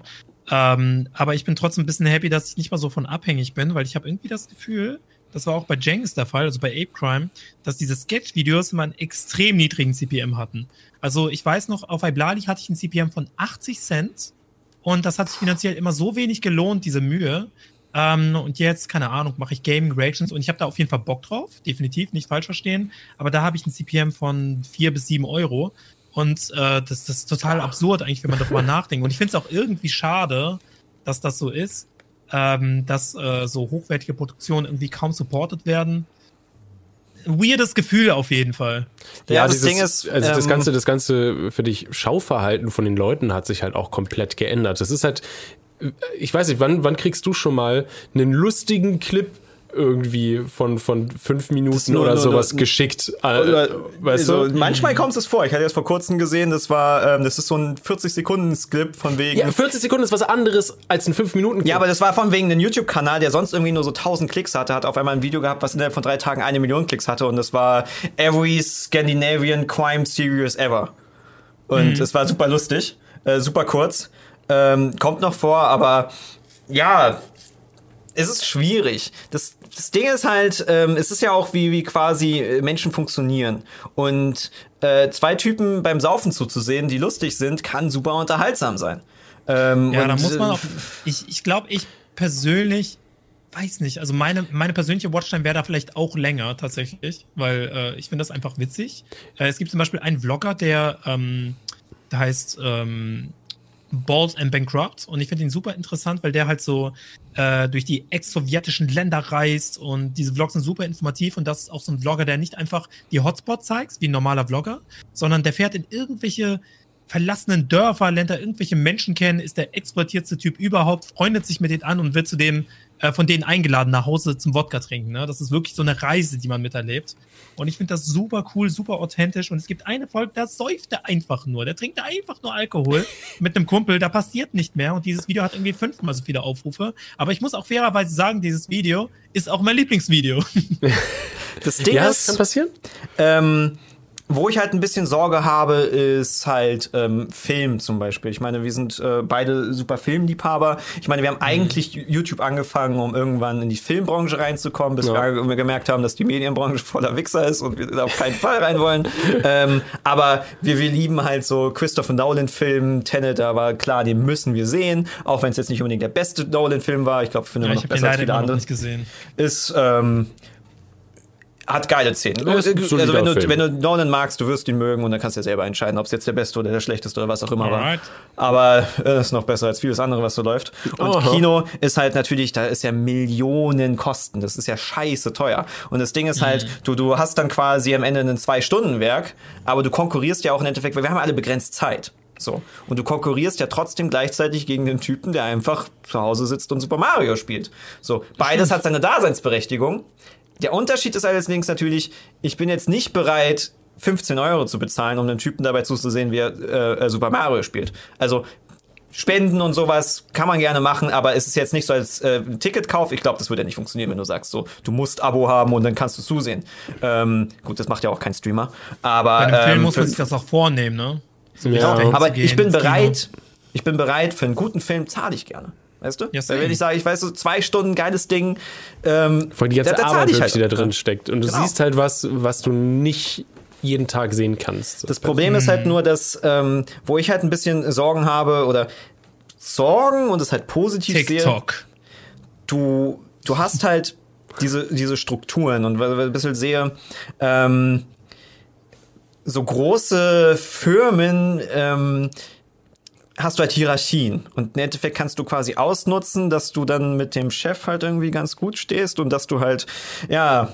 Ähm, aber ich bin trotzdem ein bisschen happy, dass ich nicht mal so von abhängig bin, weil ich habe irgendwie das Gefühl, das war auch bei Jenkins der Fall, also bei Ape Crime, dass diese Sketch-Videos immer einen extrem niedrigen CPM hatten. Also ich weiß noch, auf Iblali hatte ich einen CPM von 80 Cent und das hat sich finanziell immer so wenig gelohnt, diese Mühe. Ähm, und jetzt, keine Ahnung, mache ich Gaming Reactions und ich habe da auf jeden Fall Bock drauf, definitiv, nicht falsch verstehen. Aber da habe ich ein CPM von 4 bis 7 Euro. Und äh, das, das ist total absurd eigentlich, wenn man darüber nachdenkt. Und ich finde es auch irgendwie schade, dass das so ist, ähm, dass äh, so hochwertige Produktionen irgendwie kaum supported werden. Weirdes Gefühl auf jeden Fall. Ja, das Ding ist, also das ähm, ganze, das ganze für dich Schauverhalten von den Leuten hat sich halt auch komplett geändert. Das ist halt, ich weiß nicht, wann, wann kriegst du schon mal einen lustigen Clip irgendwie von, von fünf Minuten nur- oder nur- sowas nur- geschickt. Äh, Oder, weißt also, du? Manchmal kommt es vor. Ich hatte das vor kurzem gesehen. Das war, ähm, das ist so ein 40 Sekunden Skript von wegen. Ja, 40 Sekunden ist was anderes als ein 5 Minuten. Ja, aber das war von wegen einem YouTube-Kanal, der sonst irgendwie nur so 1000 Klicks hatte, hat auf einmal ein Video gehabt, was innerhalb von drei Tagen eine Million Klicks hatte und das war Every Scandinavian Crime Series Ever. Und es war super lustig, äh, super kurz. Ähm, kommt noch vor, aber ja, es ist schwierig. Das, das Ding ist halt, ähm, es ist ja auch wie, wie quasi äh, Menschen funktionieren. Und äh, zwei Typen beim Saufen zuzusehen, die lustig sind, kann super unterhaltsam sein. Ähm, Ja, da muss man äh, auch. Ich, ich glaube, ich persönlich weiß nicht. Also meine, meine persönliche Watchtime wäre da vielleicht auch länger tatsächlich, weil äh, ich finde das einfach witzig. Äh, es gibt zum Beispiel einen Vlogger, der, ähm, der heißt ähm, Balls and Bankrupt. Und ich finde ihn super interessant, weil der halt so äh, durch die ex-sowjetischen Länder reist und diese Vlogs sind super informativ und das ist auch so ein Vlogger, der nicht einfach die Hotspots zeigt, wie ein normaler Vlogger, sondern der fährt in irgendwelche verlassenen Dörfer, lernt da irgendwelche Menschen kennen, ist der exportiertste Typ überhaupt, freundet sich mit denen an und wird zu dem äh, von denen eingeladen nach Hause zum Wodka trinken. Ne? Das ist wirklich so eine Reise, die man miterlebt. Und ich finde das super cool, super authentisch. Und es gibt eine Folge, da säuft er einfach nur. Der trinkt einfach nur Alkohol mit einem Kumpel. Da passiert nicht mehr. Und dieses Video hat irgendwie fünfmal so viele Aufrufe. Aber ich muss auch fairerweise sagen, dieses Video ist auch mein Lieblingsvideo. das Ding ja, das ist, kann passieren. Ähm, wo ich halt ein bisschen Sorge habe, ist halt ähm, Film zum Beispiel. Ich meine, wir sind äh, beide super Filmliebhaber. Ich meine, wir haben eigentlich YouTube angefangen, um irgendwann in die Filmbranche reinzukommen, bis Ja. wir, wir gemerkt haben, dass die Medienbranche voller Wichser ist und wir da auf keinen Fall rein wollen. ähm, aber wir, wir lieben halt so Christopher Nolan-Film, Tenet, war klar, den müssen wir sehen, auch wenn es jetzt nicht unbedingt der beste Nolan-Film war. Ich glaube, finde Ja, immer ich noch habe den besser als leider viele noch andere nicht gesehen. ist ähm, hat geile Szenen. Ist ein also wenn du, wenn du Nolan magst, du wirst ihn mögen und dann kannst du ja selber entscheiden, ob es jetzt der beste oder der schlechteste oder was auch immer Alright. war. Aber äh, ist noch besser als vieles andere, was so läuft. Und Aha. Kino ist halt natürlich, da ist ja Millionen Kosten. Das ist ja scheiße teuer. Und das Ding ist halt, du, du hast dann quasi am Ende ein Zwei-Stunden-Werk, aber du konkurrierst ja auch im Endeffekt, weil wir haben alle begrenzt Zeit. So. Und du konkurrierst ja trotzdem gleichzeitig gegen den Typen, der einfach zu Hause sitzt und Super Mario spielt. So. Beides hat seine Daseinsberechtigung. Der Unterschied ist allerdings natürlich, ich bin jetzt nicht bereit, 15 Euro zu bezahlen, um den Typen dabei zuzusehen, wie er äh, äh, Super Mario spielt. Also Spenden und sowas kann man gerne machen, aber es ist jetzt nicht so als äh, Ticketkauf. Ich glaube, das würde ja nicht funktionieren, wenn du sagst, so, du musst Abo haben und dann kannst du zusehen. Ähm, gut, das macht ja auch kein Streamer. Aber, Bei einem Film ähm, muss man sich das auch vornehmen, ne? So Ja. aber ich bin bereit, ich bin bereit, für einen guten Film zahle ich gerne. Weißt du? Ja, Weil wenn ich sage, ich weiß so zwei Stunden geiles Ding, ähm, Vor allem die ganze da- Arbeit, ich wirklich, halt. die da drin steckt. Und du Genau. siehst halt was, was du nicht jeden Tag sehen kannst. Das Problem ist halt nur, dass, ähm, wo ich halt ein bisschen Sorgen habe oder Sorgen und es halt positiv sehe, TikTok. du, du hast halt diese, diese Strukturen und weil ich ein bisschen sehe, ähm, so große Firmen ähm, hast du halt Hierarchien. Und im Endeffekt kannst du quasi ausnutzen, dass du dann mit dem Chef halt irgendwie ganz gut stehst und dass du halt, ja,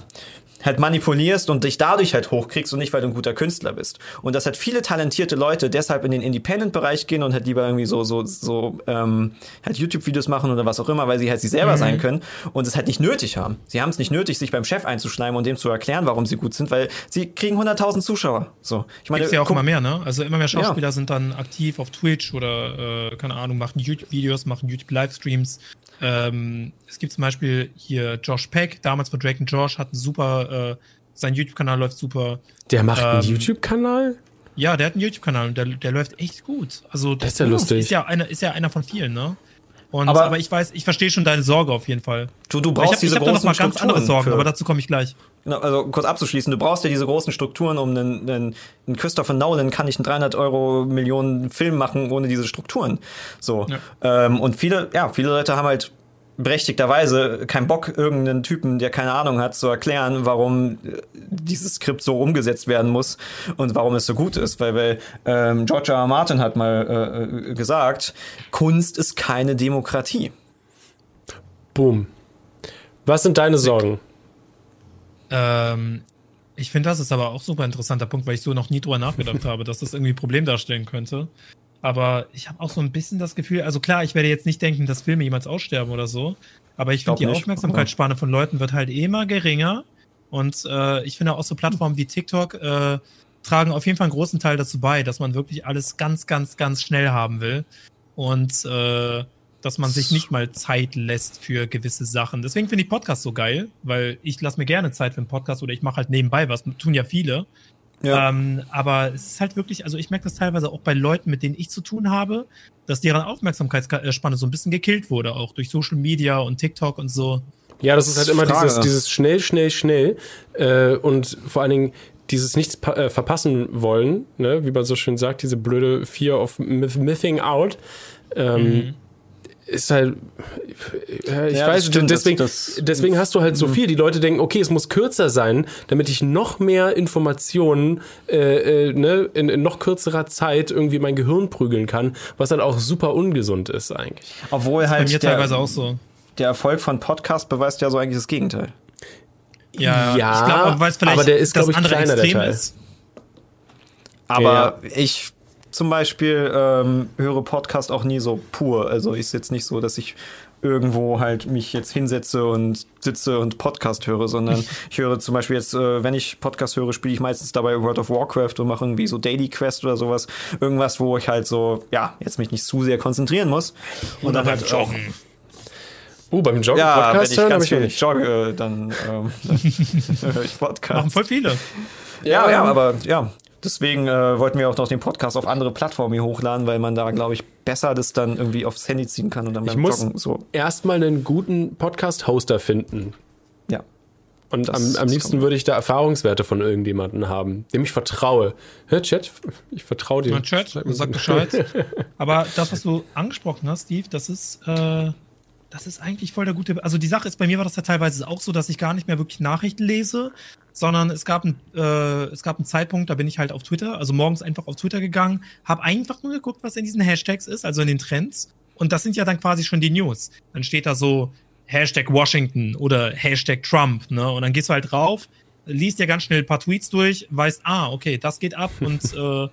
halt manipulierst und dich dadurch halt hochkriegst und nicht, weil du ein guter Künstler bist. Und dass halt viele talentierte Leute deshalb in den Independent-Bereich gehen und halt lieber irgendwie so, so, so, ähm, halt YouTube-Videos machen oder was auch immer, weil sie halt sie selber sein können und es halt nicht nötig haben. Sie haben es nicht nötig, sich beim Chef einzuschleimen und dem zu erklären, warum sie gut sind, weil sie kriegen 100.000 Zuschauer. So. Ich meine, Gibt's ja auch immer mehr, ne? Also immer mehr Schauspieler sind dann aktiv auf Twitch oder, äh, keine Ahnung, machen YouTube-Videos, machen YouTube-Livestreams. Ähm, es gibt zum Beispiel hier Josh Peck, damals von Drake Josh, hat einen super, äh, sein YouTube-Kanal läuft super. Der macht einen Ähm, YouTube-Kanal? Ja, der hat einen YouTube-Kanal und der, der läuft echt gut. Also Das ist ja lustig. Ist ja einer, ist ja einer von vielen, ne? Und, Aber- aber, ich weiß, ich verstehe schon deine Sorge auf jeden Fall. Du, du brauchst ich habe diese hab da noch großen mal ganz andere Sorgen, für- aber dazu komme ich gleich. Genau, also kurz abzuschließen, du brauchst ja diese großen Strukturen, um einen, einen, einen Christopher Nolan kann nicht einen 300 Euro Millionen Film machen ohne diese Strukturen. So. Ähm, und viele, ja, viele Leute haben halt berechtigterweise keinen Bock, irgendeinen Typen, der keine Ahnung hat, zu erklären, warum äh, dieses Skript so umgesetzt werden muss und warum es so gut ist. Weil, weil ähm, George R. R. Martin hat mal äh, äh, gesagt, Kunst ist keine Demokratie. Boom. Was sind deine Sorgen? Ähm, ich finde, das ist aber auch super interessanter Punkt, weil ich so noch nie drüber nachgedacht habe, dass das irgendwie ein Problem darstellen könnte. Aber ich habe auch so ein bisschen das Gefühl, also klar, ich werde jetzt nicht denken, dass Filme jemals aussterben oder so. Aber ich finde, die nicht, Aufmerksamkeitsspanne von Leuten wird halt immer geringer. Und äh, ich finde auch so Plattformen wie TikTok äh, tragen auf jeden Fall einen großen Teil dazu bei, dass man wirklich alles ganz, ganz, ganz schnell haben will. Und äh, dass man sich nicht mal Zeit lässt für gewisse Sachen. Deswegen finde ich Podcasts so geil, weil ich lasse mir gerne Zeit für einen Podcast oder ich mache halt nebenbei was, tun ja viele. Ja. Ähm, aber es ist halt wirklich, also ich merke das teilweise auch bei Leuten, mit denen ich zu tun habe, dass deren Aufmerksamkeitsspanne so ein bisschen gekillt wurde, auch durch Social Media und TikTok und so. Ja, das ist halt immer Frage. dieses, dieses schnell, schnell, schnell äh, und vor allen Dingen dieses nichts äh, verpassen wollen, ne? wie man so schön sagt, diese blöde Fear of Missing Out. Ähm, Ist halt, ich Ja, das weiß, stimmt, das- deswegen, das- deswegen hast du halt so viel. Die Leute denken, okay, es muss kürzer sein, damit ich noch mehr Informationen äh, äh, ne, in, in noch kürzerer Zeit irgendwie mein Gehirn prügeln kann, was dann auch super ungesund ist eigentlich. Obwohl Bei halt mir der, teilweise auch so. der Erfolg von Podcast beweist ja so eigentlich das Gegenteil. Ja, Ja, ich glaube, weil es vielleicht aber der ist, das glaub ich, andere kleiner, der Extrem Teil. ist. Aber ich zum Beispiel ähm, höre Podcast auch nie so pur. Also ist jetzt nicht so, dass ich irgendwo halt mich jetzt hinsetze und sitze und Podcast höre, sondern ich höre zum Beispiel jetzt, äh, wenn ich Podcast höre, spiele ich meistens dabei World of Warcraft und mache irgendwie so Daily Quest oder sowas. Irgendwas, wo ich halt so, ja, jetzt mich nicht zu sehr konzentrieren muss. Und dann halt auch, Uh, beim Joggen ja, wenn Podcast ich ganz ich noch viel nicht. jogge, dann, ähm, dann höre ich Podcast. Machen voll viele. Ja, ja, aber ja. Deswegen äh, wollten wir auch noch den Podcast auf andere Plattformen hier hochladen, weil man da, glaube ich, besser das dann irgendwie aufs Handy ziehen kann und dann Ich beim muss Joggen so. erstmal einen guten Podcast-Hoster finden. Ja. Und Das- am, am das liebsten würde ich da Erfahrungswerte von irgendjemandem haben, dem ich vertraue. Hör, Chat, ich vertraue dir. Na, Chat, sag Bescheid. Aber das, was du angesprochen hast, Steve, das ist, äh, das ist eigentlich voll der gute. Also die Sache ist, bei mir war das ja teilweise auch so, dass ich gar nicht mehr wirklich Nachrichten lese, sondern es gab, ein, äh, es gab einen Zeitpunkt, da bin ich halt auf Twitter, also morgens einfach auf Twitter gegangen, habe einfach nur geguckt, was in diesen Hashtags ist, also in den Trends. Und das sind ja dann quasi schon die News. Dann steht da so Hashtag Washington oder Hashtag Trump, ne? Und dann gehst du halt drauf, liest dir ganz schnell ein paar Tweets durch, weißt, ah, okay, das geht ab und äh,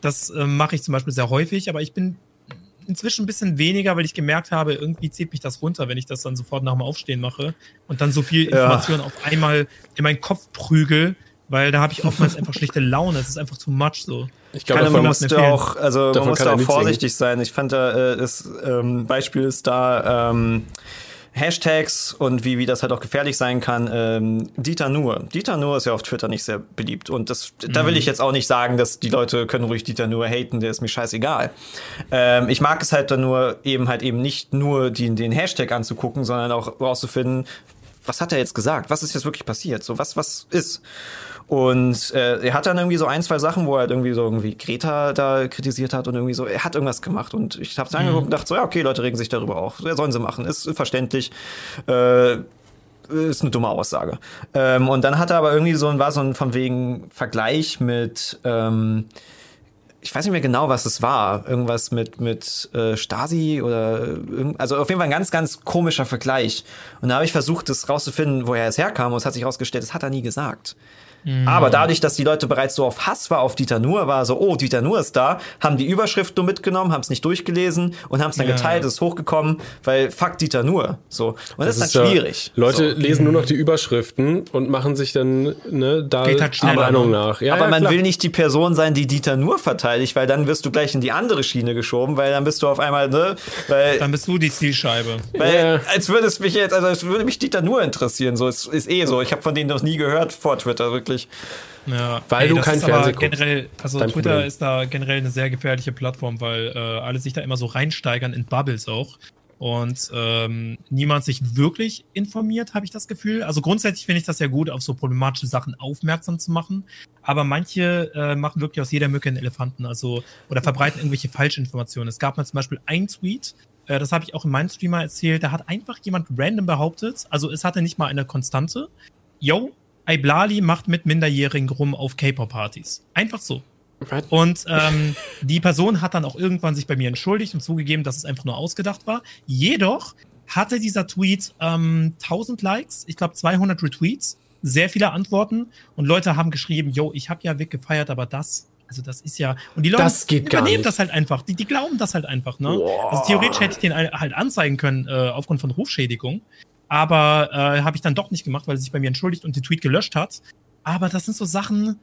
das äh, mache ich zum Beispiel sehr häufig, aber ich bin inzwischen ein bisschen weniger, weil ich gemerkt habe, irgendwie zieht mich das runter, wenn ich das dann sofort nach dem Aufstehen mache und dann so viel Ja. Information auf einmal in meinen Kopf prügel, weil da habe ich oftmals einfach schlechte Laune. Es ist einfach too much so. Ich glaube, man musste auch, also man musste er auch vorsichtig sein. Ich fand da, äh, das ähm, Beispiel ist da, ähm, Hashtags und wie, wie das halt auch gefährlich sein kann. Ähm, Dieter Nuhr. Dieter Nuhr ist ja auf Twitter nicht sehr beliebt. Und das, da will ich jetzt auch nicht sagen, dass die Leute können ruhig Dieter Nuhr haten, der ist mir scheißegal. Ähm, ich mag es halt dann nur eben halt eben nicht nur die, den Hashtag anzugucken, sondern auch rauszufinden, was hat er jetzt gesagt? Was ist jetzt wirklich passiert? So, was, was ist? Und äh, er hat dann irgendwie so ein, zwei Sachen, wo er halt irgendwie so irgendwie Greta da kritisiert hat und irgendwie so, er hat irgendwas gemacht. Und ich hab's angeguckt und dachte so, ja, okay, Leute regen sich darüber auch. Ja, sollen sie machen, ist verständlich. Äh, ist eine dumme Aussage. Ähm, und dann hat er aber irgendwie so ein, war so ein von wegen Vergleich mit, ähm, ich weiß nicht mehr genau, was es war. Irgendwas mit, mit äh, Stasi oder irgend, also auf jeden Fall ein ganz, ganz komischer Vergleich. Und da habe ich versucht, das rauszufinden, woher es herkam, und es hat sich rausgestellt, das hat er nie gesagt. Aber dadurch, dass die Leute bereits so auf Hass war auf Dieter Nuhr, war so, oh, Dieter Nuhr ist da, haben die Überschrift nur mitgenommen, haben es nicht durchgelesen und haben es dann Ja. geteilt, ist hochgekommen, weil fuck Dieter Nuhr. So. Und das, ist ja- dann schwierig. Leute So. lesen nur noch die Überschriften und machen sich dann ne, da Geht halt schneller, Meinung ne? nach. Ja, aber ja, man klar. will nicht die Person sein, die Dieter Nuhr verteidigt, weil dann wirst du gleich in die andere Schiene geschoben, weil dann bist du auf einmal, ne, weil, Dann bist du die Zielscheibe. weil Ja. als würde es mich jetzt, also als würde mich Dieter Nuhr interessieren, so, es ist eh so. Ich habe von denen noch nie gehört vor Twitter, wirklich. Ja. Weil du das kein Fernsehen generell, also Dein Twitter Problem. ist da generell eine sehr gefährliche Plattform, weil äh, alle sich da immer so reinsteigern in Bubbles auch. Und ähm, niemand sich wirklich informiert, habe ich das Gefühl. Also grundsätzlich finde ich das ja gut, auf so problematische Sachen aufmerksam zu machen. Aber manche äh, machen wirklich aus jeder Mücke einen Elefanten, also oder verbreiten irgendwelche Falschinformationen. Es gab mal zum Beispiel einen Tweet, äh, das habe ich auch in meinem Streamer erzählt, da hat einfach jemand random behauptet, also es hatte nicht mal eine Konstante. Yo, Iblali macht mit Minderjährigen rum auf K-Pop-Partys. Einfach so. Was? Und ähm, die Person hat dann auch irgendwann sich bei mir entschuldigt und zugegeben, dass es einfach nur ausgedacht war. Jedoch hatte dieser Tweet ähm, 1000 Likes, ich glaube 200 Retweets, sehr viele Antworten und Leute haben geschrieben, yo, ich habe ja Vic gefeiert, aber das Also das ist ja. Und die Leute Das übernehmen das halt einfach. Die, die glauben das halt einfach, ne? Also theoretisch hätte ich den halt anzeigen können äh, aufgrund von Rufschädigung. Aber äh, habe ich dann doch nicht gemacht, weil er sich bei mir entschuldigt und den Tweet gelöscht hat. Aber das sind so Sachen,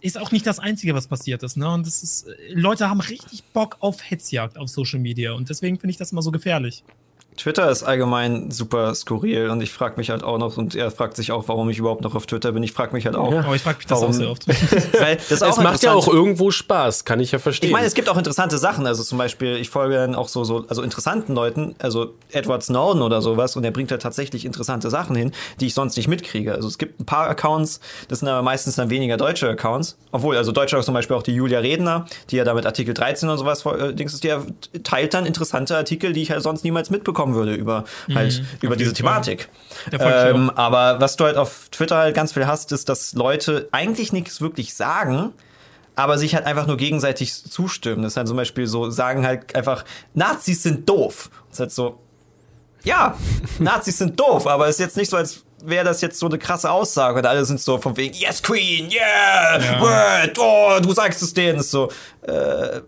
ist auch nicht das Einzige, was passiert ist. Ne? Und das ist, äh, Leute haben richtig Bock auf Hetzjagd auf Social Media. Und deswegen finde ich das immer so gefährlich. Twitter ist allgemein super skurril und ich frage mich halt auch noch, und er fragt sich auch, warum ich überhaupt noch auf Twitter bin. Ich frage mich halt auch. Ja. Aber ich frage mich das Warum? auch sehr oft. Weil das Es macht ja auch irgendwo Spaß, kann ich ja verstehen. Ich meine, es gibt auch interessante Sachen. Also zum Beispiel, ich folge dann auch so, so also interessanten Leuten, also Edward Snowden oder sowas, und er bringt halt tatsächlich interessante Sachen hin, die ich sonst nicht mitkriege. Also es gibt ein paar Accounts, das sind aber meistens dann weniger deutsche Accounts. Obwohl, also Deutsche auch zum Beispiel auch die Julia Redner, die ja da mit Artikel 13 und sowas, äh, Dings ist, die ja teilt dann interessante Artikel, die ich halt sonst niemals mitbekommen würde über halt über diese. Thematik. Ähm, aber was du halt auf Twitter halt ganz viel hast, ist, dass Leute eigentlich nichts wirklich sagen, aber sich halt einfach nur gegenseitig zustimmen. Das ist halt zum Beispiel so, sagen halt einfach, Nazis sind doof. Das ist halt so, ja, Nazis sind doof, aber es ist jetzt nicht so, als wäre das jetzt so eine krasse Aussage und alle sind so von wegen, yes, Queen, yeah, word, oh, du sagst es denen. Ist so, äh,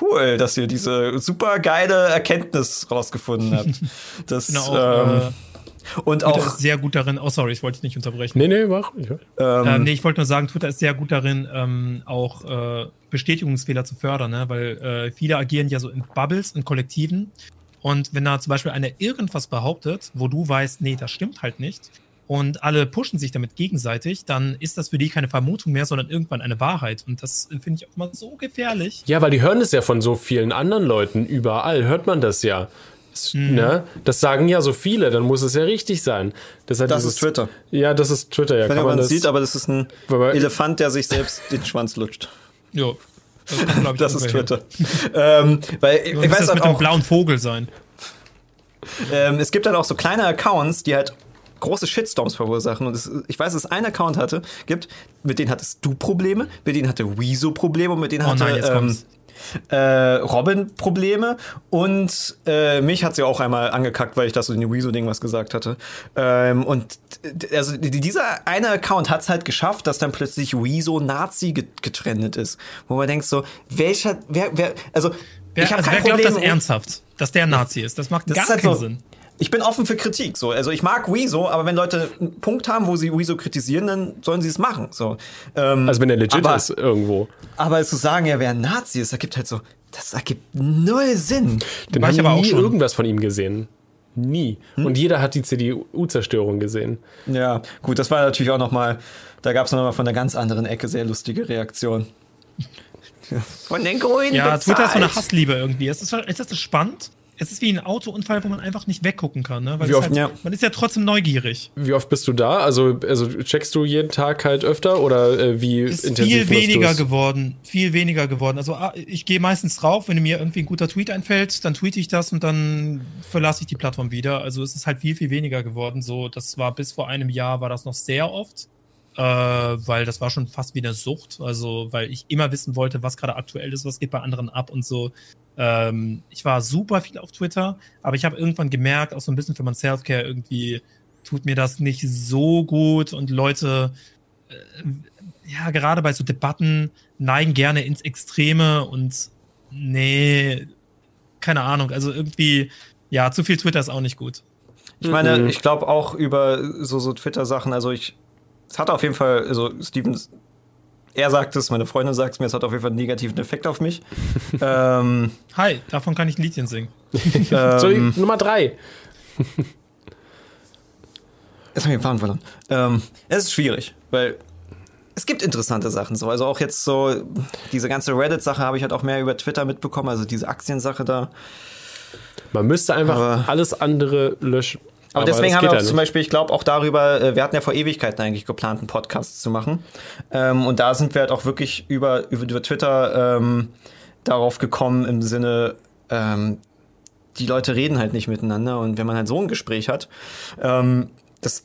cool, dass ihr diese super geile Erkenntnis rausgefunden habt. Das, auch, ähm, äh, und Twitter auch, ist sehr gut darin. Oh, sorry, ich wollte dich nicht unterbrechen. nee, nee, mach. Ich, ähm, Ähm, nee, ich wollte nur sagen, Twitter ist sehr gut darin, ähm, auch äh, Bestätigungsfehler zu fördern, ne? weil äh, viele agieren ja so in Bubbles, in Kollektiven. Und wenn da zum Beispiel einer irgendwas behauptet, wo du weißt, nee, das stimmt halt nicht, und alle pushen sich damit gegenseitig, dann ist das für die keine Vermutung mehr, sondern irgendwann eine Wahrheit. Und das äh, finde ich auch mal so gefährlich. Ja, weil die hören es ja von so vielen anderen Leuten. Überall hört man das ja. Es, ne? Das sagen ja so viele, dann muss es ja richtig sein. Deshalb Das dieses- ist Twitter. Ja, das ist Twitter, ja. nicht, Kann man das, das sieht, aber das ist ein Elefant, der sich selbst den Schwanz lutscht. Jo. Das, Das ist. Twitter. ähm, weil ich, weiß das halt mit dem auch, blauen Vogel sein. ähm, es gibt halt auch so kleine Accounts, die halt große Shitstorms verursachen. Und es, ich weiß, dass es einen Account hatte, gibt, mit denen hattest du Probleme, mit denen hatte Weezo Probleme und mit denen Oh hatte nein, ähm, äh, Robin Probleme und äh, mich hat sie auch einmal angekackt, weil ich das so in dem Weezo-Ding was gesagt hatte. Ähm, und also die- dieser eine Account hat es halt geschafft, dass dann plötzlich Weezo Nazi get- getrennt ist. Wo man denkt so, welcher, wer, wer, also Wer, ich also kein wer glaubt Problem das ernsthaft, dass der Nazi ist? Das macht das gar halt keinen so, Sinn. Ich bin offen für Kritik. So. Also ich mag Weezo, aber wenn Leute einen Punkt haben, wo sie Weezo kritisieren, dann sollen sie es machen. So. Ähm, Also wenn er legit aber, ist irgendwo. Aber zu sagen, er wäre ein Nazi, das ergibt halt so, das ergibt null Sinn. Den War haben ich aber auch nie schon. irgendwas von ihm gesehen. Nie. Hm? Und jeder hat die CDU-Zerstörung gesehen. Ja, gut, das war natürlich auch noch mal, da gab es noch mal von einer ganz anderen Ecke sehr lustige Reaktion. Von den Grünen Ja, bezahlt. Twitter ist so eine Hassliebe irgendwie. Ist, ist das spannend? Es ist wie ein Autounfall, wo man einfach nicht weggucken kann. Ne? Weil Wie oft- halt, ja. Man ist ja trotzdem neugierig. Wie oft bist du da? Also, also checkst du jeden Tag halt öfter oder äh, wie Ist intensiv viel weniger du's? geworden. Viel weniger geworden. Also ah, ich gehe meistens drauf, wenn mir irgendwie ein guter Tweet einfällt, dann tweete ich das und dann verlasse ich die Plattform wieder. Also es ist halt viel, viel weniger geworden. So, das war bis vor einem Jahr war das noch sehr oft. Äh, weil das war schon fast wie eine Sucht. Also, weil ich immer wissen wollte, was gerade aktuell ist, was geht bei anderen ab und so. Ähm, ich war super viel auf Twitter, aber ich habe irgendwann gemerkt, auch so ein bisschen für mein Selfcare irgendwie tut mir das nicht so gut und Leute, äh, ja, gerade bei so Debatten neigen gerne ins Extreme und nee, keine Ahnung, also irgendwie, ja, zu viel Twitter ist auch nicht gut. Ich meine, Mhm. ich glaube auch über so, so Twitter-Sachen, also ich, es hat auf jeden Fall, also Steven, er sagt es, meine Freundin sagt es mir, es hat auf jeden Fall einen negativen Effekt auf mich. ähm, Hi, davon kann ich ein Liedchen singen. Sorry, ähm, Nummer drei. Jetzt habe ich den Faden verloren. Ähm, es ist schwierig, weil es gibt interessante Sachen so. Also auch jetzt so, diese ganze Reddit-Sache habe ich halt auch mehr über Twitter mitbekommen, also diese Aktiensache da. Man müsste einfach Aber- alles andere löschen. Aber, deswegen das haben wir auch ja zum. Beispiel, ich glaube auch darüber, äh, wir hatten ja vor Ewigkeiten eigentlich geplant, einen Podcast zu machen. Ähm, und da sind wir halt auch wirklich über, über, über Twitter ähm, darauf gekommen im Sinne, ähm, die Leute reden halt nicht miteinander. Und wenn man halt so ein Gespräch hat, ähm, das,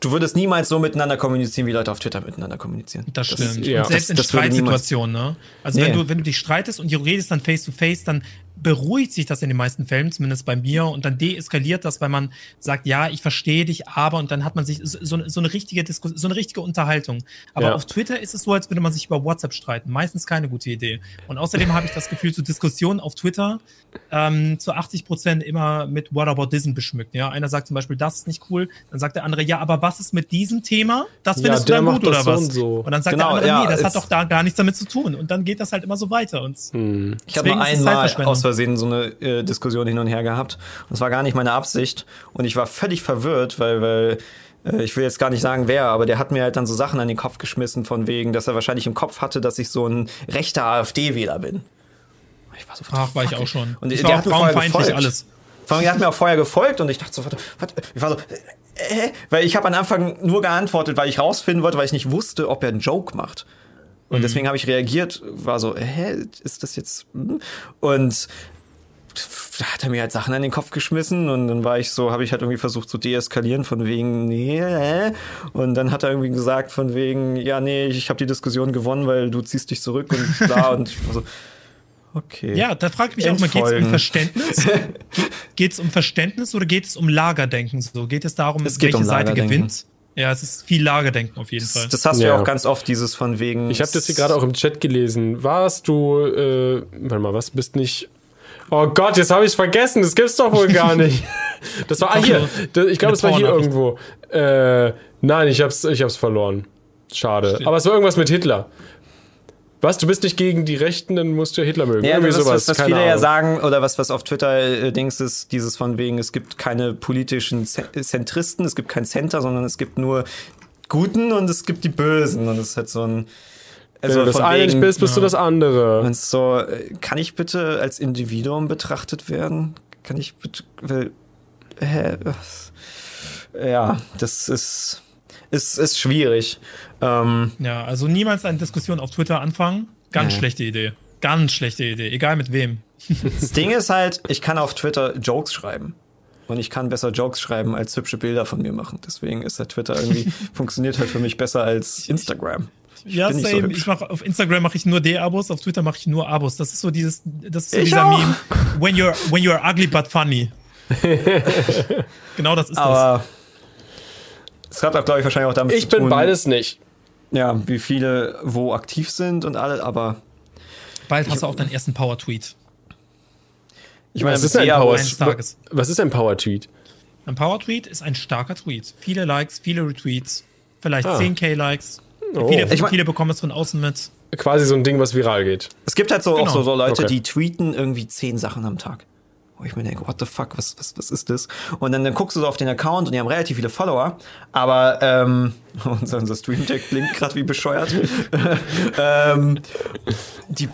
du würdest niemals so miteinander kommunizieren, wie Leute auf Twitter miteinander kommunizieren. Das stimmt. ja. und selbst Das- in das Streitsituationen, ne? Also Nee. wenn du, wenn du dich streitest und du redest dann face to face, dann beruhigt sich das in den meisten Fällen, zumindest bei mir, und dann deeskaliert das, weil man sagt, ja, ich verstehe dich, aber, und dann hat man sich so, so eine richtige Diskussion, so eine richtige Unterhaltung. Aber Ja. auf Twitter ist es so, als würde man sich über WhatsApp streiten. Meistens keine gute Idee. Und außerdem habe ich das Gefühl, so Diskussionen auf Twitter ähm, zu 80 Prozent immer mit Whataboutism beschmückt. Ja, einer sagt zum Beispiel, das ist nicht cool, dann sagt der andere, ja, aber was ist mit diesem Thema? Das Ja, findest der du dann gut oder was? und so. Und dann sagt Genau, der andere, ja, nee, das hat doch da gar nichts damit zu tun. Und dann geht das halt immer so weiter. Und Hm. Ich habe Deswegen nur ist es einmal Zeitverschwendung. aus Versehen so eine äh, Diskussion hin und her gehabt. Und es war gar nicht meine Absicht. Und ich war völlig verwirrt, weil, weil äh, ich will jetzt gar nicht sagen, wer, aber der hat mir halt dann so Sachen an den Kopf geschmissen, von wegen, dass er wahrscheinlich im Kopf hatte, dass ich so ein rechter AfD-Wähler bin. Ich war so, ach, war ich auch schon. Und ich der war hat mir vorher gefolgt. alles. Vor allem, der hat mir auch vorher gefolgt und ich dachte so, warte, warte, ich war so, äh, weil ich habe am Anfang nur geantwortet, weil ich rausfinden wollte, weil ich nicht wusste, ob er einen Joke macht. Und deswegen habe ich reagiert, war so, hä, ist das jetzt? hm? Und da hat er mir halt Sachen an den Kopf geschmissen und dann war ich so, habe ich halt irgendwie versucht zu deeskalieren von wegen, nee, und dann hat er irgendwie gesagt von wegen, ja, nee, ich habe die Diskussion gewonnen, weil du ziehst dich zurück und bla und ich war so, okay. Ja, da frage ich mich auch mal, geht es um Entfolgen. Verständnis? geht es um Verständnis oder geht es um Lagerdenken? So geht es darum, Es geht welche um Seite gewinnt? Ja, es ist viel Lagerdenken auf jeden Fall. Das, das hast du ja Ja. auch ganz oft, dieses von wegen. Ich habe das hier gerade auch im Chat gelesen. Warst du, äh, warte mal, was bist nicht. Oh Gott, jetzt habe ich vergessen. Das gibt's doch wohl gar nicht. Das war ah, hier. Das- Ich glaube, es war hier irgendwo. Äh, nein, ich hab's, ich hab's verloren. Schade. Steht. Aber es war irgendwas mit Hitler. Was? Du bist nicht gegen die Rechten, dann musst du Hitler mögen. Ja, Irgendwie was, sowas. was, was keine viele ja Ahnung. sagen, oder was, was auf Twitter äh, Dings ist, dieses von wegen, es gibt keine politischen Z- Zentristen, es gibt kein Center, sondern es gibt nur Guten und es gibt die Bösen. Und es ist halt so ein. Wenn du das eine nicht bist, bist du das andere. Und so, äh, kann ich bitte als Individuum betrachtet werden? Kann ich bitte. Will, hä? Ja, das ist, ist, ist schwierig. Ähm, Ja, also niemals eine Diskussion auf Twitter anfangen. Ganz Ja. schlechte Idee. Ganz schlechte Idee. Egal mit wem. Das Ding ist halt, ich kann auf Twitter Jokes schreiben. Und ich kann besser Jokes schreiben, als hübsche Bilder von mir machen. Deswegen ist der Twitter irgendwie, funktioniert halt für mich besser als Instagram. Ja, nicht so same. hübsch. ich mache auf Instagram mache ich nur D-Abos, auf Twitter mache ich nur Abos. Das ist so dieses, das ist so Ich dieser auch. Meme. When you're, when you're ugly but funny. genau das ist das. Es hat auch, glaube ich, wahrscheinlich auch damit Ich zu bin tun, beides nicht. Ja, wie viele wo aktiv sind und alle, aber Bald hast du auch deinen ersten Power-Tweet. ich meine, Was ist ein eher- Power Tages. Was ist ein Power Tweet? Ein Power-Tweet ist ein starker Tweet. Viele Likes, viele Retweets, vielleicht Ah. 10k Likes. Oh. Viele, Ich mein- viele bekommen es von außen mit. Quasi so ein Ding, was viral geht. Es gibt halt so Genau. auch so, so Leute, Okay. die tweeten irgendwie zehn Sachen am Tag. Wo ich mir denke, what the fuck, was, was, was ist das? Und dann, dann guckst du so auf den Account und die haben relativ viele Follower, aber ähm, unser, unser Stream-Deck blinkt gerade wie bescheuert. ähm, die,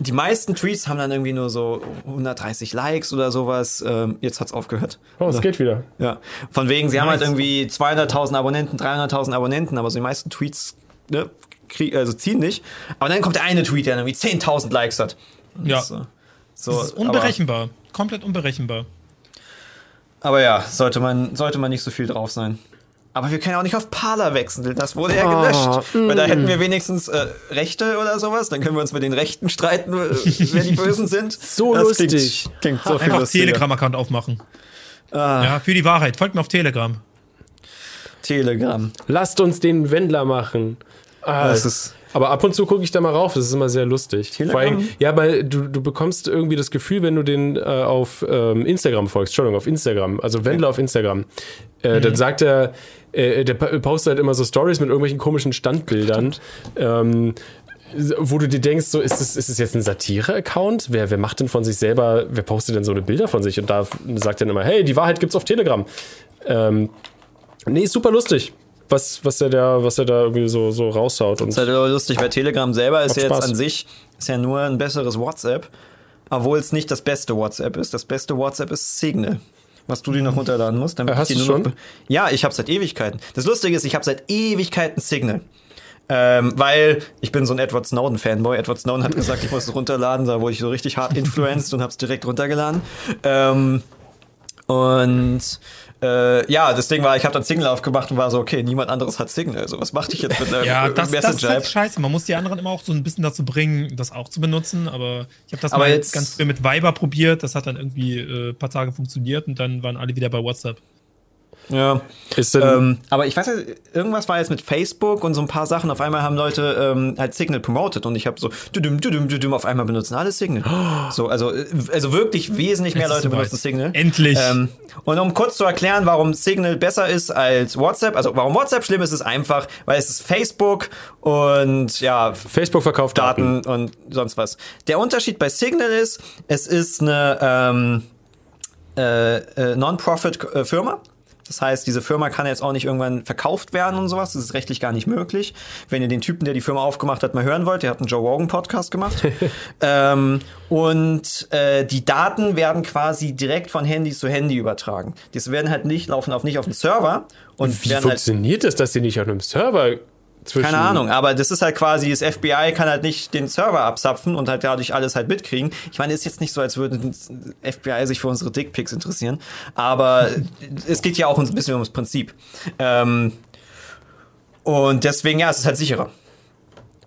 die meisten Tweets haben dann irgendwie nur so 130 Likes oder sowas. Ähm, jetzt hat's aufgehört. Oh, es geht wieder. Ja, von wegen, sie haben halt Nice. irgendwie 200.000 Abonnenten, 300.000 Abonnenten, aber so die meisten Tweets ne, krieg, also ziehen nicht. Aber dann kommt der eine Tweet, der dann irgendwie 10.000 Likes hat. Und Ja. das, So, Das ist unberechenbar. Komplett unberechenbar. Aber, ja, sollte man, sollte man nicht so viel drauf sein. Aber wir können ja auch nicht auf Parler wechseln. Das wurde ja Ah, gelöscht. Weil da hätten wir wenigstens äh, Rechte oder sowas. Dann können wir uns mit den Rechten streiten, äh, wer die Bösen sind. So das lustig. Klingt, klingt so viel Einfach. Telegram-Account aufmachen. Ah, Ja, für die Wahrheit. Folgt mir auf Telegram. Telegram. Lasst uns den Wendler machen. Ah, Das ist- aber ab und zu gucke ich da mal rauf, das ist immer sehr lustig. Telegram? Vor allem, ja, weil du, du bekommst irgendwie das Gefühl, wenn du den äh, auf ähm, Instagram folgst, Entschuldigung, auf Instagram, also Wendler auf Instagram, äh, dann sagt er, äh, der postet halt immer so Stories mit irgendwelchen komischen Standbildern. Ähm, wo du dir denkst, so ist es, ist es jetzt ein Satire-Account? Wer, wer macht denn von sich selber, wer postet denn so eine Bilder von sich und da sagt dann immer, hey, die Wahrheit gibt's auf Telegram. Ähm, nee, ist super lustig, was, was er da, was er da irgendwie so, so raushaut. Und ist halt aber lustig, weil Telegram selber ist ja jetzt Spaß. an sich ist ja nur ein besseres WhatsApp, obwohl es nicht das beste WhatsApp ist. Das beste WhatsApp ist Signal. Was du dir noch runterladen musst. Damit Äh, hast ich noch schon? be- Ja, ich habe seit Ewigkeiten. Das Lustige ist, ich habe seit Ewigkeiten Signal. Ähm, weil ich bin so ein Edward Snowden-Fanboy. Edward Snowden hat gesagt, ich muss es runterladen. Da wurde ich so richtig hart influenced und habe es direkt runtergeladen. Ähm, und äh, ja, das Ding war, ich habe dann Signal aufgemacht und war so, okay, niemand anderes hat Signal. Also was machte ich jetzt mit einer Ja, das, das ist halt scheiße. Man muss die anderen immer auch so ein bisschen dazu bringen, das auch zu benutzen. Aber ich habe das Aber mal jetzt- ganz früh mit Viber probiert. Das hat dann irgendwie äh, ein paar Tage funktioniert und dann waren alle wieder bei WhatsApp. Ja. Ist denn, Ähm, aber ich weiß ja, irgendwas war jetzt mit Facebook und so ein paar Sachen. Auf einmal haben Leute ähm, halt Signal promoted und ich habe so düdüm, düdüm, düdüm, auf einmal benutzen alle Signal. So, also, äh, also wirklich wesentlich mehr Leute benutzen Signal. Endlich. Ähm, und um kurz zu erklären, warum Signal besser ist als WhatsApp, also warum WhatsApp schlimm ist, ist einfach, weil es ist Facebook und ja, Facebook verkauft Daten. Daten und sonst was. Der Unterschied bei Signal ist, es ist eine ähm, äh, äh, Non-Profit-Firma. Das heißt, diese Firma kann jetzt auch nicht irgendwann verkauft werden und sowas. Das ist rechtlich gar nicht möglich. Wenn ihr den Typen, der die Firma aufgemacht hat, mal hören wollt, der hat einen Joe Rogan Podcast gemacht. ähm, und äh, die Daten werden quasi direkt von Handy zu Handy übertragen. Die werden halt nicht laufen auf nicht auf den Server und Wie halt funktioniert das, dass sie nicht auf einem Server. Keine Ahnung, aber das ist halt quasi, das FBI kann halt nicht den Server abzapfen und halt dadurch alles halt mitkriegen. Ich meine, ist jetzt nicht so, als würde das FBI sich für unsere Dickpics interessieren, aber es geht ja auch ein bisschen ums Prinzip. Ähm, und deswegen, ja, es ist halt sicherer.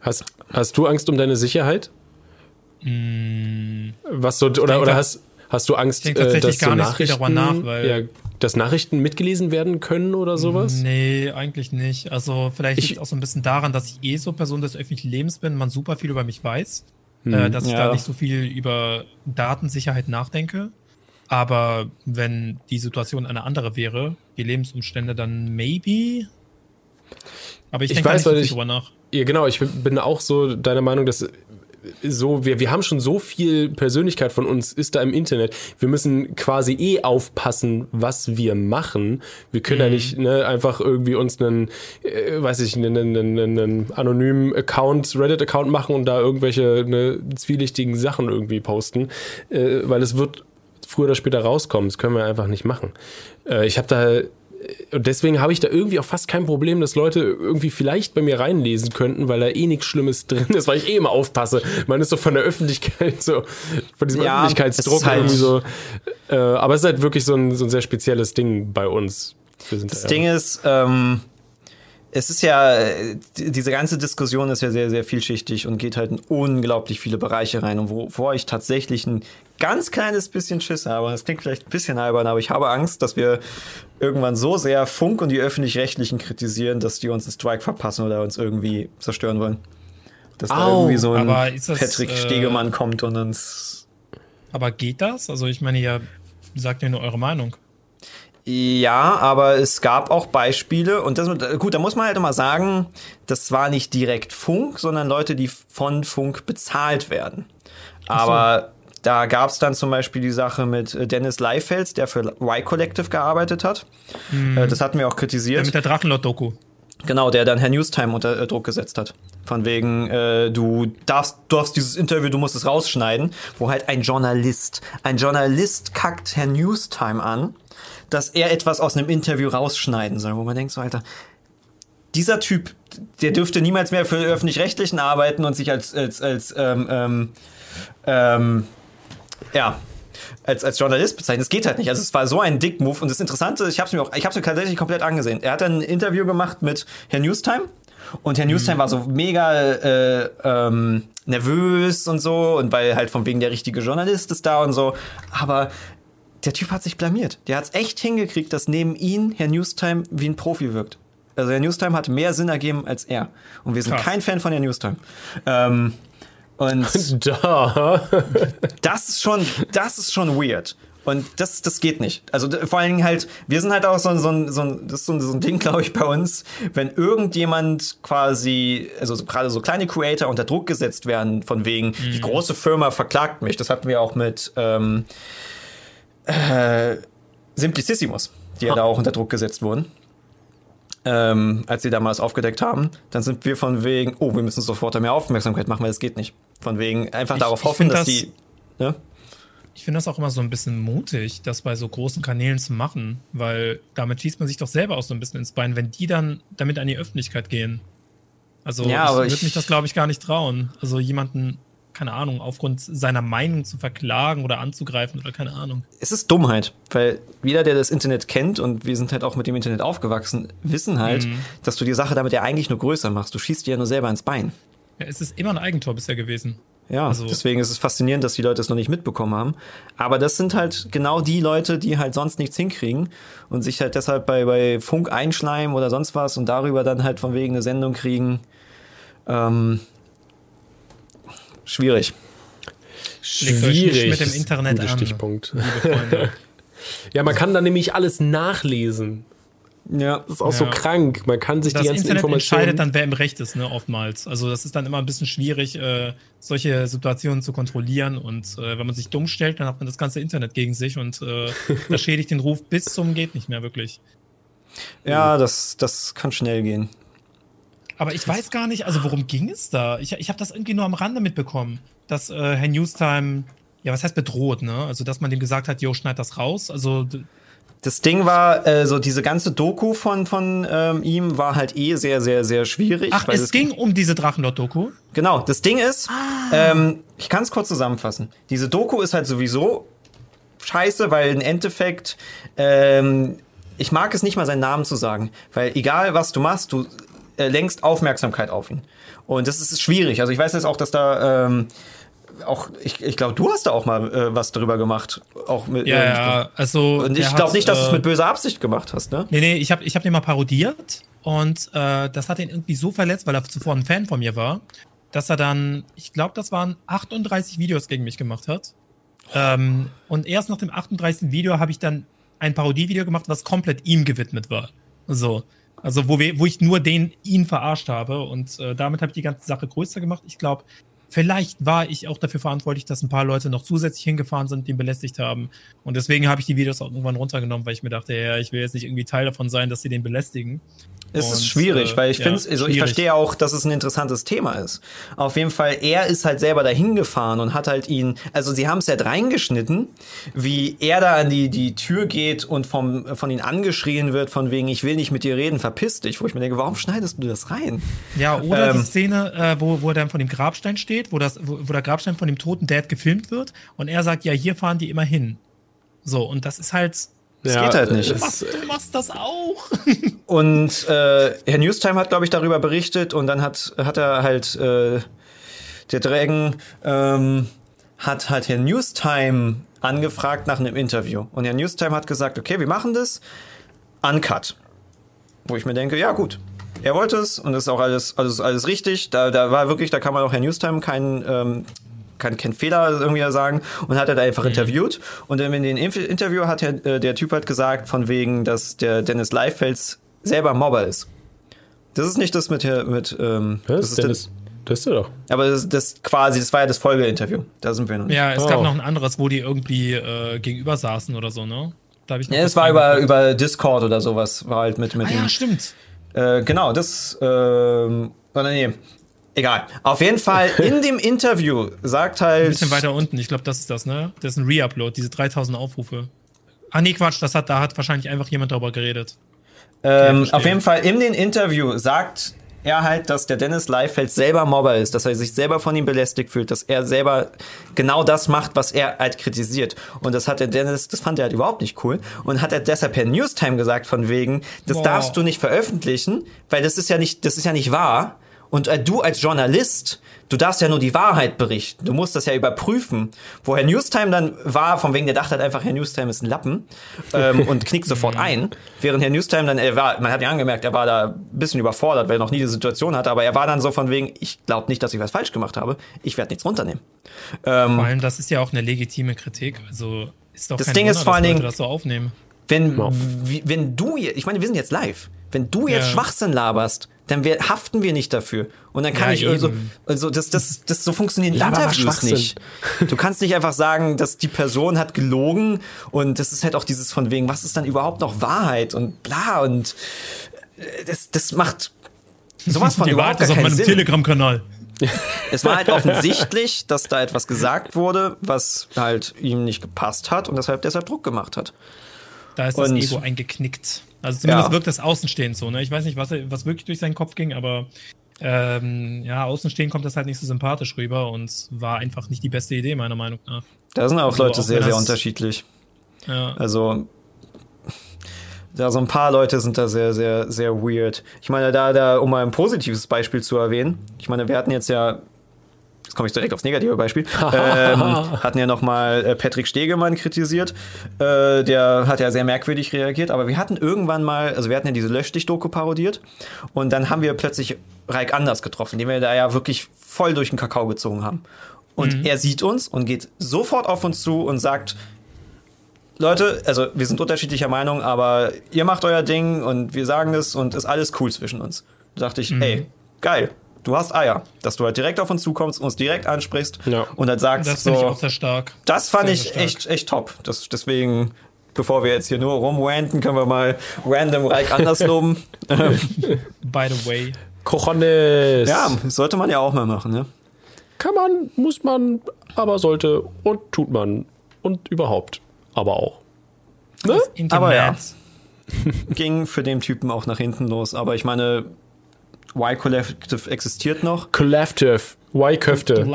Hast, hast du Angst um deine Sicherheit? Was so, oder, oder hast, hast du Angst, denke äh, tatsächlich dass gar so nicht viel Nachrichten, darüber nach, weil- ja, dass Nachrichten mitgelesen werden können oder sowas? Nee, eigentlich nicht. Also vielleicht Ich- liegt es auch so ein bisschen daran, dass ich eh so Person des öffentlichen Lebens bin, man super viel über mich weiß, äh, dass ich Ja. da nicht so viel über Datensicherheit nachdenke. Aber wenn die Situation eine andere wäre, die Lebensumstände, dann maybe. Aber ich Ich denke weiß, nicht so ich- drüber nach. Ja, genau. Ich bin auch so deiner Meinung, dass so, wir, wir haben schon so viel Persönlichkeit von uns ist da im Internet. Wir müssen quasi eh aufpassen, was wir machen. Wir können ja nicht ne, einfach irgendwie uns einen, äh, weiß ich, einen, einen, einen, einen anonymen Account, Reddit-Account machen und da irgendwelche ne, zwielichtigen Sachen irgendwie posten, äh, weil es wird früher oder später rauskommen. Das können wir einfach nicht machen. Äh, ich habe da und deswegen habe ich da irgendwie auch fast kein Problem, dass Leute irgendwie vielleicht bei mir reinlesen könnten, weil da eh nichts Schlimmes drin ist, weil ich eh immer aufpasse. Man ist so von der Öffentlichkeit so, von diesem Ja, Öffentlichkeitsdruck halt- irgendwie so. Äh, aber es ist halt wirklich so ein, so ein sehr spezielles Ding bei uns. Das da, Ding ist, ähm, es ist ja, äh, die- diese ganze Diskussion ist ja sehr, sehr vielschichtig und geht halt in unglaublich viele Bereiche rein. Und wovor ich tatsächlich ein ganz kleines bisschen Schiss habe, das klingt vielleicht ein bisschen albern, aber ich habe Angst, dass wir irgendwann so sehr Funk und die Öffentlich-Rechtlichen kritisieren, dass die uns einen Strike verpassen oder uns irgendwie zerstören wollen. Dass da Au, irgendwie so ein das, Patrick äh, Stegemann kommt und uns Aber geht das? Also ich meine, ihr sagt ja nur eure Meinung. Ja, aber es gab auch Beispiele und das, gut, da muss man halt immer sagen, das war nicht direkt Funk, sondern Leute, die von Funk bezahlt werden. Aber da gab es dann zum Beispiel die Sache mit äh, Dennis Leifels, der für Y Collective gearbeitet hat. Äh, Das hatten wir auch kritisiert. mit der Drachenlord-Doku. Genau, der dann Herr Newstime unter äh, Druck gesetzt hat. Von wegen, äh, du darfst, du darfst dieses Interview, du musst es rausschneiden, wo halt ein Journalist, ein Journalist kackt Herr Newstime an, dass er etwas aus einem Interview rausschneiden soll, wo man denkt so, Alter, dieser Typ, der dürfte niemals mehr für öffentlich-rechtlichen arbeiten und sich als, als, als, ähm, ähm, ähm, ja, als, als Journalist bezeichnen. Das geht halt nicht. Also es war so ein Dick-Move. Und das Interessante, ich habe es mir auch, ich habe es mir tatsächlich komplett angesehen. Er hat ein Interview gemacht mit Herrn Newstime. Und Herr Newstime war so mega äh, ähm, nervös und so. Und weil halt von wegen der richtige Journalist ist da und so. Aber der Typ hat sich blamiert. Der hat es echt hingekriegt, dass neben ihn Herr Newstime wie ein Profi wirkt. Also Herr Newstime hat mehr Sinn ergeben als er. Und wir sind Krass. kein Fan von Herrn Newstime. Ähm, und Da. das ist schon, das ist schon weird. Und das, das geht nicht. Also vor allen Dingen halt, wir sind halt auch so, ein- so, ein- so, ein- das ist so, ein- so ein Ding, glaube ich, bei uns, wenn irgendjemand quasi, also so, gerade so kleine Creator unter Druck gesetzt werden, von wegen, die große Firma verklagt mich. Das hatten wir auch mit ähm, äh, Simplicissimus, die ja da auch unter Druck gesetzt wurden. Ähm, als sie damals aufgedeckt haben, dann sind wir von wegen, oh, wir müssen sofort mehr Aufmerksamkeit machen, weil das geht nicht. Von wegen einfach Ich- darauf ich hoffen, dass das- die. Ne? Ich finde das auch immer so ein bisschen mutig, das bei so großen Kanälen zu machen, weil damit schießt man sich doch selber auch so ein bisschen ins Bein, wenn die dann damit an die Öffentlichkeit gehen. Also Ja, ich- würde mich das, glaube ich, gar nicht trauen. Also jemanden keine Ahnung, aufgrund seiner Meinung zu verklagen oder anzugreifen oder keine Ahnung. Es ist Dummheit, weil jeder, der das Internet kennt und wir sind halt auch mit dem Internet aufgewachsen, wissen halt, Mhm. dass du die Sache damit ja eigentlich nur größer machst. Du schießt dir ja nur selber ins Bein. Ja, es ist immer ein Eigentor bisher gewesen. Ja, Also- deswegen ist es faszinierend, dass die Leute es noch nicht mitbekommen haben. Aber das sind halt genau die Leute, die halt sonst nichts hinkriegen und sich halt deshalb bei, bei Funk einschleimen oder sonst was und darüber dann halt von wegen eine Sendung kriegen. Ähm, schwierig. Schwierig. mit dem Internet Guter an. Stichpunkt. Liebe Freunde. Ja, man kann da nämlich alles nachlesen. Ja. Das ist auch so Ja. krank. Man kann sich Das die ganzen Internet Informationen. entscheidet dann, wer im Recht ist, ne, oftmals. Also das ist dann immer ein bisschen schwierig, äh, solche Situationen zu kontrollieren. Und äh, wenn man sich dumm stellt, dann hat man das ganze Internet gegen sich und äh, das schädigt den Ruf bis zum geht nicht mehr wirklich. Ja, das, das kann schnell gehen. Aber ich weiß gar nicht, also worum ging es da? Ich, ich habe das irgendwie nur am Rande mitbekommen, dass äh, Herr Newstime, ja, was heißt bedroht, ne? Also, dass man dem gesagt hat, jo, schneid das raus. Also, Das Ding war, äh, so diese ganze Doku von, von ähm, ihm war halt eh sehr, sehr, sehr schwierig. ach, es ging um diese Drachenlord-Doku. Genau, das Ding ist, ähm, ich kann es kurz zusammenfassen. Diese Doku ist halt sowieso scheiße, weil im Endeffekt, ähm, ich mag es nicht mal seinen Namen zu sagen, weil egal was du machst, du äh, lenkst Aufmerksamkeit auf ihn. Und das ist schwierig. Also ich weiß jetzt auch, dass da ähm, auch, ich, ich glaube, du hast da auch mal äh, was drüber gemacht. Auch mit, Ja, ähm, ja, also. Und ich glaube nicht, dass du es äh, mit böser Absicht gemacht hast, ne? Nee, nee, ich habe ich hab den mal parodiert und äh, das hat ihn irgendwie so verletzt, weil er zuvor ein Fan von mir war, dass er dann, ich glaube, das waren 38 Videos gegen mich gemacht hat. Ähm, und erst nach dem 38. Video habe ich dann ein Parodievideo gemacht, was komplett ihm gewidmet war. So. Also, wo, wir, wo ich nur den, ihn verarscht habe und äh, damit habe ich die ganze Sache größer gemacht. Ich glaube, vielleicht war ich auch dafür verantwortlich, dass ein paar Leute noch zusätzlich hingefahren sind, die ihn belästigt haben. Und deswegen habe ich die Videos auch irgendwann runtergenommen, weil ich mir dachte, ja, ich will jetzt nicht irgendwie Teil davon sein, dass sie den belästigen. Es ist Und, schwierig, äh, weil ich ja, finde, also ich verstehe auch, dass es ein interessantes Thema ist. Auf jeden Fall, er ist halt selber dahin gefahren und hat halt ihn, also sie haben es halt reingeschnitten, wie er da an die, die Tür geht und vom, von ihnen angeschrien wird, von wegen, ich will nicht mit dir reden, verpiss dich. Wo ich mir denke, warum schneidest du das rein? Ja, oder Ähm. die Szene, äh, wo, wo er dann von dem Grabstein steht, wo, das, wo, wo der Grabstein von dem toten Dad gefilmt wird und er sagt, ja, hier fahren die immer hin. So, und das ist halt. Das geht halt nicht. es- Was, du machst das auch? Und äh, Herr Newstime hat, glaube ich, darüber berichtet und dann hat, hat er halt, äh, der Dragon ähm, hat halt Herr Newstime angefragt nach einem Interview. Und Herr Newstime hat gesagt, okay, wir machen das. Uncut. Wo ich mir denke, ja gut. Er wollte es und das ist auch alles, alles, alles richtig. Da, da war wirklich, da kann man auch Herr Newstime keinen, ähm, kein, kein Fehler irgendwie sagen und hat er da einfach interviewt. Und dann in dem Interview hat der, äh, der Typ halt gesagt, von wegen, dass der Dennis Leifels selber Mobber ist. Das ist nicht das mit, mit ähm, Was? das ist Dennis, das ist er doch. aber das, das quasi, das war ja das Folgeinterview. Da sind wir noch nicht. Ja, es Oh. gab noch ein anderes, wo die irgendwie äh, gegenüber saßen oder so, ne? Da ich noch Ja, was es war über, über Discord oder sowas, war halt mit, mit Ah ihm. ja, stimmt. Äh, genau, das, ähm, oder nee, egal. Auf jeden Fall, in dem Interview sagt halt. Ein bisschen weiter unten. Ich glaube, das ist das, ne? Das ist ein Reupload, diese 3000 Aufrufe. Ah, nee, Quatsch, das hat, da hat wahrscheinlich einfach jemand darüber geredet. Ähm, auf jeden Fall in dem Interview sagt er halt, dass der Dennis Leifeld selber Mobber ist, dass er sich selber von ihm belästigt fühlt, dass er selber genau das macht, was er halt kritisiert. Und das hat der Dennis, das fand er halt überhaupt nicht cool. Und hat er deshalb per Newstime gesagt, von wegen, das Boah. darfst du nicht veröffentlichen, weil das ist ja nicht, das ist ja nicht wahr. Und äh, du als Journalist, du darfst ja nur die Wahrheit berichten. Du musst das ja überprüfen. Wo Herr Newstime dann war, von wegen, der dachte halt einfach, Herr Newstime ist ein Lappen ähm, und knickt sofort ein. Während Herr Newstime dann, er war, man hat ja angemerkt, er war da ein bisschen überfordert, weil er noch nie die Situation hatte, aber er war dann so von wegen, ich glaube nicht, dass ich was falsch gemacht habe. Ich werde nichts runternehmen. Ähm, Vor allem, das ist ja auch eine legitime Kritik. Also ist doch Das kein Ding Wunder, ist vor allen Dingen- das so aufnehmen. Wenn, wenn du, ich meine, wir sind jetzt live. Wenn du jetzt Ja. Schwachsinn laberst, dann wir, haften wir nicht dafür. Und dann kann Ja, ich also, eben. also das, das, das so funktionieren mal Interviews nicht. Du kannst nicht einfach sagen, dass die Person hat gelogen und das ist halt auch dieses von wegen, was ist dann überhaupt noch Wahrheit und bla und äh, das, das macht sowas von Die überhaupt gar ist auf meinem. Telegram-Kanal. Es war halt offensichtlich, dass da etwas gesagt wurde, was halt ihm nicht gepasst hat und deshalb deshalb Druck gemacht hat. Da ist das Und- Ego eingeknickt. Also zumindest Ja. wirkt das außenstehend so. Ne? Ich weiß nicht, was, was wirklich durch seinen Kopf ging, aber ähm, ja, außenstehend kommt das halt nicht so sympathisch rüber und war einfach nicht die beste Idee, meiner Meinung nach. Da sind auch Also Leute auch sehr, sehr unterschiedlich. Ja. Also, da so ein paar Leute sind da sehr, sehr, sehr weird. Ich meine, da, da, um mal ein positives Beispiel zu erwähnen, ich meine, wir hatten jetzt ja, jetzt komme ich direkt aufs negative Beispiel, ähm, hatten ja nochmal äh, Patrick Stegemann kritisiert. Äh, der hat ja sehr merkwürdig reagiert, aber wir hatten irgendwann mal, also wir hatten ja diese Lösch-Dich-Doku parodiert und dann haben wir plötzlich Reik Anders getroffen, den wir da ja wirklich voll durch den Kakao gezogen haben. Und er sieht uns und geht sofort auf uns zu und sagt, Leute, also wir sind unterschiedlicher Meinung, aber ihr macht euer Ding und wir sagen es und ist alles cool zwischen uns. Da dachte ich, ey, geil, du hast Eier, dass du halt direkt auf uns zukommst, uns direkt ansprichst Ja. und halt sagst, Das finde ich so, auch sehr stark. das fand sehr, ich sehr echt, echt top. Das, deswegen, bevor wir jetzt hier nur rumranten, können wir mal random Reich anders loben. By the way. Cojones. ja, sollte man ja auch mal machen, ne? Kann man, muss man, aber sollte und tut man. Und überhaupt. Aber auch. Ne? Aber ja. Ging für den Typen auch nach hinten los. Aber ich meine, Y Collective existiert noch. Collective. Y-Köfte.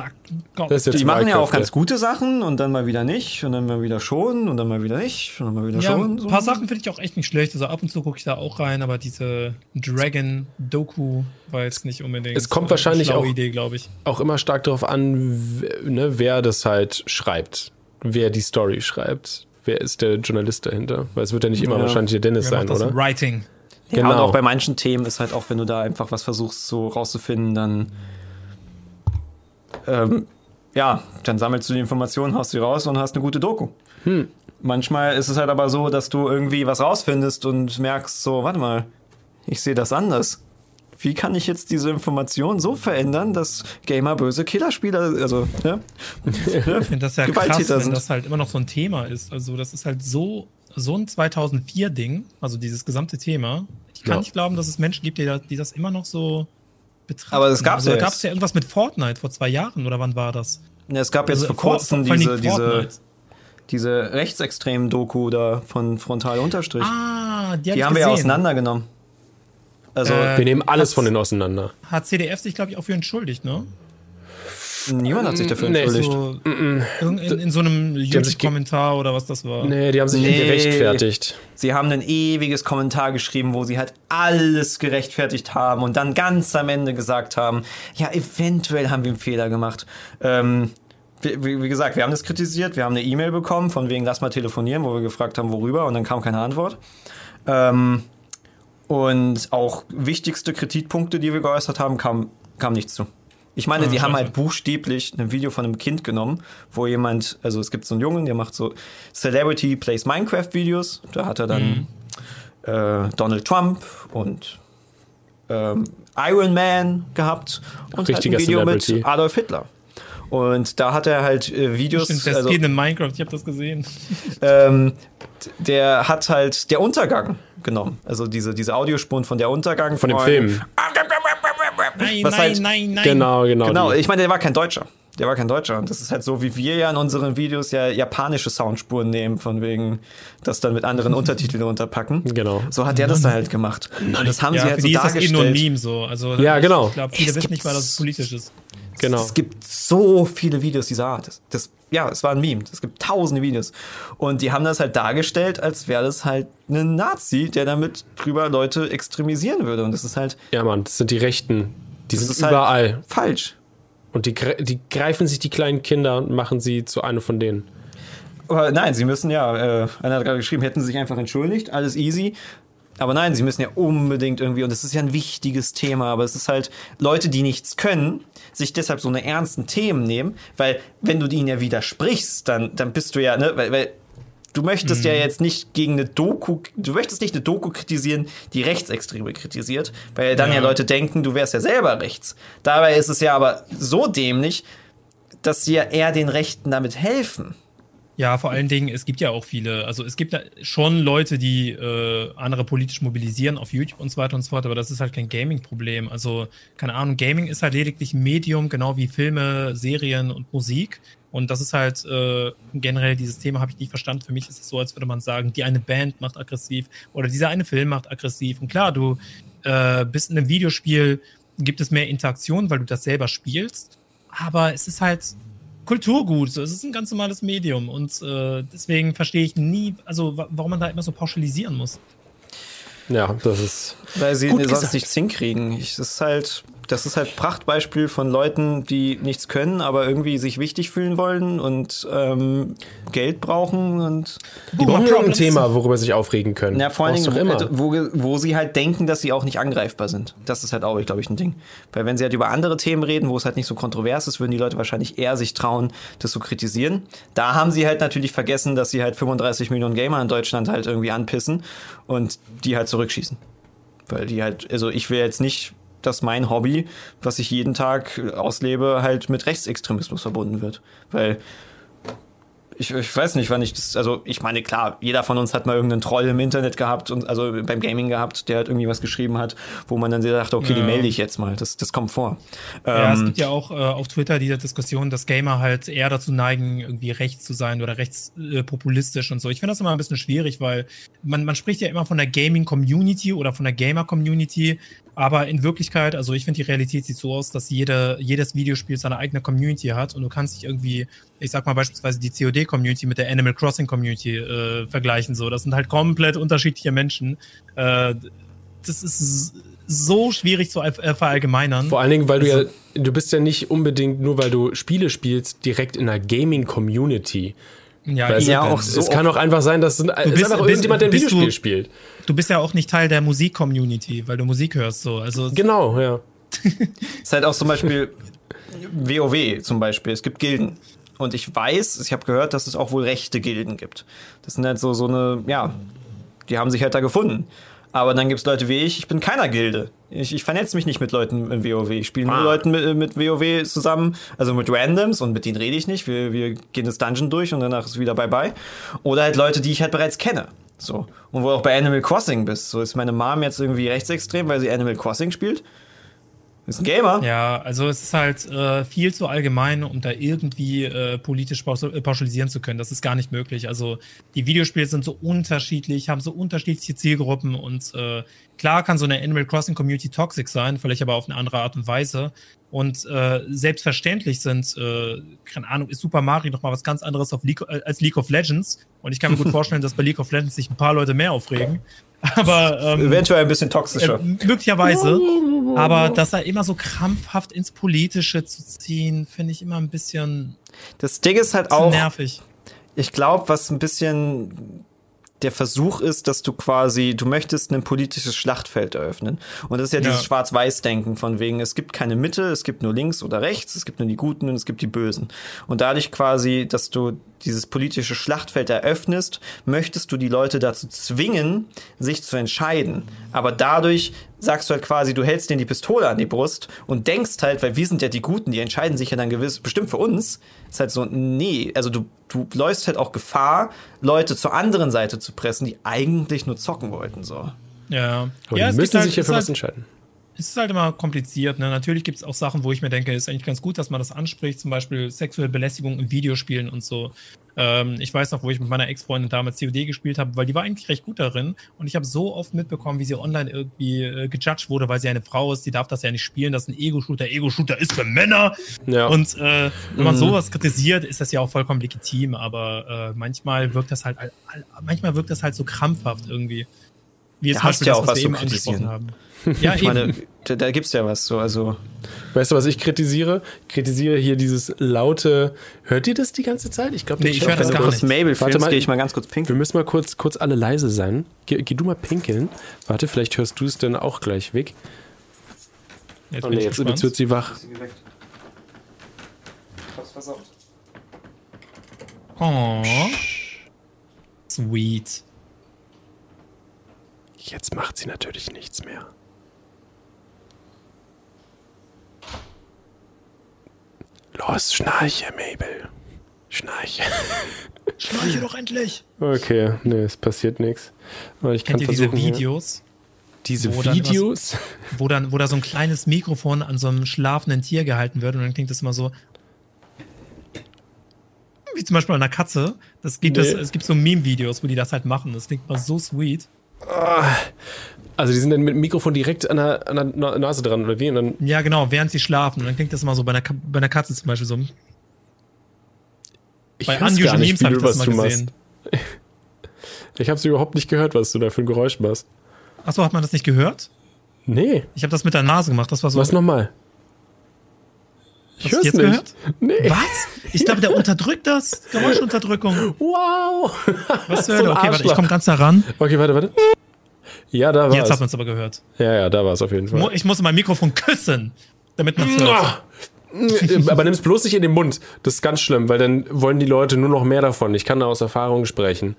Das ist jetzt Die machen ja auch ganz gute Sachen und dann mal wieder nicht und dann mal wieder schon und dann mal wieder nicht und dann mal wieder Ja, schon. ein paar Sachen finde ich auch echt nicht schlecht. Also ab und zu gucke ich da auch rein, aber diese Dragon-Doku war jetzt nicht unbedingt Es kommt so eine wahrscheinlich auch- Idee, ich. Auch immer stark darauf an, ne, wer das halt schreibt. Wer die Story schreibt. Wer ist der Journalist dahinter? Weil es wird ja nicht immer Ja. wahrscheinlich der Dennis Wer sein, macht das oder? Writing. Ja, Genau. und auch bei manchen Themen ist halt auch, wenn du da einfach was versuchst so rauszufinden, dann ähm, ja, dann sammelst du die Informationen, haust sie raus und hast eine gute Doku. Hm. Manchmal ist es halt aber so, dass du irgendwie was rausfindest und merkst so, warte mal, ich sehe das anders. Wie kann ich jetzt diese Information so verändern, dass Gamer böse Killerspieler, also, ne? Ich finde das ja krass, Gewalttäter wenn sind. das halt immer noch so ein Thema ist. Also das ist halt so, so ein 2004-Ding, also dieses gesamte Thema. Ich kann Ja. nicht glauben, dass es Menschen gibt, die, die das immer noch so betrachten. Aber das gab's also, ja da gab es ja irgendwas mit Fortnite vor zwei Jahren, oder wann war das? Ja, Es gab jetzt Also vor kurzem vor diese, diese, Fortnite. diese rechtsextremen Doku da von Frontal Unterstrich. Ah, die, die haben wir ja auseinandergenommen. Also, Äh, Wir nehmen alles von denen auseinander. Hat CDF sich, glaube ich, auch für entschuldigt, ne? Niemand hat sich dafür nee, entschuldigt. So, in, in, in so einem YouTube-Kommentar oder was das war. Nee, die haben sich Nee. gerechtfertigt. Sie haben ein ewiges Kommentar geschrieben, wo sie halt alles gerechtfertigt haben und dann ganz am Ende gesagt haben, ja, eventuell haben wir einen Fehler gemacht. Ähm, wie, wie wie gesagt, wir haben das kritisiert, wir haben eine E-Mail bekommen, von wegen lass mal telefonieren, wo wir gefragt haben, worüber, und dann kam keine Antwort. Ähm, und auch wichtigste Kritikpunkte, die wir geäußert haben, kam, kam nichts zu. Ich meine, Ah, die haben halt buchstäblich ein Video von einem Kind genommen, wo jemand, also es gibt so einen Jungen, der macht so Celebrity Plays Minecraft Videos. Da hat er dann äh, Donald Trump und ähm, Iron Man gehabt und Richtiger halt ein Video Celebrity. mit Adolf Hitler. Und da hat er halt äh, Videos. Stimmt, der also, Skin in Minecraft, ich habe das gesehen. ähm, der hat halt der Untergang genommen. Also diese, diese Audiospuren von der Untergang. Von dem Film. Nein, Was nein, halt- nein, nein. Genau, genau. Genau, die. ich meine, der war kein Deutscher. Der war kein Deutscher. Und das ist halt so, wie wir ja in unseren Videos ja japanische Soundspuren nehmen, von wegen das dann mit anderen Untertiteln unterpacken. Genau. So hat der das da halt gemacht. Und das haben Ja, sie für halt so die ist das eh nur ein dargestellt. Meme so. Also, Ja, genau. Ich glaube, viele Es wissen gibt nicht mal, dass es politisch ist. genau. Es gibt so viele Videos dieser Art. Das, das, ja, es war ein Meme. Es gibt tausende Videos. Und die haben das halt dargestellt, als wäre das halt ein Nazi, der damit drüber Leute extremisieren würde. Und das ist halt, Ja, Mann, das sind die Rechten. Die das sind ist halt überall. falsch. Und die, die greifen sich die kleinen Kinder und machen sie zu einem von denen. Aber nein, sie müssen ja, äh, einer hat gerade geschrieben, hätten sie sich einfach entschuldigt, alles easy. Aber nein, sie müssen ja unbedingt irgendwie, und das ist ja ein wichtiges Thema, aber es ist halt Leute, die nichts können, sich deshalb so eine ernsten Themen nehmen, weil wenn du ihnen ja widersprichst, dann, dann bist du ja, ne, weil, weil du möchtest ja jetzt nicht gegen eine Doku, du möchtest nicht eine Doku kritisieren, die Rechtsextreme kritisiert, weil dann ja, Ja. Leute denken, du wärst ja selber rechts. Dabei ist es ja aber so dämlich, dass sie ja eher den Rechten damit helfen. Ja, vor allen Dingen, es gibt ja auch viele, also es gibt ja schon Leute, die äh, andere politisch mobilisieren auf YouTube und so weiter und so fort, aber das ist halt kein Gaming-Problem. Also, keine Ahnung, Gaming ist halt lediglich ein Medium, genau wie Filme, Serien und Musik. Und das ist halt äh, generell dieses Thema habe ich nicht verstanden. Für mich ist es so, als würde man sagen, die eine Band macht aggressiv oder dieser eine Film macht aggressiv. Und klar, du äh, bist in einem Videospiel gibt es mehr Interaktion, weil du das selber spielst. Aber es ist halt Kulturgut. So. Es ist ein ganz normales Medium. Und äh, deswegen verstehe ich nie, also wa- warum man da immer so pauschalisieren muss. Ja, das ist. Weil sie sonst nichts hinkriegen. Ich, das ist halt, das ist halt Prachtbeispiel von Leuten, die nichts können, aber irgendwie sich wichtig fühlen wollen und ähm, Geld brauchen und Die Boomer brauchen irgendein Problems. Thema, worüber sie sich aufregen können. ja, vor allen Dingen, doch immer. wo, wo sie halt denken, dass sie auch nicht angreifbar sind. Das ist halt auch, glaube ich, ein Ding. Weil wenn sie halt über andere Themen reden, wo es halt nicht so kontrovers ist, würden die Leute wahrscheinlich eher sich trauen, das zu kritisieren. Da haben sie halt natürlich vergessen, dass sie halt 35 Millionen Gamer in Deutschland halt irgendwie anpissen und die halt zurückschießen. Weil die halt, also ich will jetzt nicht, dass mein Hobby, was ich jeden Tag auslebe, halt mit Rechtsextremismus verbunden wird. Weil ich, ich weiß nicht, wann ich das, also ich meine, klar, jeder von uns hat mal irgendeinen Troll im Internet gehabt und also beim Gaming gehabt, der halt irgendwie was geschrieben hat, wo man dann dachte, okay, die Ja. melde ich jetzt mal. Das, das kommt vor. Ja, es Ähm, gibt ja auch äh, auf Twitter diese Diskussion, dass Gamer halt eher dazu neigen, irgendwie rechts zu sein oder rechtspopulistisch äh, und so. Ich finde das immer ein bisschen schwierig, weil man, man spricht ja immer von der Gaming-Community oder von der Gamer-Community, aber in Wirklichkeit, also ich finde, die Realität sieht so aus, dass jede, jedes Videospiel seine eigene Community hat und du kannst dich irgendwie, ich sag mal beispielsweise die COD-Community mit der Animal Crossing-Community äh, vergleichen. So, das sind halt komplett unterschiedliche Menschen. Äh, das ist so schwierig zu verallgemeinern. Vor allen Dingen, weil du Also- ja, du bist ja nicht unbedingt, nur weil du Spiele spielst, direkt in einer Gaming-Community. Ja, Weißt du, Ja, auch so- es kann auch einfach sein, dass es ist bist- einfach bist- irgendjemand, der ein Videospiel du- spielt. Du bist ja auch nicht Teil der Musik-Community, weil du Musik hörst so. Also Genau, ja. ist halt auch zum Beispiel WoW zum Beispiel. Es gibt Gilden. Und ich weiß, ich habe gehört, dass es auch wohl rechte Gilden gibt. Das sind halt so, so eine, ja, die haben sich halt da gefunden. Aber dann gibt es Leute wie ich, ich bin keiner Gilde. Ich, ich vernetze mich nicht mit Leuten in WoW. Ich spiele nur Ah. Leuten mit, mit WoW zusammen, also mit Randoms und mit denen rede ich nicht. Wir, wir gehen das Dungeon durch und danach ist wieder bye-bye. Oder halt Leute, die ich halt bereits kenne. So. Und wo du auch bei Animal Crossing bist. So ist meine Mom jetzt irgendwie rechtsextrem, weil sie Animal Crossing spielt. Ist ein Gamer. Ja, also es ist halt äh, viel zu allgemein, um da irgendwie äh, politisch äh, pauschalisieren zu können. Das ist gar nicht möglich. Also die Videospiele sind so unterschiedlich, haben so unterschiedliche Zielgruppen und äh, klar kann so eine Animal Crossing Community toxic sein, vielleicht aber auf eine andere Art und Weise. Und äh, selbstverständlich sind, äh, keine Ahnung, ist Super Mario noch mal was ganz anderes auf League, äh, als League of Legends. Und ich kann mir gut vorstellen, dass bei League of Legends sich ein paar Leute mehr aufregen. Aber ähm, Eventuell ein bisschen toxischer. äh, möglicherweise. Aber das da immer so krampfhaft ins Politische zu ziehen, finde ich immer ein bisschen Das Ding ist halt auch, nervig. ich glaube, was ein bisschen der Versuch ist, dass du quasi, du möchtest ein politisches Schlachtfeld eröffnen. Und das ist ja, Ja. dieses Schwarz-Weiß-Denken von wegen, es gibt keine Mitte, es gibt nur links oder rechts, es gibt nur die Guten und es gibt die Bösen. Und dadurch quasi, dass du dieses politische Schlachtfeld eröffnest, möchtest du die Leute dazu zwingen, sich zu entscheiden. Aber dadurch sagst du halt quasi, du hältst denen die Pistole an die Brust und denkst halt, weil wir sind ja die Guten, die entscheiden sich ja dann gewiss, bestimmt für uns, ist halt so, nee, also du, du läufst halt auch Gefahr, Leute zur anderen Seite zu pressen, die eigentlich nur zocken wollten, so. Ja, Aber ja die müssen gibt sich ja für was halt, entscheiden. Es ist halt immer kompliziert. Ne? Natürlich gibt es auch Sachen, wo ich mir denke, ist eigentlich ganz gut, dass man das anspricht, zum Beispiel sexuelle Belästigung in Videospielen und so. Ähm, ich weiß noch, wo ich mit meiner Ex-Freundin damals COD gespielt habe, weil die war eigentlich recht gut darin. Und ich habe so oft mitbekommen, wie sie online irgendwie äh, gejudged wurde, weil sie eine Frau ist, die darf das ja nicht spielen, das ist ein Ego-Shooter. Ego-Shooter ist für Männer. Ja. Und äh, wenn man sowas kritisiert, ist das ja auch vollkommen legitim, aber äh, manchmal wirkt das halt, manchmal wirkt das halt so krampfhaft irgendwie. Wie Da hast Beispiel ja auch was was wir zu kritisieren. haben. Ja, Ich eben. meine, da, da gibt's ja was, so, also. Weißt du, was ich kritisiere? Ich kritisiere hier dieses laute. Hört ihr das die ganze Zeit? Ich glaube Nee, ich hör das gar nicht. Mabel Warte mal. gehe ich mal ganz kurz Wir pinkeln. müssen mal kurz, kurz alle leise sein. Geh, geh du mal pinkeln. Warte, vielleicht hörst du es dann auch gleich weg. Jetzt Oh bin nee, ich jetzt, jetzt wird sie wach. Oh. Sweet. Jetzt macht sie natürlich nichts mehr. Los, schnarche, Mabel. Schnarche. Schleiche doch endlich. Okay, nee, es passiert nichts. Aber ich kann Kennt ihr diese Videos, Diese wo dann Videos? wo dann, wo da so ein kleines Mikrofon an so einem schlafenden Tier gehalten wird und dann klingt das immer so. Wie zum Beispiel an einer Katze. Das gibt Nee. es, es gibt so Meme-Videos, wo die das halt machen. Das klingt mal so sweet. Also die sind dann mit dem Mikrofon direkt an der, an der Na- Nase dran oder wie? Und dann, Ja, genau, während sie schlafen. Und dann klingt das immer so bei einer, bei einer Katze zum Beispiel so. ich Bei Unusual Memes habe ich das mal gesehen. machst. Ich habe es überhaupt nicht gehört, was du da für ein Geräusch machst. Achso, hat man das nicht gehört? Nee, Ich habe das mit der Nase gemacht. Das war so. was nochmal? Ich du hör's jetzt nicht. gehört? Nee. Was? Ich glaube, der unterdrückt das. Geräuschunterdrückung. Wow. Was zur Hölle? Okay, warte, ich komme ganz nah ran. Okay, warte, warte. Ja, da Jetzt hat man es aber gehört. Ja, ja, da war es auf jeden Fall. Ich muss mein Mikrofon küssen, damit man es hört. Aber nimm's bloß nicht in den Mund. Das ist ganz schlimm, weil dann wollen die Leute nur noch mehr davon. Ich kann da aus Erfahrung sprechen.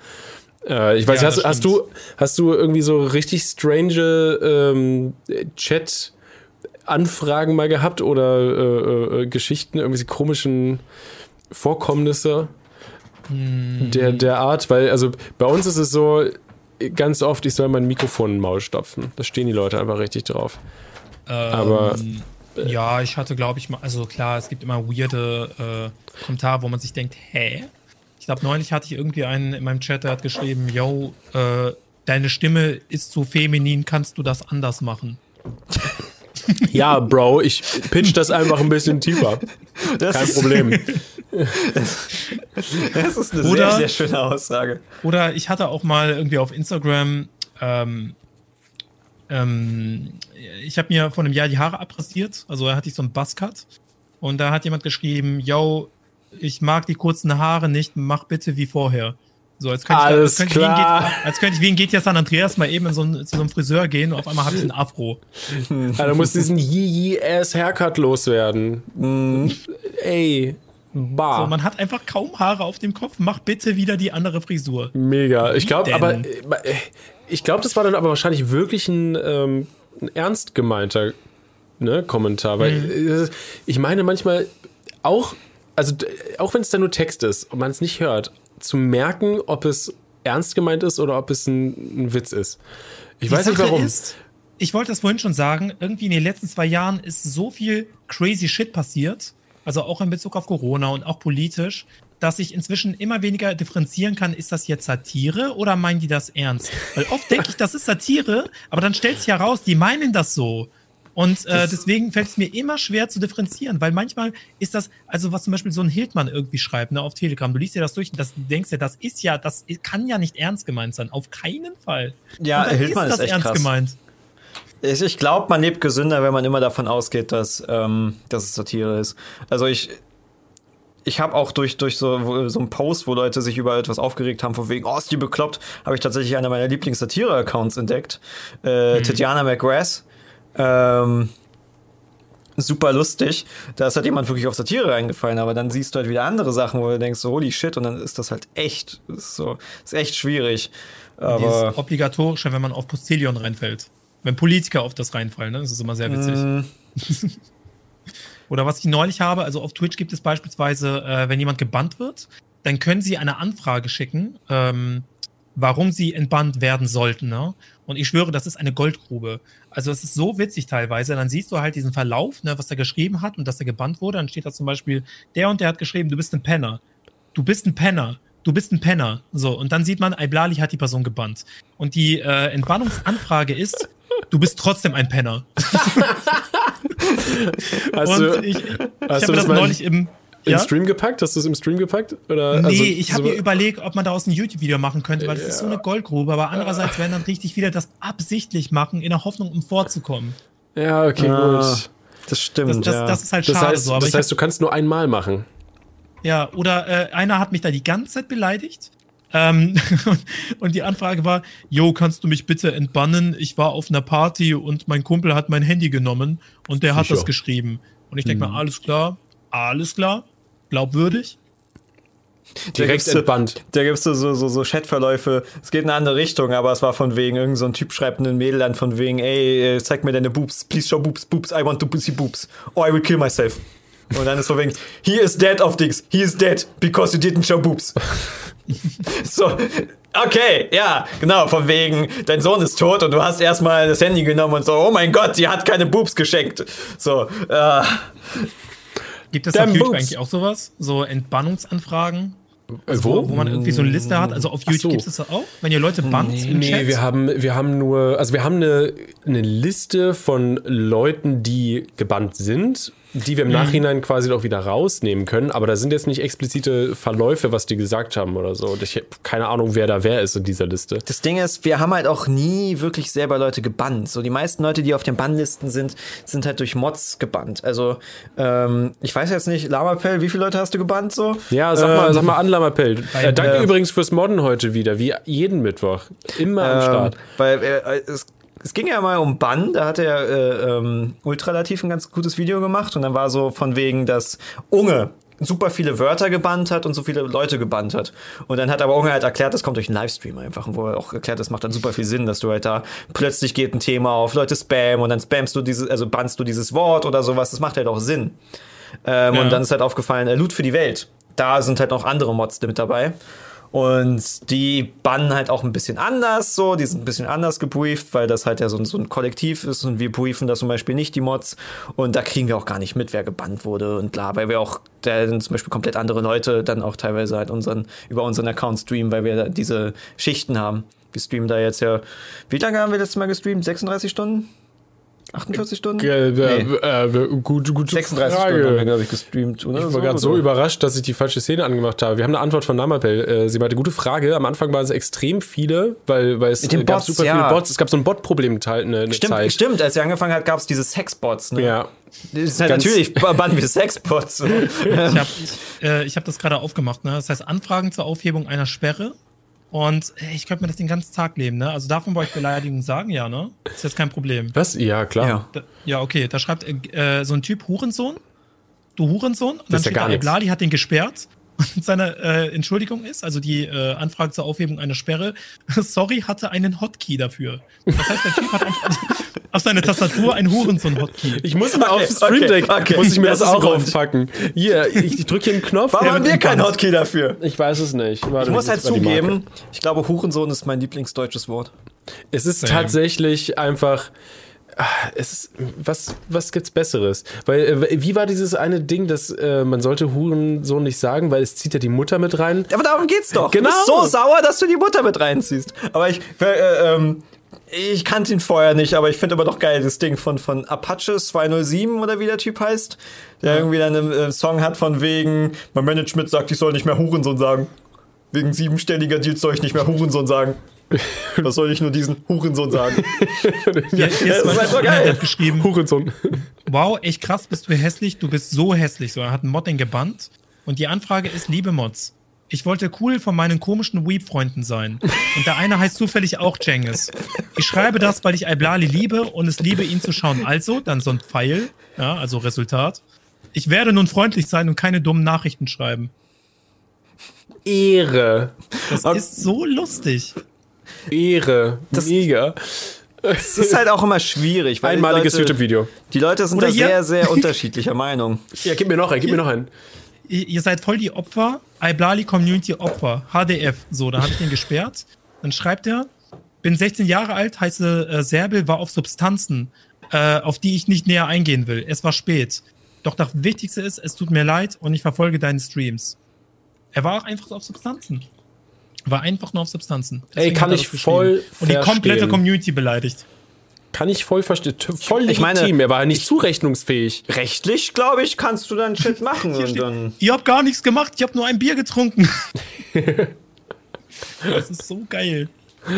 Äh, ich weiß, Ja, hast, hast, du, hast du irgendwie so richtig strange ähm, Chat-Anfragen mal gehabt oder äh, äh, Geschichten, irgendwie so komischen Vorkommnisse Hm. der, der Art? Weil, also bei uns ist es so, ganz oft, ich soll mein Mikrofon in den Maul stopfen. Da stehen die Leute einfach richtig drauf. Aber Ähm, ja, ich hatte, glaube ich, mal, also klar, es gibt immer weirde äh, Kommentare, wo man sich denkt, hä? Ich glaube, neulich hatte ich irgendwie einen in meinem Chat, der hat geschrieben, yo, äh, deine Stimme ist zu feminin, kannst du das anders machen? ja, Bro, ich pitch das einfach ein bisschen tiefer. Das Kein Problem. Das ist eine Oder- sehr, sehr schöne Aussage. Oder ich hatte auch mal irgendwie auf Instagram, ähm, ähm, ich habe mir vor einem Jahr die Haare abrasiert, also da hatte ich so einen Buzzcut und da hat jemand geschrieben, yo, ich mag die kurzen Haare nicht, mach bitte wie vorher. So, als könnte, Alles ich, als, könnte klar. Ich als könnte ich wie in GTA San Andreas mal eben in so ein, zu so einem Friseur gehen und auf einmal habe ich einen Afro. Ja, du musst diesen Yee-Yee-Ass-Haircut loswerden. Ey, bah. So, man hat einfach kaum Haare auf dem Kopf, mach bitte wieder die andere Frisur. Mega. Ich glaube, aber äh, ich glaube, das war dann aber wahrscheinlich wirklich ein, ähm, ein ernst gemeinter ne, Kommentar, weil Mhm. äh, ich meine manchmal auch, also auch wenn es dann nur Text ist und man es nicht hört, zu merken, ob es ernst gemeint ist oder ob es ein, ein Witz ist. Ich Die weiß nicht Sache warum. Ist, ich wollte das vorhin schon sagen, irgendwie in den letzten zwei Jahren ist so viel crazy Shit passiert, also auch in Bezug auf Corona und auch politisch, dass ich inzwischen immer weniger differenzieren kann, ist das jetzt Satire oder meinen die das ernst? Weil oft denke ich, das ist Satire, aber dann stellt sich heraus, die meinen das so. Und äh, deswegen fällt es mir immer schwer zu differenzieren, weil manchmal ist das, also was zum Beispiel so ein Hildmann irgendwie schreibt, ne, auf Telegram, du liest dir das durch und das, denkst dir, das ist ja, das kann ja nicht ernst gemeint sein. Auf keinen Fall. Ja, Hildmann ist das echt ernst krass. gemeint. Ich, ich glaube, man lebt gesünder, wenn man immer davon ausgeht, dass, ähm, dass es Satire ist. Also ich, ich habe auch durch, durch so, so einen Post, wo Leute sich über etwas aufgeregt haben, von wegen, oh, ist die bekloppt, habe ich tatsächlich einer meiner Lieblings-Satire-Accounts entdeckt. Äh, Tatjana McGrath. Ähm, super lustig. Da ist halt jemand wirklich auf Satire reingefallen, aber dann siehst du halt wieder andere Sachen, wo du denkst, so, holy shit, und dann ist das halt echt, ist so, ist echt schwierig. Aber Dieses Obligatorische, wenn man auf Postillion reinfällt. Wenn Politiker auf das reinfallen, ne? das ist immer sehr witzig. Mm. Oder was ich neulich habe, also auf Twitch gibt es beispielsweise, äh, wenn jemand gebannt wird, dann können sie eine Anfrage schicken, ähm, warum sie entbannt werden sollten. Ne? Und ich schwöre, das ist eine Goldgrube. Also es ist so witzig teilweise. Dann siehst du halt diesen Verlauf, ne, was er geschrieben hat und dass er gebannt wurde. Dann steht da zum Beispiel, der und der hat geschrieben, du bist ein Penner. Du bist ein Penner. Du bist ein Penner. So, und dann sieht man, Iblali hat die Person gebannt. Und die äh, Entbannungsanfrage ist, du bist trotzdem ein Penner. Hast und du, ich, ich habe das neulich im. Im Ja? Stream gepackt? Hast du es im Stream gepackt? Oder, Nee, also, ich habe so- mir überlegt, ob man daraus ein YouTube-Video machen könnte, weil das ist so eine Goldgrube. Aber andererseits werden dann richtig viele das absichtlich machen, in der Hoffnung, um vorzukommen. Ja, okay, Ah, gut. das stimmt, Das, das, ja. das ist halt Das schade heißt, so. Aber das ich heißt, du kannst nur einmal machen. ja, oder äh, einer hat mich da die ganze Zeit beleidigt. Ähm, und, die Anfrage war, Jo, kannst du mich bitte entbannen? Ich war auf einer Party und mein Kumpel hat mein Handy genommen und der hat Sicher. das geschrieben. Und ich denke mir, alles klar, alles klar, glaubwürdig. Direkt entbannt. Da gibt's so, so, so, so Chatverläufe, es geht in eine andere Richtung, aber es war von wegen, irgend so ein Typ schreibt einen Mädel an von wegen, ey, äh, zeig mir deine Boobs, please show boobs, boobs, I want to see boobs, or I will kill myself. Und dann ist von wegen, he is dead of things, he is dead because you didn't show boobs. so, okay, ja, genau, von wegen, dein Sohn ist tot und du hast erstmal das Handy genommen und so, oh mein Gott, sie hat keine Boobs geschenkt. So, äh, Gibt es auf YouTube eigentlich auch sowas? So Entbannungsanfragen? Äh, Wo, wo man irgendwie so eine Liste hat. Also auf YouTube so. gibt es das auch? Wenn ihr Leute bannt im Nee, Chat? wir haben, wir haben nur, also wir haben eine, eine Liste von Leuten, die gebannt sind, die wir im Nachhinein quasi auch wieder rausnehmen können, aber da sind jetzt nicht explizite Verläufe, was die gesagt haben oder so. Und Ich habe keine Ahnung, wer da wer ist in dieser Liste. Das Ding ist, wir haben halt auch nie wirklich selber Leute gebannt. So die meisten Leute, die auf den Bannlisten sind, sind halt durch Mods gebannt. Also ähm, ich weiß jetzt nicht, Lamapel, wie viele Leute hast du gebannt so? Ja, sag mal, sag mal an, Lamappel. Äh, danke äh, übrigens fürs Modden heute wieder, wie jeden Mittwoch. Immer am Ähm, Start. weil äh, es, es ging ja mal um Bann, da hat er äh, ähm, Ultralativ ein ganz gutes Video gemacht und dann war so von wegen, dass Unge super viele Wörter gebannt hat und so viele Leute gebannt hat. Und dann hat aber Unge halt erklärt, das kommt durch einen Livestream einfach, wo er auch erklärt, das macht dann super viel Sinn, dass du halt da plötzlich geht ein Thema auf, Leute spam und dann spammst du dieses, also bannst du dieses Wort oder sowas, das macht halt auch Sinn. Ähm, Ja. Und dann ist halt aufgefallen, äh, Loot für die Welt. Da sind halt noch andere Mods mit dabei. Und die bannen halt auch ein bisschen anders, so, die sind ein bisschen anders gebrieft, weil das halt ja so ein, so ein Kollektiv ist und wir briefen das zum Beispiel nicht, die Mods. Und da kriegen wir auch gar nicht mit, wer gebannt wurde und klar, weil wir auch da sind zum Beispiel komplett andere Leute dann auch teilweise halt unseren, über unseren Account streamen, weil wir da diese Schichten haben. Wir streamen da jetzt ja, wie lange haben wir letztes Mal gestreamt? 36 Stunden? 48 Stunden? Äh, Nee. äh, äh, gut, gute 36 Frage. Stunden haben wir, glaube ich, gestreamt, oder? Ich war gerade so überrascht, dass ich die falsche Szene angemacht habe. Wir haben eine Antwort von Namapel. Äh, sie meinte, gute Frage. Am Anfang waren es extrem viele, weil, weil es Mit den äh, gab Bots, super ja. viele Bots. Es gab so ein Bot-Problem halt eine, Stimmt, Zeit. stimmt, als er angefangen hat, gab es diese Sexbots. Ne? Ja. Das ist halt Ganz- natürlich bannen wir Sexbots. So. Ich habe äh, ich hab das gerade aufgemacht. Ne? Das heißt, Anfragen zur Aufhebung einer Sperre. Und äh, ich könnte mir das den ganzen Tag leben. Ne? Also davon wollte ich Beleidigungen sagen, ja, ne? Ist jetzt kein Problem. Was? Ja, klar. ja. Da, ja, okay. Da schreibt äh, so ein Typ Hurensohn. Du Hurensohn. Und dann ist ja steht gar da, nichts. Iblali hat den gesperrt. Und seine äh, Entschuldigung ist, also die äh, Anfrage zur Aufhebung einer Sperre, sorry, hatte einen Hotkey dafür. Das heißt, der Typ hat einfach auf seine Tastatur einen Hurensohn-Hotkey. Ich muss mal Okay, auf Stream Deck, okay, okay. muss ich mir Das das, auch ein aufpacken. Hier, ich, ich drücke hier einen Knopf. Warum haben wir keinen gebannt. Hotkey dafür? Ich weiß es nicht. Warte, Ich muss ich halt zugeben, ich glaube, Hurensohn ist mein lieblingsdeutsches Wort. Es ist Same. tatsächlich einfach. ah, Es ist, was, was gibt's Besseres? Weil, äh, wie war dieses eine Ding, dass äh, man sollte Hurensohn nicht sagen, weil es zieht ja die Mutter mit rein? Aber darum geht's doch. Genau. Du bist so sauer, dass du die Mutter mit reinziehst. Aber ich, äh, ähm, ich kannte ihn vorher nicht, aber ich finde immer doch geil, das Ding von, von Apache 207 oder wie der Typ heißt, der irgendwie dann einen äh, Song hat von wegen, mein Management sagt, ich soll nicht mehr Hurensohn sagen. Wegen siebenstelliger Deals soll ich nicht mehr Hurensohn sagen. Was soll ich nur diesen Hurensohn sagen? Das zum Beispiel halt so einer, geil. der hat geschrieben, Hurensohn. wow, echt krass, bist du hässlich, du bist so hässlich. So, er hat einen Mod den gebannt. Und die Anfrage ist, liebe Mods, ich wollte cool von meinen komischen Weep-Freunden sein. Und der eine heißt zufällig auch Cengiz. Ich schreibe das, weil ich Iblali liebe und es liebe, ihn zu schauen. Also, dann so ein Pfeil, ja, also Resultat. Ich werde nun freundlich sein und keine dummen Nachrichten schreiben. Ehre. Das ist so lustig. Ehre. Mega. Es ist halt auch immer schwierig, weil Einmaliges YouTube-Video. die Leute sind Oder da hier- sehr, sehr unterschiedlicher Meinung. Ja, gib mir noch einen, gib mir noch einen. Ihr, seid voll die Opfer. Iblali Community Opfer. HDF. So, da habe ich den gesperrt. Dann schreibt er, bin 16 Jahre alt, heiße äh, Särbel, war auf Substanzen, äh, auf die ich nicht näher eingehen will. Es war spät. Doch das Wichtigste ist, es tut mir leid und ich verfolge deine Streams. Er war auch einfach auf Substanzen. War einfach nur auf Substanzen. Ey, Deswegen kann hat er ich voll Und die komplette. Community beleidigt. Kann ich voll verstehen. Voll Ich meine- legitim, er war nicht zurechnungsfähig. Rechtlich, glaube ich, kannst du dann Shit machen. Und steht, dann ihr habt gar nichts gemacht, ich habe nur ein Bier getrunken. das ist so geil.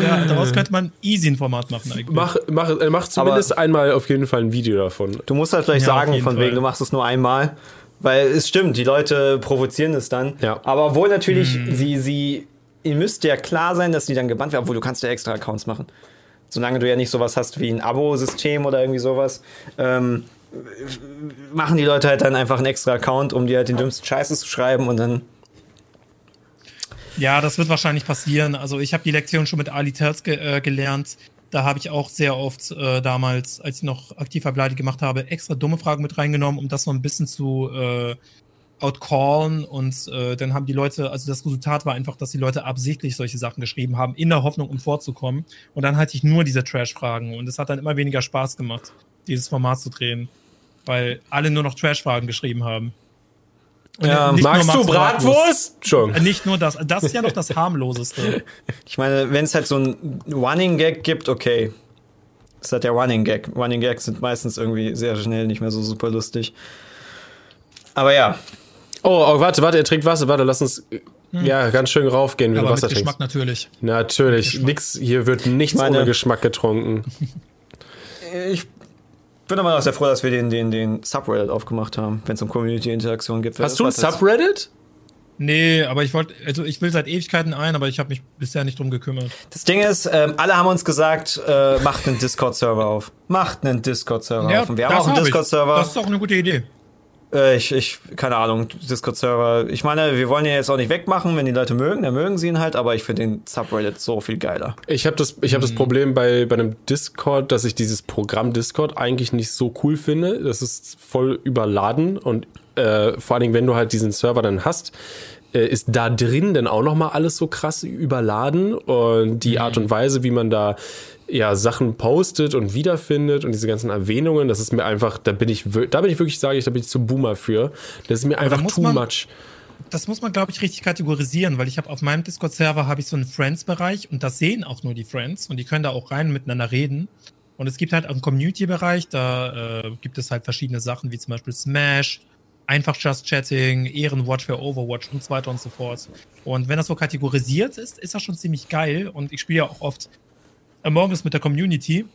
Ja, daraus könnte man easy ein Format machen eigentlich. Mach, mach, äh, mach zumindest einmal auf jeden Fall ein Video davon. Du musst halt vielleicht Ja, sagen, von Fall. wegen, du machst es nur einmal. Weil es stimmt, die Leute provozieren es dann. Ja. Aber obwohl natürlich Hm. sie, sie, ihr müsst ja klar sein, dass die dann gebannt werden, obwohl du kannst ja extra Accounts machen. Solange du ja nicht sowas hast wie ein Abo-System oder irgendwie sowas, ähm, machen die Leute halt dann einfach einen extra Account, um dir halt den dümmsten Scheiße zu schreiben und dann. Ja, das wird wahrscheinlich passieren. Also ich habe die Lektion schon mit Ali Terz ge äh, gelernt. Da habe ich auch sehr oft äh, damals, als ich noch aktiv Ableite gemacht habe, extra dumme Fragen mit reingenommen, um das noch ein bisschen zu äh, outcallen. Und äh, dann haben die Leute, also das Resultat war einfach, dass die Leute absichtlich solche Sachen geschrieben haben, in der Hoffnung, um vorzukommen. Und dann hatte ich nur diese Trash-Fragen. Und es hat dann immer weniger Spaß gemacht, dieses Format zu drehen. Weil alle nur noch Trash-Fragen geschrieben haben. Ja, Magst du Bratwurst? Schon. Äh, Nicht nur das. Das ist ja noch das harmloseste. Ich meine, wenn es halt so ein Running Gag gibt, okay. Das ist halt der Running Gag. Running Gags sind meistens irgendwie sehr schnell nicht mehr so super lustig. Aber ja, Oh, oh, warte, warte, er trinkt Wasser. Warte, lass uns ja ganz schön raufgehen, wenn Aber du mit Wasser Geschmack trinkst. natürlich. Natürlich, nix, hier wird nichts Meine- ohne Geschmack getrunken. ich bin aber noch sehr froh, dass wir den, den, den Subreddit aufgemacht haben, wenn es um Community-Interaktion geht. Hast du ein Subreddit? Nee, aber ich wollte, also ich will seit Ewigkeiten ein, aber ich habe mich bisher nicht drum gekümmert. Das Ding ist, ähm, alle haben uns gesagt, äh, macht einen Discord-Server auf. Macht einen Discord-Server auf. Und wir haben auch einen. Discord-Server. Das ist auch eine gute Idee. Äh, ich, ich, keine Ahnung, Discord-Server. Ich meine, wir wollen ihn jetzt auch nicht wegmachen, wenn die Leute mögen, dann mögen sie ihn halt, aber ich finde den Subreddit so viel geiler. Ich habe das, ich hab das Problem bei, bei einem Discord, dass ich dieses Programm Discord eigentlich nicht so cool finde. Das ist voll überladen und äh, vor allen Dingen, wenn du halt diesen Server dann hast, äh, ist da drin dann auch nochmal alles so krass überladen und die Art und Weise, wie man da ja Sachen postet und wiederfindet und diese ganzen Erwähnungen, das ist mir einfach, da bin ich, da bin ich wirklich, sage ich, da bin ich zu Boomer für. Das ist mir einfach too man- much. Das muss man, glaube ich, richtig kategorisieren, weil ich habe auf meinem Discord-Server habe ich so einen Friends-Bereich und das sehen auch nur die Friends und die können da auch rein miteinander reden. Und es gibt halt auch einen Community-Bereich, da äh, gibt es halt verschiedene Sachen, wie zum Beispiel Smash, einfach Just Chatting, Ehrenwatch für Overwatch und so weiter und so fort. Und wenn das so kategorisiert ist, ist das schon ziemlich geil. Und ich spiele ja auch oft Us mit der Community.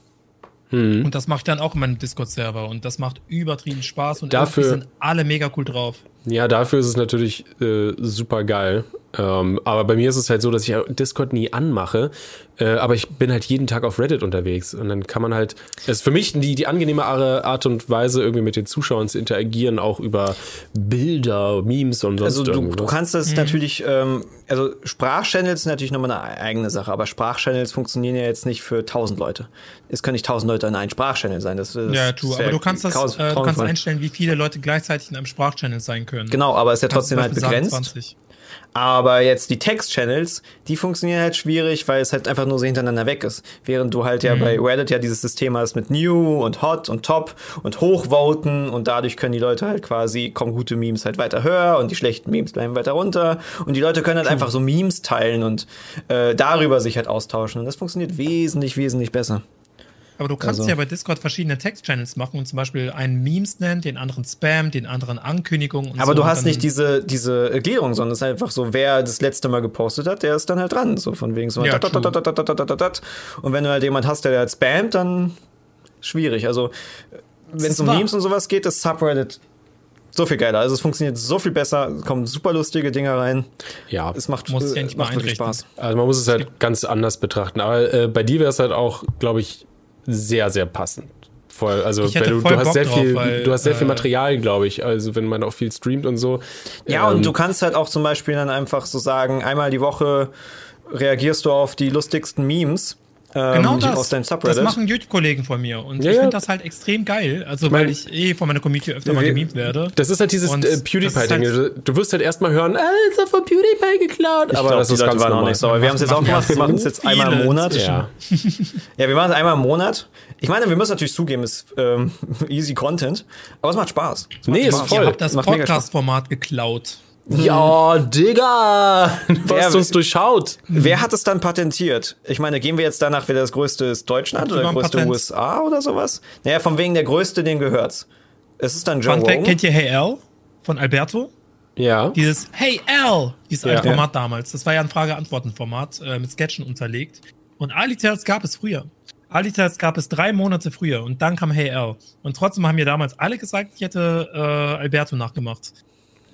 Hm. Und das mache ich dann auch in meinem Discord-Server. Und das macht übertrieben Spaß und Dafür- sind alle mega cool drauf. Ja, dafür ist es natürlich äh, super geil. Ähm, aber bei mir ist es halt so, dass ich Discord nie anmache. Äh, aber ich bin halt jeden Tag auf Reddit unterwegs. Und dann kann man halt. Es ist für mich die, die angenehme Art und Weise, irgendwie mit den Zuschauern zu interagieren, auch über Bilder, Memes und sonst Also du, irgendwas. du kannst das natürlich, ähm, also Sprachchannels sind natürlich nochmal eine eigene Sache, aber Sprachchannels funktionieren ja jetzt nicht für 1000 Leute. Es können nicht 1000 Leute in einem Sprachchannel sein. Das, das Ja, true. ist Aber du kannst das, äh, du kannst einstellen, wie viele Leute gleichzeitig in einem Sprachchannel sein können. Genau, aber ist ja Kannst trotzdem halt begrenzt. 20. Aber jetzt die Text-Channels, die funktionieren halt schwierig, weil es halt einfach nur so hintereinander weg ist. Während du halt ja bei Reddit ja dieses System hast mit New und Hot und Top und Hochvoten und dadurch können die Leute halt quasi, kommen gute Memes halt weiter höher und die schlechten Memes bleiben weiter runter und die Leute können halt einfach so Memes teilen und äh, darüber sich halt austauschen und das funktioniert wesentlich, wesentlich besser. Aber du kannst also. ja bei Discord verschiedene Text-Channels machen und zum Beispiel einen Memes nennen, den anderen Spam, den anderen Ankündigung. Aber so. du hast nicht diese, diese Gliederung, sondern es ist einfach so, wer das letzte Mal gepostet hat, der ist dann halt dran. So von wegen so. Ja, und wenn du halt jemand hast, der halt spammt, dann schwierig. Also, wenn es um. Memes und sowas geht, ist Subreddit so viel geiler. Also es funktioniert so viel besser, es kommen super lustige Dinge rein. Ja, es macht, muss äh, macht wirklich Spaß. Also man muss es halt ganz anders betrachten. Aber äh, bei dir wäre es halt auch, glaube ich, sehr, sehr passend. Voll, also Ich hätte weil du, voll du hast Bock sehr drauf, viel, weil, du hast sehr viel äh, Material, glaube ich. Also wenn man auch viel streamt und so. Ja, Ähm, und du kannst halt auch zum Beispiel dann einfach so sagen, einmal die Woche reagierst du auf die lustigsten Memes. Ähm, Genau aus das. deinem Das machen YouTube-Kollegen von mir. Und Ja, ich finde das halt extrem geil. Also, weil ich eh von meiner Community öfter mal gememt werde. Das ist halt dieses Und äh, ist PewDiePie-Ding. halt- du, wirst halt erstmal hören, äh, ist er von PewDiePie geklaut. Ich aber glaub, das ist ganz normal. nicht sauer. Wir haben es jetzt auch Machen gemacht. Wir machen es so jetzt einmal im Monat. Ja. Ja, wir machen es einmal im Monat. Ich meine, wir müssen natürlich zugeben, es ist ähm, easy Content, aber es macht Spaß. Es macht Nee, ist Spaß. voll. Ihr habt das. Podcast-Format geklaut. Ja, Digga! Du Wer- hast uns durchschaut. Wer hat es dann patentiert? Ich meine, gehen wir jetzt danach, wer das größte ist Deutschland oder der größte Patent? USA oder sowas? Naja, von wegen der größte, den gehört's. Es ist dann Joe Fun Fact, kennt ihr Hey Al von Alberto? Ja. Dieses Hey Al, dieses alte Ja. Format damals. Das war ja ein Frage-Antworten-Format äh, mit Sketchen unterlegt. Und Ali-Tales gab es früher. Ali-Tales gab es drei Monate früher und dann kam Hey Al. Und trotzdem haben mir damals alle gesagt, ich hätte äh, Alberto nachgemacht.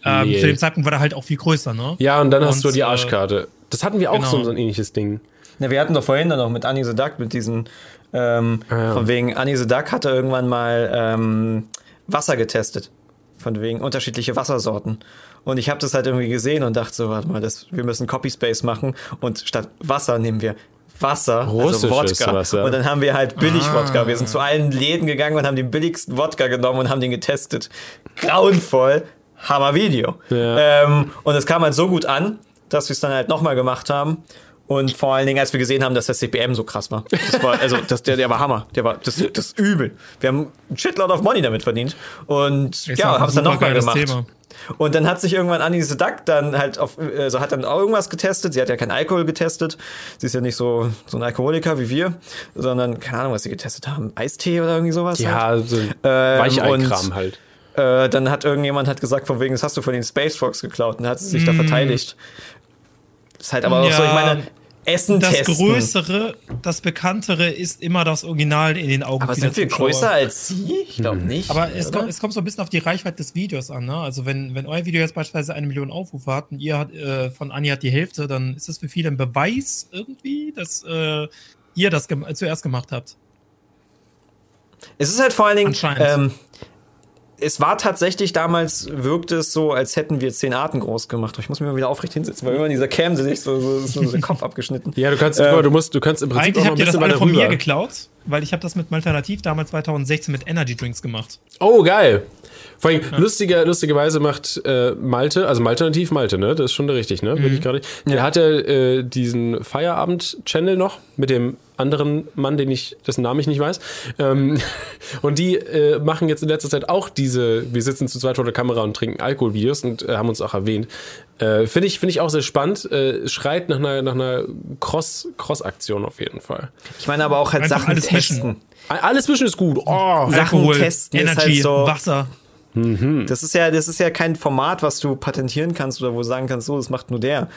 Ähm, Nee. Zu dem Zeitpunkt war er halt auch viel größer, ne? Ja, und dann hast Und, du die äh, Arschkarte. Das hatten wir auch genau. so, so ein ähnliches Ding. Na, wir hatten doch vorhin dann noch mit Annie the Duck, mit diesen, ähm, Ah, ja. von wegen, Annie the Duck hatte irgendwann mal ähm, Wasser getestet. Von wegen unterschiedliche Wassersorten. Und ich habe das halt irgendwie gesehen und dachte so, warte mal, das, wir müssen Copy Space machen und statt Wasser nehmen wir Wasser, also Russisches Wodka. Wasser. Und dann haben wir halt billig Ah. Wodka. Wir sind zu allen Läden gegangen und haben den billigsten Wodka genommen und haben den getestet. Grauenvoll. Hammer Video. Ja. Ähm, und es kam halt so gut an, dass wir es dann halt nochmal gemacht haben. Und vor allen Dingen, als wir gesehen haben, dass der CPM so krass war. Das war, also, das, der, der war Hammer. Der war, das, das ist übel. Wir haben ein Shitload of Money damit verdient. Und Ist ja, haben es dann nochmal gemacht. Thema. Und dann hat sich irgendwann Annie the Duck dann halt auf, also hat dann auch irgendwas getestet. Sie hat ja keinen Alkohol getestet. Sie ist ja nicht so, so ein Alkoholiker wie wir, sondern keine Ahnung, was sie getestet haben. Eistee oder irgendwie sowas? Ja, halt. so Ähm, Weicheikram und- halt. Äh, dann hat irgendjemand hat gesagt, von wegen, das hast du von den Space Frogs geklaut. Und hat sich da verteidigt. Ist halt aber auch so, ich Ja, meine, Essen Das testen. Größere, das Bekanntere ist immer das Original in den Augen aber sind wir Zuschauer. größer als sie? Ich glaube nicht. Aber es kommt, es kommt so ein bisschen auf die Reichweite des Videos an. Ne? Also wenn, wenn euer Video jetzt beispielsweise eine Million Aufrufe hat und ihr hat, äh, von Anni hat die Hälfte, dann ist das für viele ein Beweis irgendwie, dass äh, ihr das gem zuerst gemacht habt. Es ist halt vor allen Dingen, Anscheinend. ähm, es war tatsächlich damals, wirkte es so, als hätten wir zehn Arten groß gemacht. Ich muss mich mal wieder aufrecht hinsetzen, weil immer in dieser Cam sich so, so, ist so der Kopf abgeschnitten. Ja, du kannst, Äh, du musst, du kannst im Prinzip Eigentlich auch noch habt ein ihr das bisschen alle weiter von mir rüber. geklaut, weil ich habe das mit Malternativ damals 2016 mit Energy Drinks gemacht. Oh, geil. Vor allem, lustiger, lustigerweise macht äh, Malte, also Malternativ Malte, ne? Das ist schon richtig, ne? Mhm. Bin ich gerade. Der hat ja äh, diesen Feierabend-Channel noch mit dem anderen Mann, den ich, dessen Namen ich nicht weiß. Ähm, und die äh, machen jetzt in letzter Zeit auch diese, wir sitzen zu zweit vor der Kamera und trinken Alkoholvideos und äh, haben uns auch erwähnt. Äh, Finde ich, finde ich auch sehr spannend. Äh, schreit nach einer, nach einer Cross, Cross-Aktion auf jeden Fall. Ich meine aber auch halt Einfach Sachen alles mischen. testen. Alles zwischen ist gut. Oh, Sachen testen ist Energy, halt so- Wasser. Das ist ja, das ist ja kein Format, was du patentieren kannst oder wo du sagen kannst, so, das macht nur der.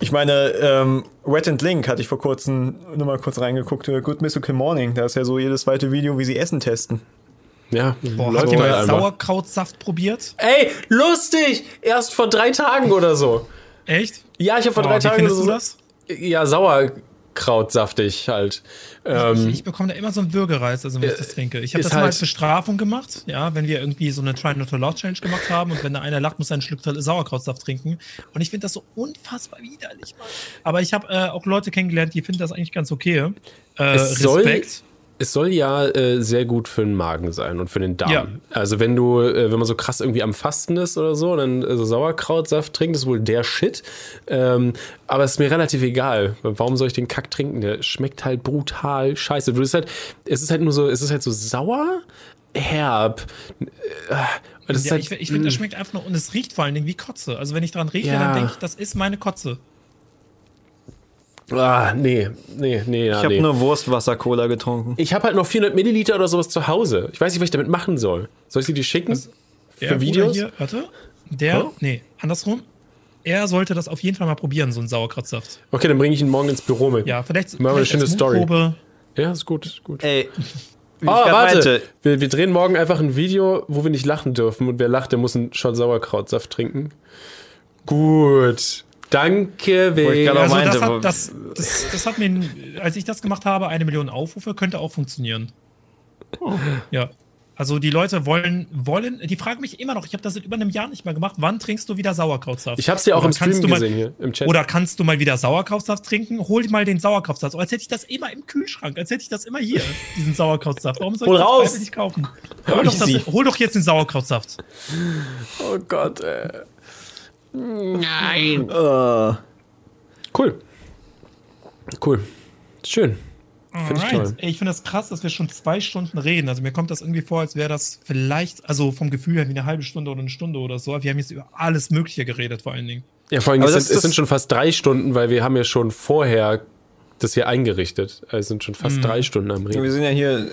Ich meine, ähm, Red and Link hatte ich vor kurzem nur mal kurz reingeguckt, äh, Good Mystical Morning. Da ist ja so jedes zweite Video, wie sie Essen testen. ja, Boah, läuft habt ihr mal. Sauerkrautsaft probiert? Ey, lustig! Erst vor drei Tagen oder so. Echt? Ja, ich habe vor Boah, drei wie Tagen findest oder du so. das? Ja, Sauerkrautsaftig halt. Ähm, ich, ich bekomme da immer so einen Bürgerreiz, also wenn ich das trinke. Ich habe das mal halt- als Bestrafung gemacht, ja, wenn wir irgendwie so eine Try Not to Laugh Challenge gemacht haben und wenn da einer lacht, muss er einen Schluck Sauerkrautsaft trinken. Und ich finde das so unfassbar widerlich, Mann. Aber ich habe äh, auch Leute kennengelernt, die finden das eigentlich ganz okay. Äh, Es soll- Respekt. Es soll ja äh, sehr gut für den Magen sein und für den Darm. Ja. Also wenn du, äh, wenn man so krass irgendwie am Fasten ist oder so, dann äh, so Sauerkrautsaft trinkt, ist wohl der Shit. Ähm, aber es ist mir relativ egal. Warum soll ich den Kack trinken? Der schmeckt halt brutal scheiße. Du bist halt, es ist halt nur so, es ist halt so sauer, herb. Äh, Ja, halt, ich ich finde, das schmeckt einfach nur und es riecht vor allen Dingen wie Kotze. Also wenn ich dran rieche, Ja. dann denke ich, das ist meine Kotze. Ah, nee, nee, nee, ja, Ich habe nee. nur Wurstwasser-Cola getrunken. Ich habe halt noch 400 Milliliter oder sowas zu Hause. Ich weiß nicht, was ich damit machen soll. Soll ich dir die schicken? Der Für Bruder Videos? Hier, warte. Der, Oh. nee, andersrum. Er sollte das auf jeden Fall mal probieren, so einen Sauerkrautsaft. Okay, dann bringe ich ihn morgen ins Büro mit. Ja, vielleicht, Machen wir eine vielleicht schöne Story. Mutprobe. Ja, ist gut, ist gut. Ey, wie Oh, warte. Wir, wir drehen morgen einfach ein Video, wo wir nicht lachen dürfen. Und wer lacht, der muss einen Shot Sauerkrautsaft trinken. Gut. Danke, Wo ich Weg. gerade auch Also meinte, das hat, das, das, das hat mir, als ich das gemacht habe, eine Million Aufrufe, könnte auch funktionieren. Ja. Also die Leute wollen, wollen, die fragen mich immer noch, ich habe das seit über einem Jahr nicht mehr gemacht, wann trinkst du wieder Sauerkrautsaft? Ich hab's dir auch Oder im Stream du mal- gesehen hier, im Chat. Oder kannst du mal wieder Sauerkrautsaft trinken? Hol dir mal den Sauerkrautsaft. Oh, als hätte ich das immer im Kühlschrank, als hätte ich das immer hier, diesen Sauerkrautsaft. Warum soll Hol ich das raus! freiwillig kaufen? Hol doch, das, hol doch jetzt den Sauerkrautsaft. oh Gott, ey. Äh, Cool. Cool. Schön. Find ich toll. Ich finde das krass, dass wir schon zwei Stunden reden. Also mir kommt das irgendwie vor, als wäre das vielleicht, also vom Gefühl her wie eine halbe Stunde oder eine Stunde oder so. Wir haben jetzt über alles Mögliche geredet, vor allen Dingen. Ja, vor allem, Aber es das- sind, es das- sind schon fast drei Stunden, weil wir haben ja schon vorher das hier eingerichtet. Also es sind schon Mhm. fast drei Stunden am Reden. wir sind ja hier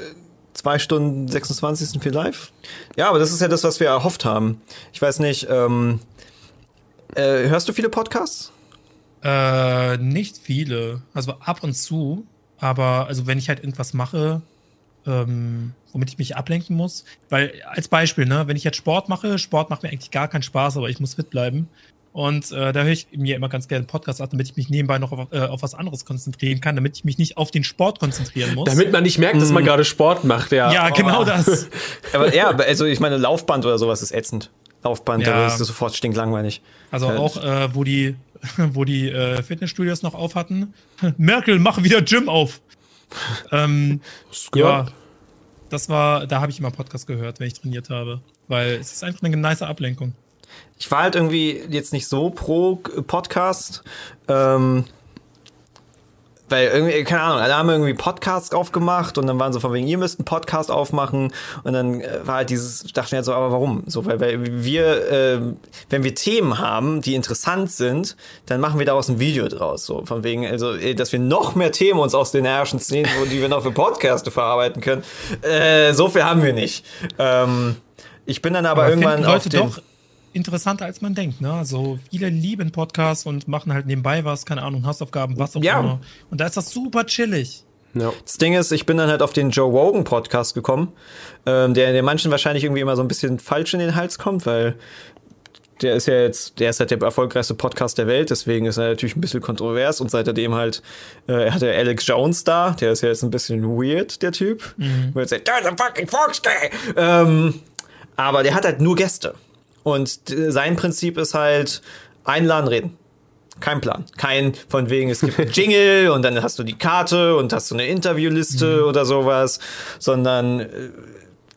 zwei Stunden 26. sind wir live. Ja, aber das ist ja das, was wir erhofft haben. Ich weiß nicht, ähm, äh, hörst du viele Podcasts? Äh, nicht viele. Also ab und zu. Aber also wenn ich halt irgendwas mache, ähm, womit ich mich ablenken muss. Weil als Beispiel, ne, wenn ich jetzt Sport mache, Sport macht mir eigentlich gar keinen Spaß, aber ich muss fit bleiben. Und äh, da höre ich mir immer ganz gerne einen Podcast ab, damit ich mich nebenbei noch auf, äh, auf was anderes konzentrieren kann, damit ich mich nicht auf den Sport konzentrieren muss. Damit man nicht merkt, dass man gerade Sport macht, ja. ja, Oh. genau das. Aber ja, aber also ich meine, Laufband oder sowas ist ätzend. Laufband, Ja. da ist es sofort stinklangweilig. Also Äh, auch, äh, wo die, wo die äh, Fitnessstudios noch auf hatten. Merkel, mach wieder Gym auf. ähm, ja, das war, da habe ich immer Podcast gehört, wenn ich trainiert habe. Weil es ist einfach eine nice Ablenkung. Ich war halt irgendwie jetzt nicht so pro Podcast, ähm, weil irgendwie, keine Ahnung, alle haben irgendwie Podcasts aufgemacht und dann waren so von wegen, ihr müsst einen Podcast aufmachen und dann äh, war halt dieses, dachte ich halt so, aber warum? So, weil, weil wir, äh, wenn wir Themen haben, die interessant sind, dann machen wir daraus ein Video draus, so von wegen, also, äh, dass wir noch mehr Themen uns aus den herrschen Szenen, die wir noch für Podcaste verarbeiten können, äh, so viel haben wir nicht. Ähm, ich bin dann aber, Aber irgendwann auf den, doch interessanter, als man denkt. Ne? Also viele lieben Podcasts und machen halt nebenbei was, keine Ahnung, Hausaufgaben, was auch Ja. immer. Und da ist das super chillig. Ja. Das Ding ist, ich bin dann halt auf den Joe Rogan Podcast gekommen, ähm, der, der manchen wahrscheinlich irgendwie immer so ein bisschen falsch in den Hals kommt, weil der ist ja jetzt, der ist halt der erfolgreichste Podcast der Welt, deswegen ist er natürlich ein bisschen kontrovers und seitdem halt, äh, er hatte Alex Jones da, der ist ja jetzt ein bisschen weird, der Typ. Mhm. Wo er sagt, "There's a fucking Fox Day! Ähm, aber der hat halt nur Gäste. Und sein Prinzip ist halt einladen, reden. Kein Plan. Kein von wegen, es gibt einen Jingle und dann hast du die Karte und hast du eine Interviewliste oder sowas, sondern äh,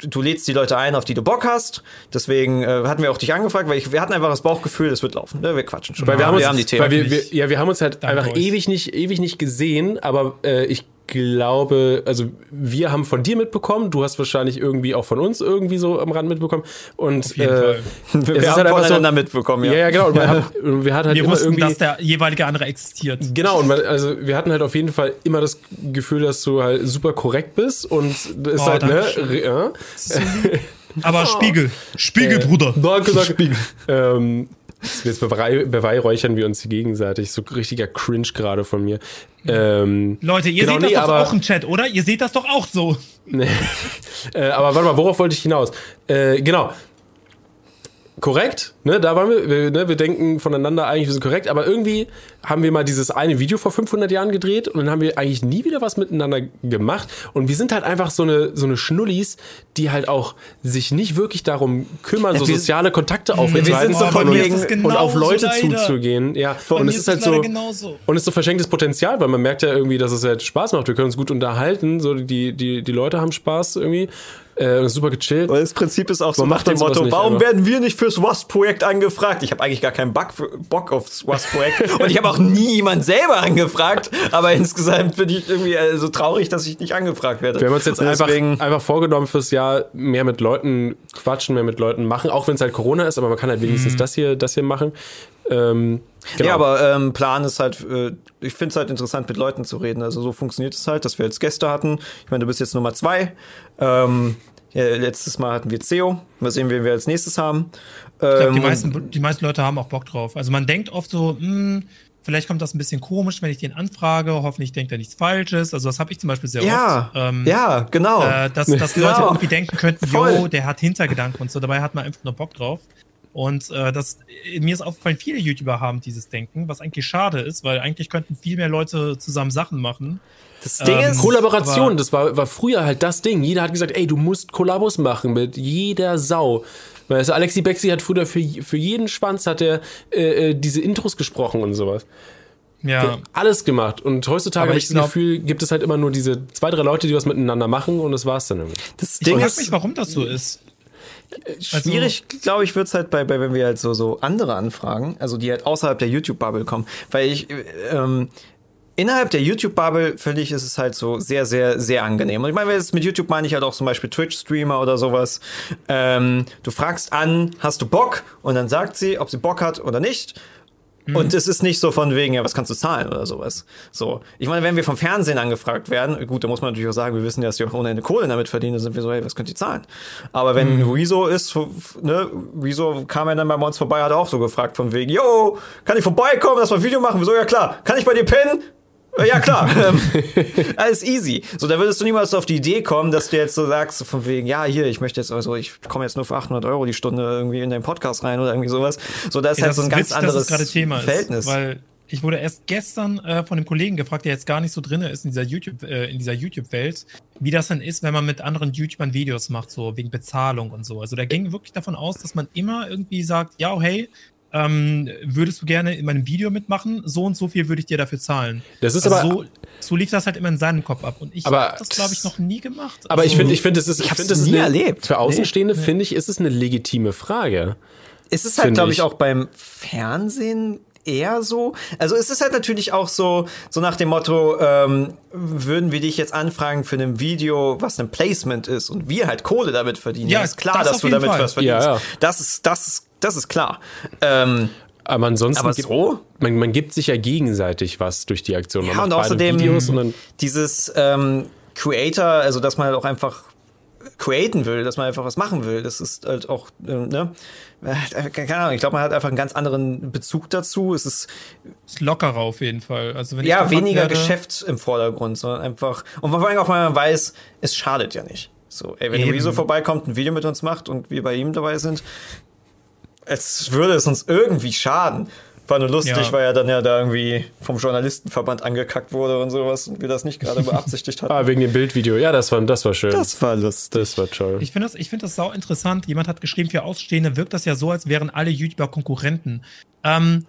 du lädst die Leute ein, auf die du Bock hast. Deswegen äh, hatten wir auch dich angefragt, weil ich, wir hatten einfach das Bauchgefühl, es wird laufen. Ne? Wir quatschen schon. Weil wir haben, uns, die Themen. weil wir, wir, ja, wir haben uns halt einfach euch. ewig nicht, ewig nicht gesehen, aber äh, ich glaube, also wir haben von dir mitbekommen, du hast wahrscheinlich irgendwie auch von uns irgendwie so am Rand mitbekommen und Auf jeden äh, Fall. wir haben halt voneinander so- mitbekommen, ja, ja. ja, genau. Und wir, haben, und wir hatten halt Wir immer wussten, irgendwie dass der jeweilige andere existiert. Genau, und man, also wir hatten halt auf jeden Fall immer das Gefühl, dass du halt super korrekt bist und das ist Oh, halt, ne? Ja. Aber Spiegel. Spiegel, Äh, Bruder. Danke, danke. ähm, jetzt beweih, beweihräuchern wir uns gegenseitig. So richtiger Cringe gerade von mir. Ähm, Leute, ihr genau, seht das nee, doch aber- auch im Chat, oder? Ihr seht das doch auch so. äh, aber warte mal, worauf wollte ich hinaus? Äh, genau. Korrekt, ne, da waren wir, wir, ne, wir denken voneinander eigentlich, wir sind korrekt, aber irgendwie haben wir mal dieses eine Video vor 500 Jahren gedreht und dann haben wir eigentlich nie wieder was miteinander gemacht und wir sind halt einfach so eine, so eine Schnullis, die halt auch sich nicht wirklich darum kümmern, so wir- soziale Kontakte wir aufrechtzuerhalten so und, wegen- und auf Leute leider. zuzugehen, ja, Bei und es ist halt so, genauso. und es ist so verschenktes Potenzial, weil man merkt ja irgendwie, dass es halt Spaß macht. Wir können uns gut unterhalten, so die, die, die Leute haben Spaß irgendwie. Äh, und super gechillt. Weil das Prinzip ist auch so nach dem Motto, nicht, warum aber- werden wir nicht fürs Wasp-Projekt angefragt? Ich habe eigentlich gar keinen Bock, für, Bock aufs Wasp-Projekt und ich habe auch nie jemand selber angefragt, aber insgesamt bin ich irgendwie äh, so traurig, dass ich nicht angefragt werde. Wir haben uns jetzt Und einfach, einfach vorgenommen fürs Jahr, mehr mit Leuten quatschen, mehr mit Leuten machen, auch wenn es halt Corona ist, aber man kann halt wenigstens das hier, das hier machen. Ähm, genau. Ja, aber ähm, Plan ist halt, äh, ich finde es halt interessant, mit Leuten zu reden. Also so funktioniert es halt, dass wir jetzt Gäste hatten. Ich meine, du bist jetzt Nummer zwei. Ähm, ja, letztes Mal hatten wir Theo. Mal sehen, wen wir als nächstes haben. Ich glaube, die, Ähm, meisten, die meisten Leute haben auch Bock drauf. Also man denkt oft so, hm, vielleicht kommt das ein bisschen komisch, wenn ich den anfrage. Hoffentlich denkt er nichts Falsches. Also das habe ich zum Beispiel sehr ja, oft. Ähm, ja, genau. Äh, dass, dass Genau. Leute irgendwie denken könnten, yo, der hat Hintergedanken und so. Dabei hat man einfach nur Bock drauf. Und äh, das, mir ist aufgefallen, viele YouTuber haben dieses Denken, was eigentlich schade ist, weil eigentlich könnten viel mehr Leute zusammen Sachen machen. das Ding ähm, ist, Kollaboration, aber- das war, war früher halt das Ding. Jeder hat gesagt, ey, du musst Kollabos machen mit jeder Sau. Weißt du, Alexi Bexi hat früher für, für jeden Schwanz hat er äh, äh, diese Intros gesprochen und sowas. Ja, alles gemacht. Und heutzutage habe ich ich das glaub- Gefühl, gibt es halt immer nur diese zwei, drei Leute, die was miteinander machen und das war's dann irgendwie. das ich Ding frage ist mich, warum das so ist. Also- schwierig, glaube ich, wird's halt bei, bei, wenn wir halt so, so andere Anfragen, also die halt außerhalb der YouTube-Bubble kommen. Weil ich, äh, ähm, innerhalb der YouTube-Bubble, finde ich, ist es halt so sehr, sehr, sehr angenehm. Und ich meine, mit YouTube meine ich halt auch zum Beispiel Twitch-Streamer oder sowas. Ähm, du fragst an, hast du Bock? Und dann sagt sie, ob sie Bock hat oder nicht. Und es ist nicht so von wegen, ja, was kannst du zahlen oder sowas. So. Ich meine, wenn wir vom Fernsehen angefragt werden, gut, da muss man natürlich auch sagen, wir wissen ja, dass die auch ohne Ende Kohle damit verdienen, dann sind wir so, hey, was könnt ihr zahlen? Aber wenn Rezo ist, ne, Rezo kam ja dann bei uns vorbei, hat auch so gefragt von wegen, yo, kann ich vorbeikommen, lass mal ein Video machen? Wir so, ja klar. Kann ich bei dir pennen? Ja, klar. Ähm, Alles easy. So, da würdest du niemals auf die Idee kommen, dass du jetzt so sagst, von wegen, ja, hier, ich möchte jetzt, also ich komme jetzt nur für 800 Euro die Stunde irgendwie in deinen Podcast rein oder irgendwie sowas. So, da ist Ja, halt das so ein ganz witzig, dass anderes das gerade Thema Verhältnis. ist. Weil ich wurde erst gestern äh, von einem Kollegen gefragt, der jetzt gar nicht so drin ist in dieser YouTube, äh, in dieser YouTube-Welt, wie das dann ist, wenn man mit anderen YouTubern Videos macht, so wegen Bezahlung und so. Also der ging wirklich davon aus, dass man immer irgendwie sagt, ja, hey, ähm, würdest du gerne in meinem Video mitmachen? So und so viel würde ich dir dafür zahlen. Das ist also aber- so, so lief das halt immer in seinem Kopf ab. Und ich Aber- habe das, glaube ich, noch nie gemacht. Aber ich Also- finde, ich finde, es ist, ich hab's finde, es nie eine, erlebt. Für Außenstehende finde ich, ist es eine legitime Frage. es ist halt, glaube ich, ich. auch beim Fernsehen eher so. Also es ist halt natürlich auch so, so nach dem Motto, ähm, würden wir dich jetzt anfragen für ein Video, was ein Placement ist und wir halt Kohle damit verdienen. Ja, ist klar, das dass du damit Fall. was verdienst. Ja, ja. Das ist, das ist, das ist klar. Ähm, Aber ansonsten Aber gibt, so? man, man gibt sich ja gegenseitig was durch die Aktion. Man Ja, und außerdem Videos und dann dieses ähm, Creator, also dass man halt auch einfach createn will, dass man einfach was machen will. Das ist halt auch, ähm, ne? Äh, Keine Ahnung, ich glaube, man hat einfach einen ganz anderen Bezug dazu. Es ist Ist lockerer auf jeden Fall. Also ja weniger werde- Geschäft im Vordergrund, sondern einfach und vor allem auch, weil man weiß, es schadet ja nicht. So, ey, wenn Eben. Rezo vorbeikommt, ein Video mit uns macht und wir bei ihm dabei sind, es würde es uns irgendwie schaden. War nur lustig, Ja. weil er dann ja da irgendwie vom Journalistenverband angekackt wurde und sowas und wir das nicht gerade beabsichtigt hatten. Ah, wegen dem Bildvideo. Ja, das war, das war schön. Das, war lustig. war toll. Ich finde das, ich finde das sau interessant. Jemand hat geschrieben, für Ausstehende wirkt das ja so, als wären alle YouTuber Konkurrenten. Ähm,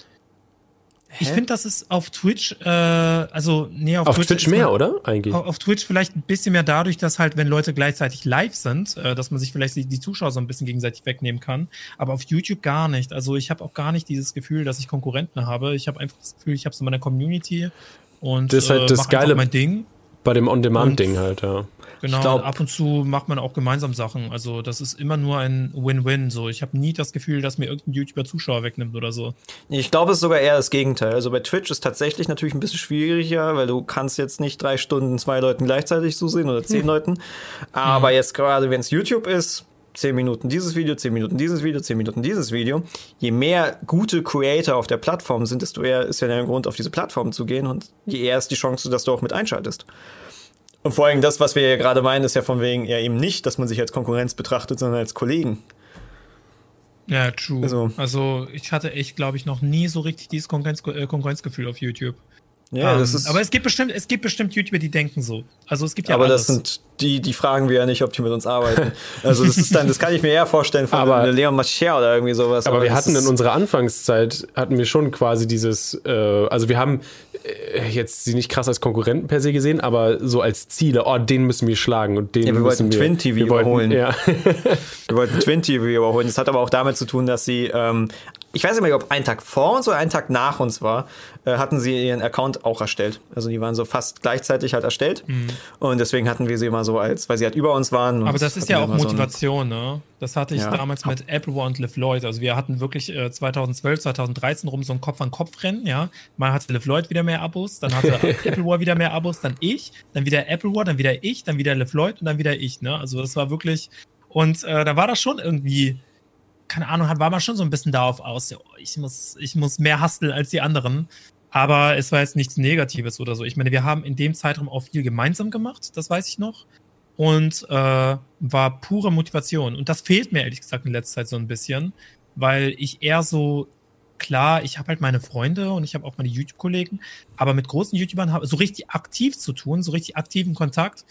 ich finde, das ist auf Twitch, äh, also nee, auf, Auf Twitch ist mehr, man- oder? Eigentlich. Auf auf Twitch vielleicht ein bisschen mehr dadurch, dass halt, wenn Leute gleichzeitig live sind, äh, dass man sich vielleicht die, die Zuschauer so ein bisschen gegenseitig wegnehmen kann. Aber auf YouTube gar nicht. Also ich habe auch gar nicht dieses Gefühl, dass ich Konkurrenten habe. Ich habe einfach das Gefühl, ich habe so meine Community und Das ist halt das mach einfach Geile- mein Ding. Bei dem On-Demand-Ding halt, ja. Genau, Ich glaub- ab und zu macht man auch gemeinsam Sachen. Also das ist immer nur ein Win-Win. So, ich habe nie das Gefühl, dass mir irgendein YouTuber Zuschauer wegnimmt oder so. Ich glaube, es ist sogar eher das Gegenteil. Also bei Twitch ist tatsächlich natürlich ein bisschen schwieriger, weil du kannst jetzt nicht drei Stunden zwei Leuten gleichzeitig zusehen oder zehn Leuten. Aber jetzt gerade, wenn es YouTube ist, zehn Minuten dieses Video, zehn Minuten dieses Video, zehn Minuten dieses Video. Je mehr gute Creator auf der Plattform sind, desto eher ist ja der Grund, auf diese Plattform zu gehen und je eher ist die Chance, dass du auch mit einschaltest. Und vor allem das, was wir ja gerade meinen, ist ja von wegen ja eben nicht, dass man sich als Konkurrenz betrachtet, sondern als Kollegen. Ja, true. Also- Also, ich hatte echt, glaube ich, noch nie so richtig dieses Konkurrenz äh, Konkurrenzgefühl auf YouTube. Ja, Ähm, das ist. aber es gibt bestimmt, es gibt bestimmt YouTuber, die denken so. Also es gibt ja aber alles. das sind die, die fragen wir ja nicht, ob die mit uns arbeiten. Also das ist dann, das kann ich mir eher vorstellen von Aber- Leon Mascher oder irgendwie sowas. Aber wir das hatten in unserer Anfangszeit, hatten wir schon quasi dieses, äh, also wir haben äh, jetzt sie nicht krass als Konkurrenten per se gesehen, aber so als Ziele, oh, den müssen wir schlagen und den Ja, wir müssen wollten wir, Twin TV wir wollten, überholen. Ja. Wir wollten Twin TV überholen. Das hat aber auch damit zu tun, dass sie, ähm, ich weiß nicht mehr, ob einen Tag vor uns oder einen Tag nach uns war, äh, hatten sie ihren Account auch erstellt. Also die waren so fast gleichzeitig halt erstellt. Und deswegen hatten wir sie immer so als, weil sie halt über uns waren. Mhm. Aber das ist ja auch immer so ein- Motivation, ne? Das hatte ich Ja. damals mit Apple War und Liv Lloyd. Also wir hatten wirklich äh, 2012, 2013 rum so ein Kopf-an-Kopf-Rennen, ja. Mal hatte Liv Lloyd wieder mehr Abos, dann hatte Apple War wieder mehr Abos, dann ich, dann wieder Apple War, dann wieder ich, dann wieder Liv Lloyd und dann wieder ich, ne? Also das war wirklich, und äh, da war das schon irgendwie, keine Ahnung, hat, war man schon so ein bisschen darauf aus, oh, ich muss, ich muss mehr husteln als die anderen. Aber es war jetzt nichts Negatives oder so. Ich meine, wir haben in dem Zeitraum auch viel gemeinsam gemacht, das weiß ich noch und äh, war pure Motivation. Und das fehlt mir ehrlich gesagt in letzter Zeit so ein bisschen, weil ich eher so, klar, ich habe halt meine Freunde und ich habe auch meine YouTube-Kollegen, aber mit großen YouTubern habe so richtig aktiv zu tun, so richtig aktiven Kontakt,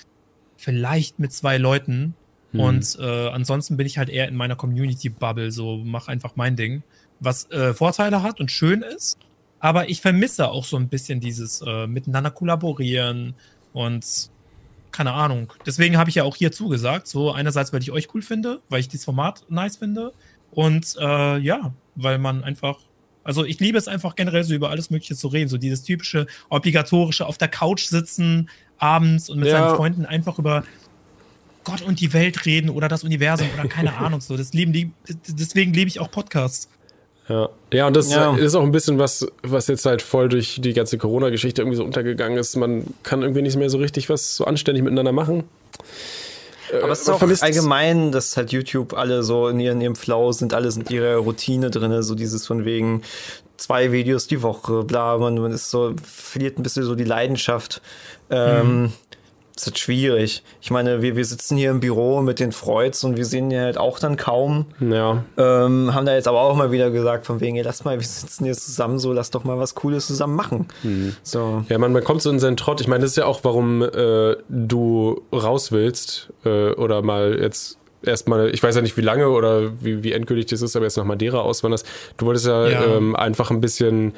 vielleicht mit zwei Leuten. Und äh, ansonsten bin ich halt eher in meiner Community-Bubble, so mach einfach mein Ding, was äh, Vorteile hat und schön ist. Aber ich vermisse auch so ein bisschen dieses äh, miteinander kollaborieren und keine Ahnung. Deswegen habe ich ja auch hier zugesagt. So einerseits, weil ich euch cool finde, weil ich dieses Format nice finde und äh, ja, weil man einfach, also ich liebe es einfach generell so über alles Mögliche zu reden, so dieses typische obligatorische auf der Couch sitzen abends und mit Ja. seinen Freunden einfach über Gott und die Welt reden oder das Universum oder keine Ahnung so. Das lieben die, deswegen liebe ich auch Podcasts. Ja, ja und das Ja. ist auch ein bisschen was, was jetzt halt voll durch die ganze Corona-Geschichte irgendwie so untergegangen ist. Man kann irgendwie nicht mehr so richtig was so anständig miteinander machen. Aber es ist auch allgemein, dass halt YouTube alle so in ihrem, in ihrem Flow sind, alle sind in ihrer Routine drin, so dieses von wegen zwei Videos die Woche, bla, man, man ist so, verliert ein bisschen so die Leidenschaft. Ähm, ist halt schwierig. Ich meine, wir, wir sitzen hier im Büro mit den Freuds und wir sehen die halt auch dann kaum. Ja, Ähm, haben da jetzt aber auch mal wieder gesagt, von wegen, ey, lass mal, wir sitzen hier zusammen, so lass doch mal was Cooles zusammen machen. So. Ja, man, man kommt so in seinen Trott. Ich meine, das ist ja auch, warum äh, du raus willst äh, oder mal jetzt erstmal, ich weiß ja nicht wie lange oder wie, wie endgültig das ist, aber jetzt nach Madeira auswanderst. Du wolltest ja, Ja. Ähm, einfach ein bisschen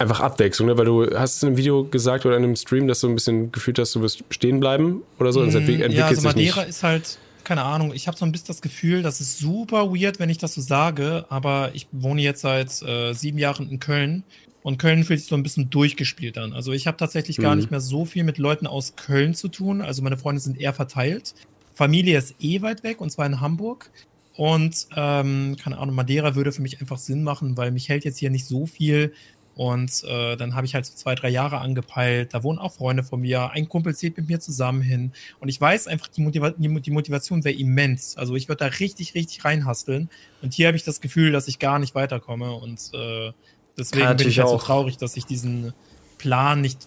einfach Abwechslung, ne? weil du hast es in einem Video gesagt oder in einem Stream, dass du ein bisschen gefühlt hast, du wirst stehen bleiben oder so. entwick- entwickelt ja, also Madeira ist halt, keine Ahnung, ich habe so ein bisschen das Gefühl, das ist super weird, wenn ich das so sage, aber ich wohne jetzt seit äh, sieben Jahren in Köln und Köln fühlt sich so ein bisschen durchgespielt an. Also ich habe tatsächlich gar Mhm. nicht mehr so viel mit Leuten aus Köln zu tun. Also meine Freunde sind eher verteilt. Familie ist eh weit weg und zwar in Hamburg. Und ähm, keine Ahnung, Madeira würde für mich einfach Sinn machen, weil mich hält jetzt hier nicht so viel. Und äh, dann habe ich halt so zwei, drei Jahre angepeilt. Da wohnen auch Freunde von mir. Ein Kumpel zieht mit mir zusammen hin. Und ich weiß einfach, die, Motiva die, Mo- die Motivation wäre immens. Also ich würde da richtig, richtig reinhasteln. Und hier habe ich das Gefühl, dass ich gar nicht weiterkomme. Und äh, deswegen bin ich halt so auch. traurig, dass ich diesen Plan nicht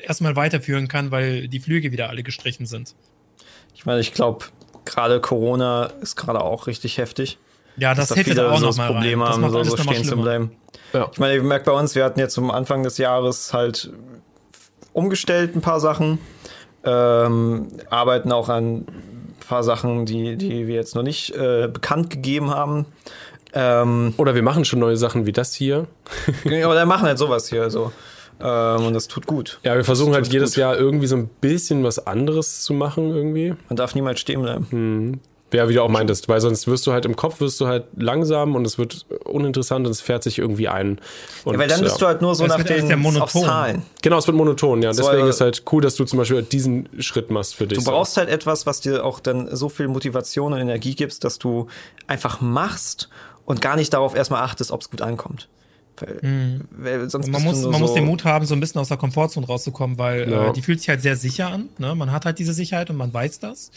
erstmal weiterführen kann, weil die Flüge wieder alle gestrichen sind. Ich meine, ich glaube, gerade Corona ist gerade auch richtig heftig. Ja, das dass da hätte viele auch so noch das mal Problem rein. Das haben, so, so stehen zu bleiben. Ja. Ich meine, ihr merkt bei uns, wir hatten jetzt zum Anfang des Jahres halt umgestellt ein paar Sachen, ähm, arbeiten auch an ein paar Sachen, die, die wir jetzt noch nicht äh, bekannt gegeben haben. Ähm, Oder wir machen schon neue Sachen wie das hier. aber dann machen halt sowas hier so. Ähm, und das tut gut. Ja, wir versuchen halt jedes gut. Jahr irgendwie so ein bisschen was anderes zu machen irgendwie. Man darf niemals stehen bleiben. Ja, wie du auch meintest, weil sonst wirst du halt im Kopf wirst du halt langsam und es wird uninteressant und es fährt sich irgendwie ein. Und, Ja, weil dann bist du ja. halt nur so Es nach den. Zahlen. Genau, es wird monoton, ja. So, Deswegen äh, ist halt cool, dass du zum Beispiel diesen Schritt machst für dich. Du brauchst halt etwas, was dir auch dann so viel Motivation und Energie gibst, dass du einfach machst und gar nicht darauf erstmal achtest, ob es gut ankommt. Weil, weil sonst Mhm. Man, muss, du man so, muss den Mut haben, so ein bisschen aus der Komfortzone rauszukommen, weil Ja. äh, die fühlt sich halt sehr sicher an. Ne? Man hat halt diese Sicherheit und man weiß das.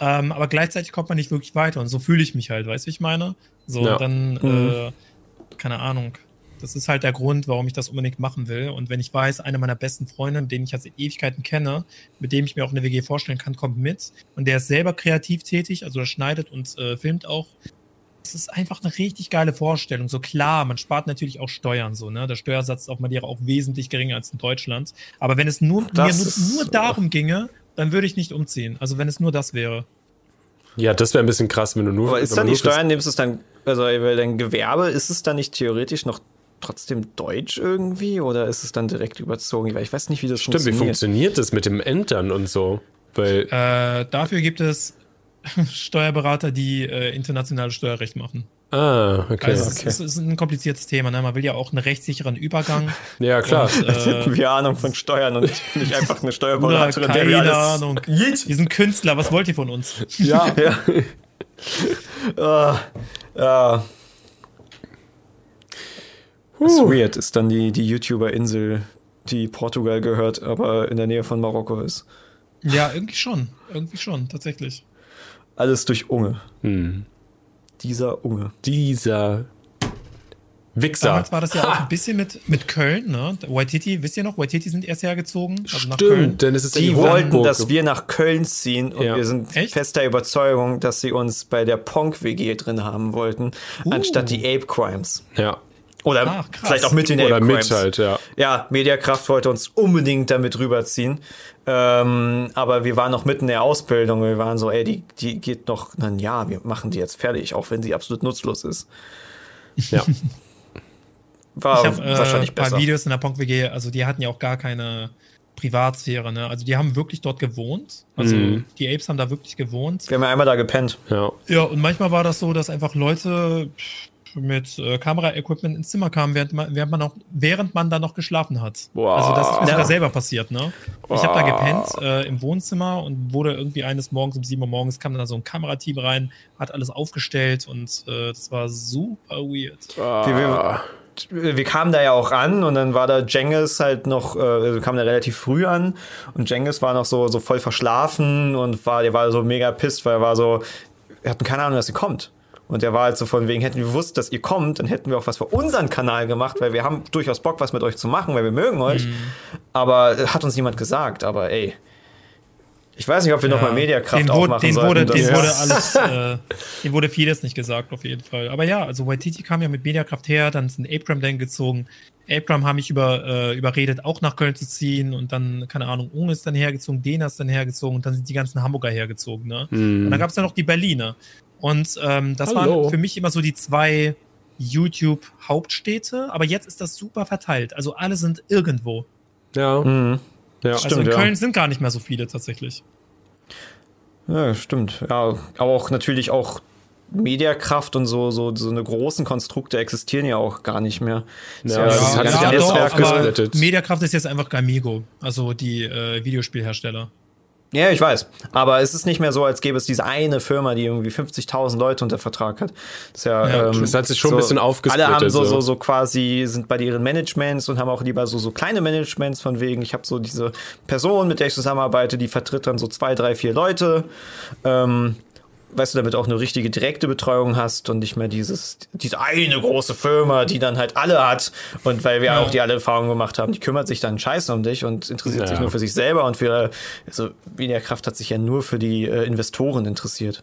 Ähm, aber gleichzeitig kommt man nicht wirklich weiter. Und so fühle ich mich halt, weißt du, wie ich meine? So, Ja. dann, Mhm. äh, keine Ahnung. Das ist halt der Grund, warum ich das unbedingt machen will. Und wenn ich weiß, eine meiner besten Freunde, den ich jetzt seit Ewigkeiten kenne, mit dem ich mir auch eine WG vorstellen kann, kommt mit. Und der ist selber kreativ tätig, also er schneidet und äh, filmt auch. Es ist einfach eine richtig geile Vorstellung. So klar, man spart natürlich auch Steuern so, ne? Der Steuersatz ist auf Madeira auch wesentlich geringer als in Deutschland. Aber wenn es nur, mir Das nur, nur darum ginge, dann würde ich nicht umziehen. Also wenn es nur das wäre. ja, das wäre ein bisschen krass, wenn du nur. aber ist dann die Steuern, nimmst du es dann, also weil dein Gewerbe, ist es dann nicht theoretisch noch trotzdem deutsch irgendwie oder ist es dann direkt überzogen? Weil ich weiß nicht, wie das Stimmt, wie funktioniert das mit dem Entern und so? Weil, Äh, dafür gibt es Steuerberater, die äh, internationales Steuerrecht machen. Ah, okay. Also es, ist, es ist ein kompliziertes Thema. Ne? Man will ja auch einen rechtssicheren Übergang. ja, klar. Und, Jetzt äh, hätten wir Ahnung von Steuern und nicht, nicht einfach eine Steuerberaterin, der keine wir alles Ahnung. Wir sind Künstler, was wollt ihr von uns? ja. Ja. Ah, ja. Das ist weird, ist dann die, die YouTuber-Insel, die Portugal gehört, aber in der Nähe von Marokko ist. Ja, irgendwie schon. Irgendwie schon, tatsächlich. Alles durch Unge. Hm. Dieser Unge. Dieser Wichser. Damals war das ja auch ein bisschen mit, mit Köln, ne? Waititi, wisst ihr noch? Waititi sind erst hergezogen. Also nach Köln. Stimmt, denn es ist Die wollten, Hamburg. dass wir nach Köln ziehen und Ja. wir sind Echt? fester Überzeugung, dass sie uns bei der Ponk-WG drin haben wollten, Uh. anstatt die Ape Crimes. Ja. Oder Ach, vielleicht auch mit den Oder Ape mit Crimes. halt, ja. Ja, Mediakraft wollte uns unbedingt damit rüberziehen. Ähm, aber wir waren noch mitten in der Ausbildung. Wir waren so, ey, die, die geht noch ein Jahr, wir machen die jetzt fertig, auch wenn sie absolut nutzlos ist. Ja. War Ich habe äh, wahrscheinlich ein paar besser. Videos in der Ponk WG, also die hatten ja auch gar keine Privatsphäre, ne? Also die haben wirklich dort gewohnt. Also Mhm. die Apes haben da wirklich gewohnt. Wir haben ja einmal da gepennt. ja. Ja, und manchmal war das so, dass einfach Leute mit äh, Kameraequipment ins Zimmer kamen, während man, während man, auch, während man da noch geschlafen hat. Boah. Also das ist mir Ja. sogar selber passiert, ne? Ich habe da gepennt äh, im Wohnzimmer und wurde irgendwie eines Morgens um 7 Uhr morgens kam dann so ein Kamerateam rein, hat alles aufgestellt und äh, das war super weird. Wir, wir, wir kamen da ja auch an und dann war da Jengis halt noch, äh, also kam da relativ früh an und Jengis war noch so, so voll verschlafen und war, der war so mega pisst, weil er war so, wir hatten keine Ahnung, dass sie kommt. Und der war halt so von wegen, hätten wir gewusst, dass ihr kommt, dann hätten wir auch was für unseren Kanal gemacht, weil wir haben durchaus Bock, was mit euch zu machen, weil wir mögen euch. Mhm. Aber äh, hat uns niemand gesagt, aber ey. Ich weiß nicht, ob wir nochmal Mediakraft den aufmachen den sollten. wurde, den wurde alles, äh, den wurde vieles nicht gesagt, auf jeden Fall. Aber ja, also Waititi kam ja mit Mediakraft her, dann sind Abram dann gezogen. Abram haben mich über, äh, überredet, auch nach Köln zu ziehen und dann, keine Ahnung, Unge ist dann hergezogen, Dena ist dann hergezogen und dann sind die ganzen Hamburger hergezogen, ne? Mhm. Und dann gab es ja noch die Berliner. Und ähm, das Hallo. waren für mich immer so die zwei YouTube-Hauptstädte, aber jetzt ist das super verteilt. Also alle sind irgendwo. Ja. Mhm. ja. Stimmt, also in ja. Köln sind gar nicht mehr so viele tatsächlich. Ja, stimmt. Ja, aber auch natürlich auch Mediakraft und so, so, so eine großen Konstrukte existieren ja auch gar nicht mehr. Ist Ja, das hat sich alles doch. Mediakraft ist jetzt einfach Gamigo, also die äh, Videospielhersteller. Ja, ich weiß. Aber es ist nicht mehr so, als gäbe es diese eine Firma, die irgendwie 50.000 Leute unter Vertrag hat. Das, ist ja, Ja, ähm, das hat sich schon ein bisschen aufgesplittet, Alle haben so, so. so, so quasi, sind bei ihren Managements und haben auch lieber so, so kleine Managements von wegen, ich habe so diese Person, mit der ich zusammenarbeite, die vertritt dann so zwei, drei, vier Leute. Ähm, weißt du, damit auch eine richtige direkte Betreuung hast und nicht mehr dieses, diese eine große Firma, die dann halt alle hat. Und weil wir Ja. auch die alle Erfahrungen gemacht haben, die kümmert sich dann scheiße um dich und interessiert Ja. sich nur für sich selber und für, also Mediakraft hat sich ja nur für die äh, Investoren interessiert.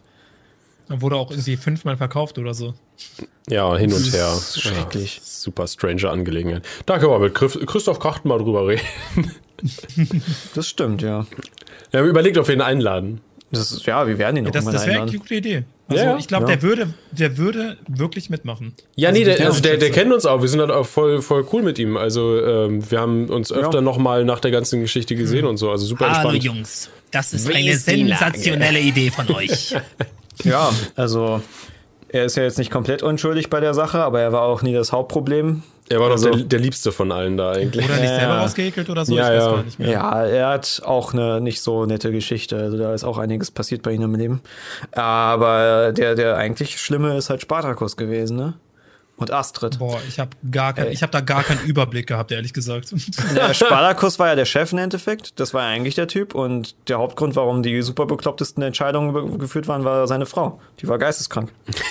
Da wurde auch irgendwie fünfmal verkauft oder so. Ja, hin und her. ist schrecklich. Ja, super strange Angelegenheit. Da können wir mit Christ- Christoph Krachten mal drüber reden. Das stimmt, ja. Wir haben überlegt, ob wir ihn einladen. Das ist, ja, wir werden ihn Ja, auch das das wäre eine gute Idee. Also Ja, ich glaube, Ja. der würde, der würde wirklich mitmachen. Ja, nee, der, also der, der kennt uns auch. Wir sind halt auch voll, voll cool mit ihm. Also ähm, wir haben uns öfter Ja. noch mal nach der ganzen Geschichte gesehen und so. Also super entspannt. Jungs, das ist Wie eine ist sensationelle Idee von euch. Ja, also er ist ja jetzt nicht komplett unschuldig bei der Sache, aber er war auch nie das Hauptproblem. Er war doch Also- der, der Liebste von allen da eigentlich. Oder nicht Ja. selber rausgehekelt oder so, Ja, ich weiß ja. gar nicht mehr. Ja, er hat auch eine nicht so nette Geschichte. Also da ist auch einiges passiert bei ihm im Leben. Aber der, der eigentlich Schlimme ist halt Spartacus gewesen, ne? Und Astrid. Boah, ich habe gar kein, ich habe da gar keinen Überblick gehabt, ehrlich gesagt. Der Spartacus war ja der Chef im Endeffekt. Das war ja eigentlich der Typ. Und der Hauptgrund, warum die super beklopptesten Entscheidungen geführt waren, war seine Frau. Die war geisteskrank.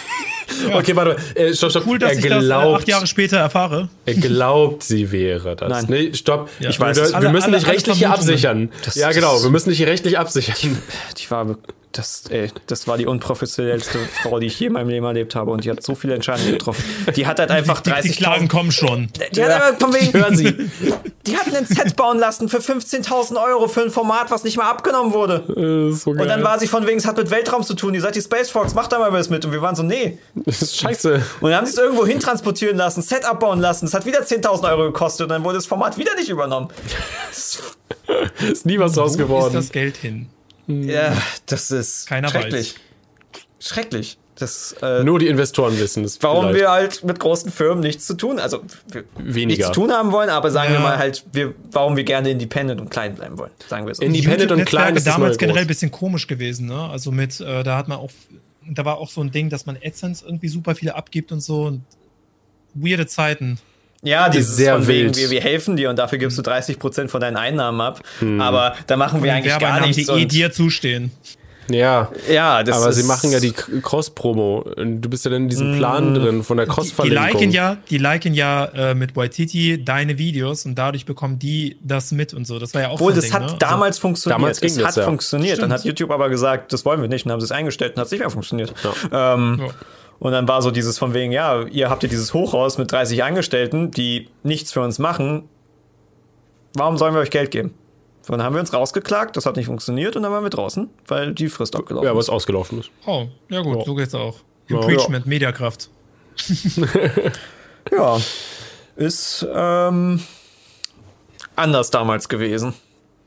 Okay, warte. Äh, stopp, stopp. Cool, dass er ich das äh, glaubt, acht Jahre später erfahre. Er glaubt, sie wäre das. Nein. Nee, stopp. Ja. Ich weiß, wir, Alle- wir müssen alle- dich alle rechtlich hier absichern. Das- ja, genau. Wir müssen dich hier rechtlich absichern. Die war, be- das, ey, das war die unprofessionellste Frau, die ich je in meinem Leben erlebt habe. Und die hat so viele Entscheidungen getroffen. Die hat halt einfach Die, die 30 Klagen kommen schon. Die hat aber von wegen, Hör sie. die hat ein Set bauen lassen für 15.000 Euro für ein Format, was nicht mal abgenommen wurde. Äh, so Und dann war sie von wegen, es hat mit Weltraum zu tun. Ihr seid die Space Fox, macht da mal was mit. Und wir waren so, nee. das ist scheiße. Und dann haben sie es irgendwo hintransportieren lassen, Set abbauen lassen. Es hat wieder 10.000 Euro gekostet und dann wurde das Format wieder nicht übernommen. Ist nie was draus Wo ist geworden. das Geld hin? Ja, das ist Keiner schrecklich. Schrecklich. Das, äh, Nur die Investoren wissen es. warum vielleicht. wir halt mit großen Firmen nichts zu tun, also wir Weniger. nichts zu tun haben wollen, aber sagen wir Ja. mal halt, wir, warum wir gerne independent und klein bleiben wollen, sagen wir so. Independent und klein ist damals generell ein bisschen komisch gewesen, ne? Also mit, äh, da hat man auch, da war auch so ein Ding, dass man AdSense irgendwie super viele abgibt und so und weirde Zeiten. Ja, dieses sehr von wegen, wild. wir, wir helfen dir und dafür gibst du 30% von deinen Einnahmen ab. Aber da machen wir eigentlich gar nichts. die eh Und, dir zustehen. Ja, ja, das aber ist, sie machen ja die Cross-Promo. Und Du bist ja dann in diesem Plan drin von der Die, die Cross-Verlinkung. liken ja, die liken ja äh, mit Waititi deine Videos und dadurch bekommen die das mit und so. Das war ja auch ein das Ding, hat ne? Also- damals funktioniert. damals ging es das, hat ja. funktioniert. Dann Stimmt. hat YouTube aber gesagt, das wollen wir nicht und haben sie es eingestellt und hat es nicht mehr funktioniert. Ähm, Ja. Und dann war so dieses von wegen, ja, ihr habt ja dieses Hochhaus mit 30 Angestellten, die nichts für uns machen. Warum sollen wir euch Geld geben? Dann haben wir uns rausgeklagt, das hat nicht funktioniert und dann waren wir draußen, weil die Frist abgelaufen ja, ist. was ausgelaufen ist. Oh, ja gut, Ja. so geht's auch. Ja. Impeachment, Mediakraft. Ja, ist ähm, anders damals gewesen.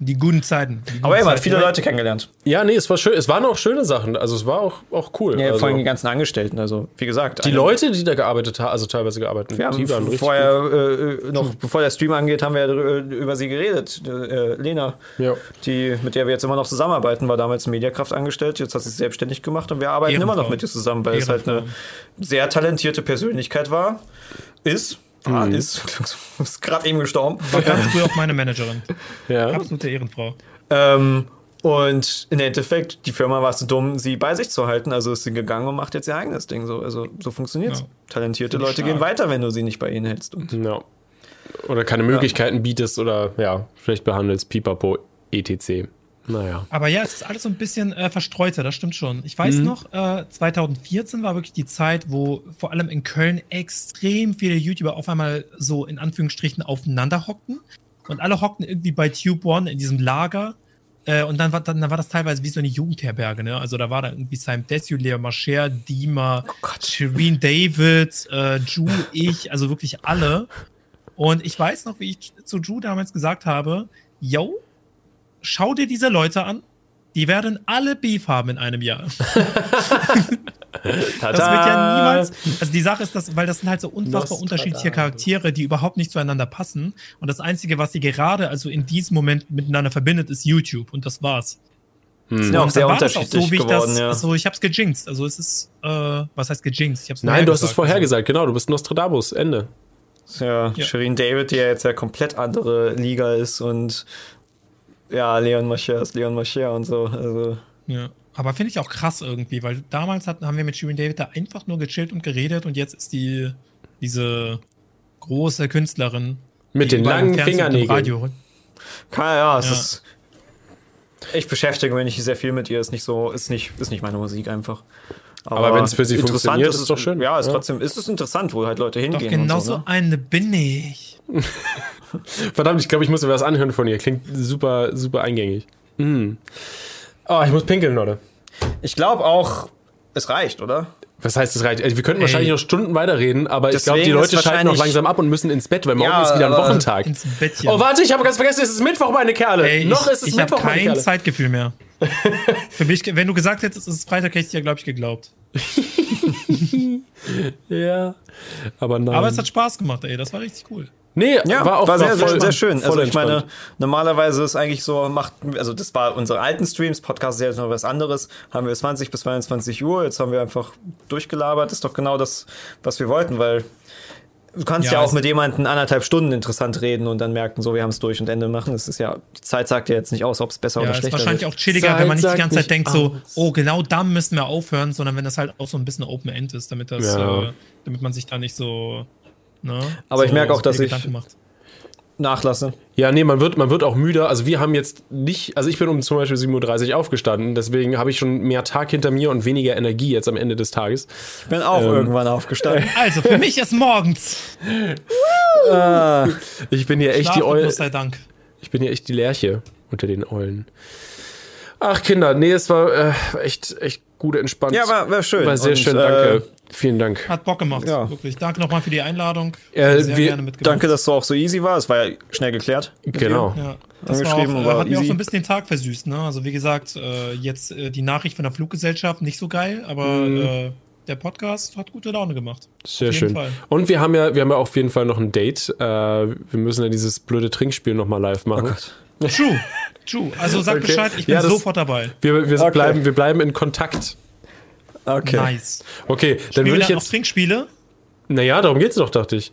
Die guten Zeiten. Die guten Aber ey, man hat viele Leute kennengelernt. Ja, nee, es war schön. Es waren auch schöne Sachen. Also es war auch, auch cool. Ja, also, vor allem die ganzen Angestellten. Also, wie gesagt. die Leute, die da gearbeitet haben, also teilweise gearbeitet Wir haben die waren richtig vorher, äh, noch bevor der Stream angeht, haben wir ja drü- über sie geredet. Äh, Lena, Ja. die, mit der wir jetzt immer noch zusammenarbeiten, war damals Mediakraft angestellt. Jetzt hat sie sich selbstständig gemacht und wir arbeiten immer noch Ehrenfrau. mit ihr zusammen, weil es halt eine sehr talentierte Persönlichkeit war. Ist. Mhm. ist. Ist gerade eben gestorben. War ganz früh auch meine Managerin. Ja. Absolute Ehrenfrau. Ähm, und im Endeffekt, die Firma war so dumm, sie bei sich zu halten. Also ist sie gegangen und macht jetzt ihr eigenes Ding. So, also so funktioniert's. Ja. Talentierte Leute stark. gehen weiter, wenn du sie nicht bei ihnen hältst. Und ja. Oder keine Möglichkeiten bietest oder ja, schlecht behandelst, pipapo, etc. Naja. Aber ja, es ist alles so ein bisschen äh, verstreuter, das stimmt schon. Ich weiß noch, äh, 2014 war wirklich die Zeit, wo vor allem in Köln extrem viele YouTuber auf einmal so in Anführungsstrichen aufeinander hockten. Und alle hockten irgendwie bei Tube One in diesem Lager. Äh, und dann war, dann, dann war das teilweise wie so eine Jugendherberge, ne? Also da war da irgendwie Simon Desue, Leo Mascher, Dima, Shireen David, äh, Ju, ich, also wirklich alle. Und ich weiß noch, wie ich zu Ju damals gesagt habe, yo, schau dir diese Leute an die werden alle Beef haben in einem Jahr. Das wird ja niemals. Also die Sache ist, dass, weil das sind halt so unfassbar unterschiedliche Charaktere, die überhaupt nicht zueinander passen. Und das Einzige, was sie gerade, also in diesem Moment miteinander verbindet, ist YouTube. Und das war's. Sind ja auch sehr unterschiedlich so, wie ich geworden, das, ja. Also ich hab's gejinxt. Also es ist, äh, was heißt gejinxt? Ich hab's Nein, du hast es vorhergesagt. vorher Also, gesagt, genau. Du bist Nostradamus. Ende. Ja, Ja. Shirin David, die ja jetzt ja komplett andere Liga ist und ja, Leon Mascher ist Leon Mascher und so. Also, Ja. Aber finde ich auch krass irgendwie, weil damals hatten, haben wir mit Shirin David da einfach nur gechillt und geredet und jetzt ist die diese große Künstlerin. Mit den langen Fingernägeln. Radio. kann, ja, es Ja. ist. Ich beschäftige mich nicht sehr viel mit ihr, ist nicht so, ist nicht, ist nicht meine Musik einfach. Aber wenn's für sie interessant funktioniert, es, ist es doch schön. Ja, ist Ja. trotzdem, ist es interessant, wo halt Leute Doch hingehen. genau und so, so ne? eine bin ich. Verdammt, ich glaube, ich muss mir was anhören von ihr. Klingt super, super eingängig. Mm. Oh, ich muss pinkeln, Leute. Ich glaube auch, es reicht, oder? Was heißt das reicht? Also, wir könnten Ey. wahrscheinlich noch Stunden weiterreden, aber ich glaube, die Deswegen Leute schalten noch langsam ab und müssen ins Bett, weil morgen Ja, ist wieder ein aber- Wochentag. Ins Bettchen. Oh, warte, ich habe ganz vergessen, es ist Mittwoch, meine Kerle. Ey, noch ich, ist es ich habe Mittwoch, meine kein Kerle. Zeitgefühl mehr. Für mich, wenn du gesagt hättest, es ist Freitag, hätte ich dir, glaube ich, geglaubt. Ja, aber nein. Aber es hat Spaß gemacht, ey. Das war richtig cool. Nee, Ja, war auch war sehr, voll, sehr, schön. voll Also ich meine, normalerweise ist eigentlich so, macht, also das war unsere alten Streams, Podcast ist ja jetzt noch was anderes, haben wir 20 bis 22 Uhr, jetzt haben wir einfach durchgelabert, ist doch genau das, was wir wollten, weil du kannst Ja, ja, auch mit jemandem anderthalb Stunden interessant reden und dann merken, so, wir haben es durch und Ende machen. Es ist ja, die Zeit sagt ja jetzt nicht aus, ob es besser Ja, oder ist schlechter wahrscheinlich wird. auch chilliger, Zeit wenn man nicht die ganze Zeit denkt, so, aus. oh, genau da müssen wir aufhören, sondern wenn das halt auch so ein bisschen Open End ist, damit das, Ja. äh, damit man sich da nicht so. Ne, Aber so, ich merke auch, dass ich-. Nachlasse. Ja, nee, man wird, man wird auch müder. Also wir haben jetzt nicht, also ich bin um zum Beispiel 7.30 Uhr aufgestanden, deswegen habe ich schon mehr Tag hinter mir und weniger Energie jetzt am Ende des Tages. Ich bin auch Ähm. irgendwann aufgestanden. Also, für mich ist morgens. Ich bin hier echt die Schlafrhythmus Eule, sei Dank. ich bin hier echt die Lerche unter den Eulen. Ach Kinder, nee, es war äh, echt, echt gut entspannt. Ja, war, war schön. war sehr Und, schön, äh, danke. Vielen Dank. Hat Bock gemacht, Ja. wirklich. Danke nochmal für die Einladung. Äh, Sehr wir- gerne mitgemacht. Danke, dass du auch so easy war. Es war ja schnell geklärt. Genau. Ja, das war Angeschrieben, auch, äh, war hat mir auch easy. so ein bisschen den Tag versüßt. Ne? Also wie gesagt, äh, jetzt äh, die Nachricht von der Fluggesellschaft nicht so geil, aber Mhm. äh, der Podcast hat gute Laune gemacht. Sehr schön. Fall. Und wir haben ja, wir haben ja auf jeden Fall noch ein Date. Äh, wir müssen ja dieses blöde Trinkspiel nochmal live machen. True, true. Also sag Okay. Bescheid, ich bin Ja, das- sofort dabei. wir, wir, Okay. bleiben, wir bleiben in Kontakt. Okay. Nice. Okay, dann Spielen wir würde ich dann noch jetzt. Trinkspiele? Naja, darum geht's doch, dachte ich.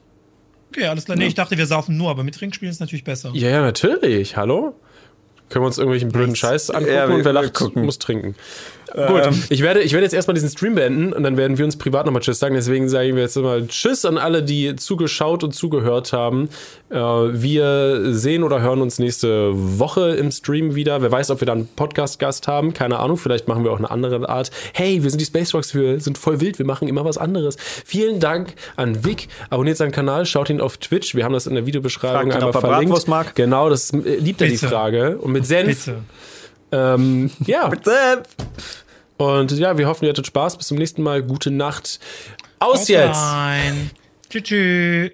Okay, alles klar. Nee, ich dachte, wir saufen nur, aber mit Trinkspielen ist natürlich besser. Ja, ja, natürlich. Hallo? Können wir uns irgendwelchen blöden Scheiß angucken Ja, wir- und wer wir lacht, gucken. muss trinken. Gut, ich werde, ich werde jetzt erstmal diesen Stream beenden und dann werden wir uns privat nochmal Tschüss sagen. Deswegen sagen wir jetzt mal Tschüss an alle, die zugeschaut und zugehört haben. Äh, wir sehen oder hören uns nächste Woche im Stream wieder. Wer weiß, ob wir dann einen Podcast-Gast haben. Keine Ahnung, vielleicht machen wir auch eine andere Art. Hey, wir sind die Space Rocks, wir sind voll wild, wir machen immer was anderes. Vielen Dank an Vic. Abonniert seinen Kanal, schaut ihn auf Twitch. Wir haben das in der Videobeschreibung Fragt ihn, einmal ob er verlinkt. Genau, das äh, liebt er die. Frage. Und mit Senf. Bitte. Ähm, ja. Bitte. Und ja, wir hoffen, ihr hattet Spaß. Bis zum nächsten Mal. Gute Nacht. Aus jetzt! Nein. Tschüss. tschüss.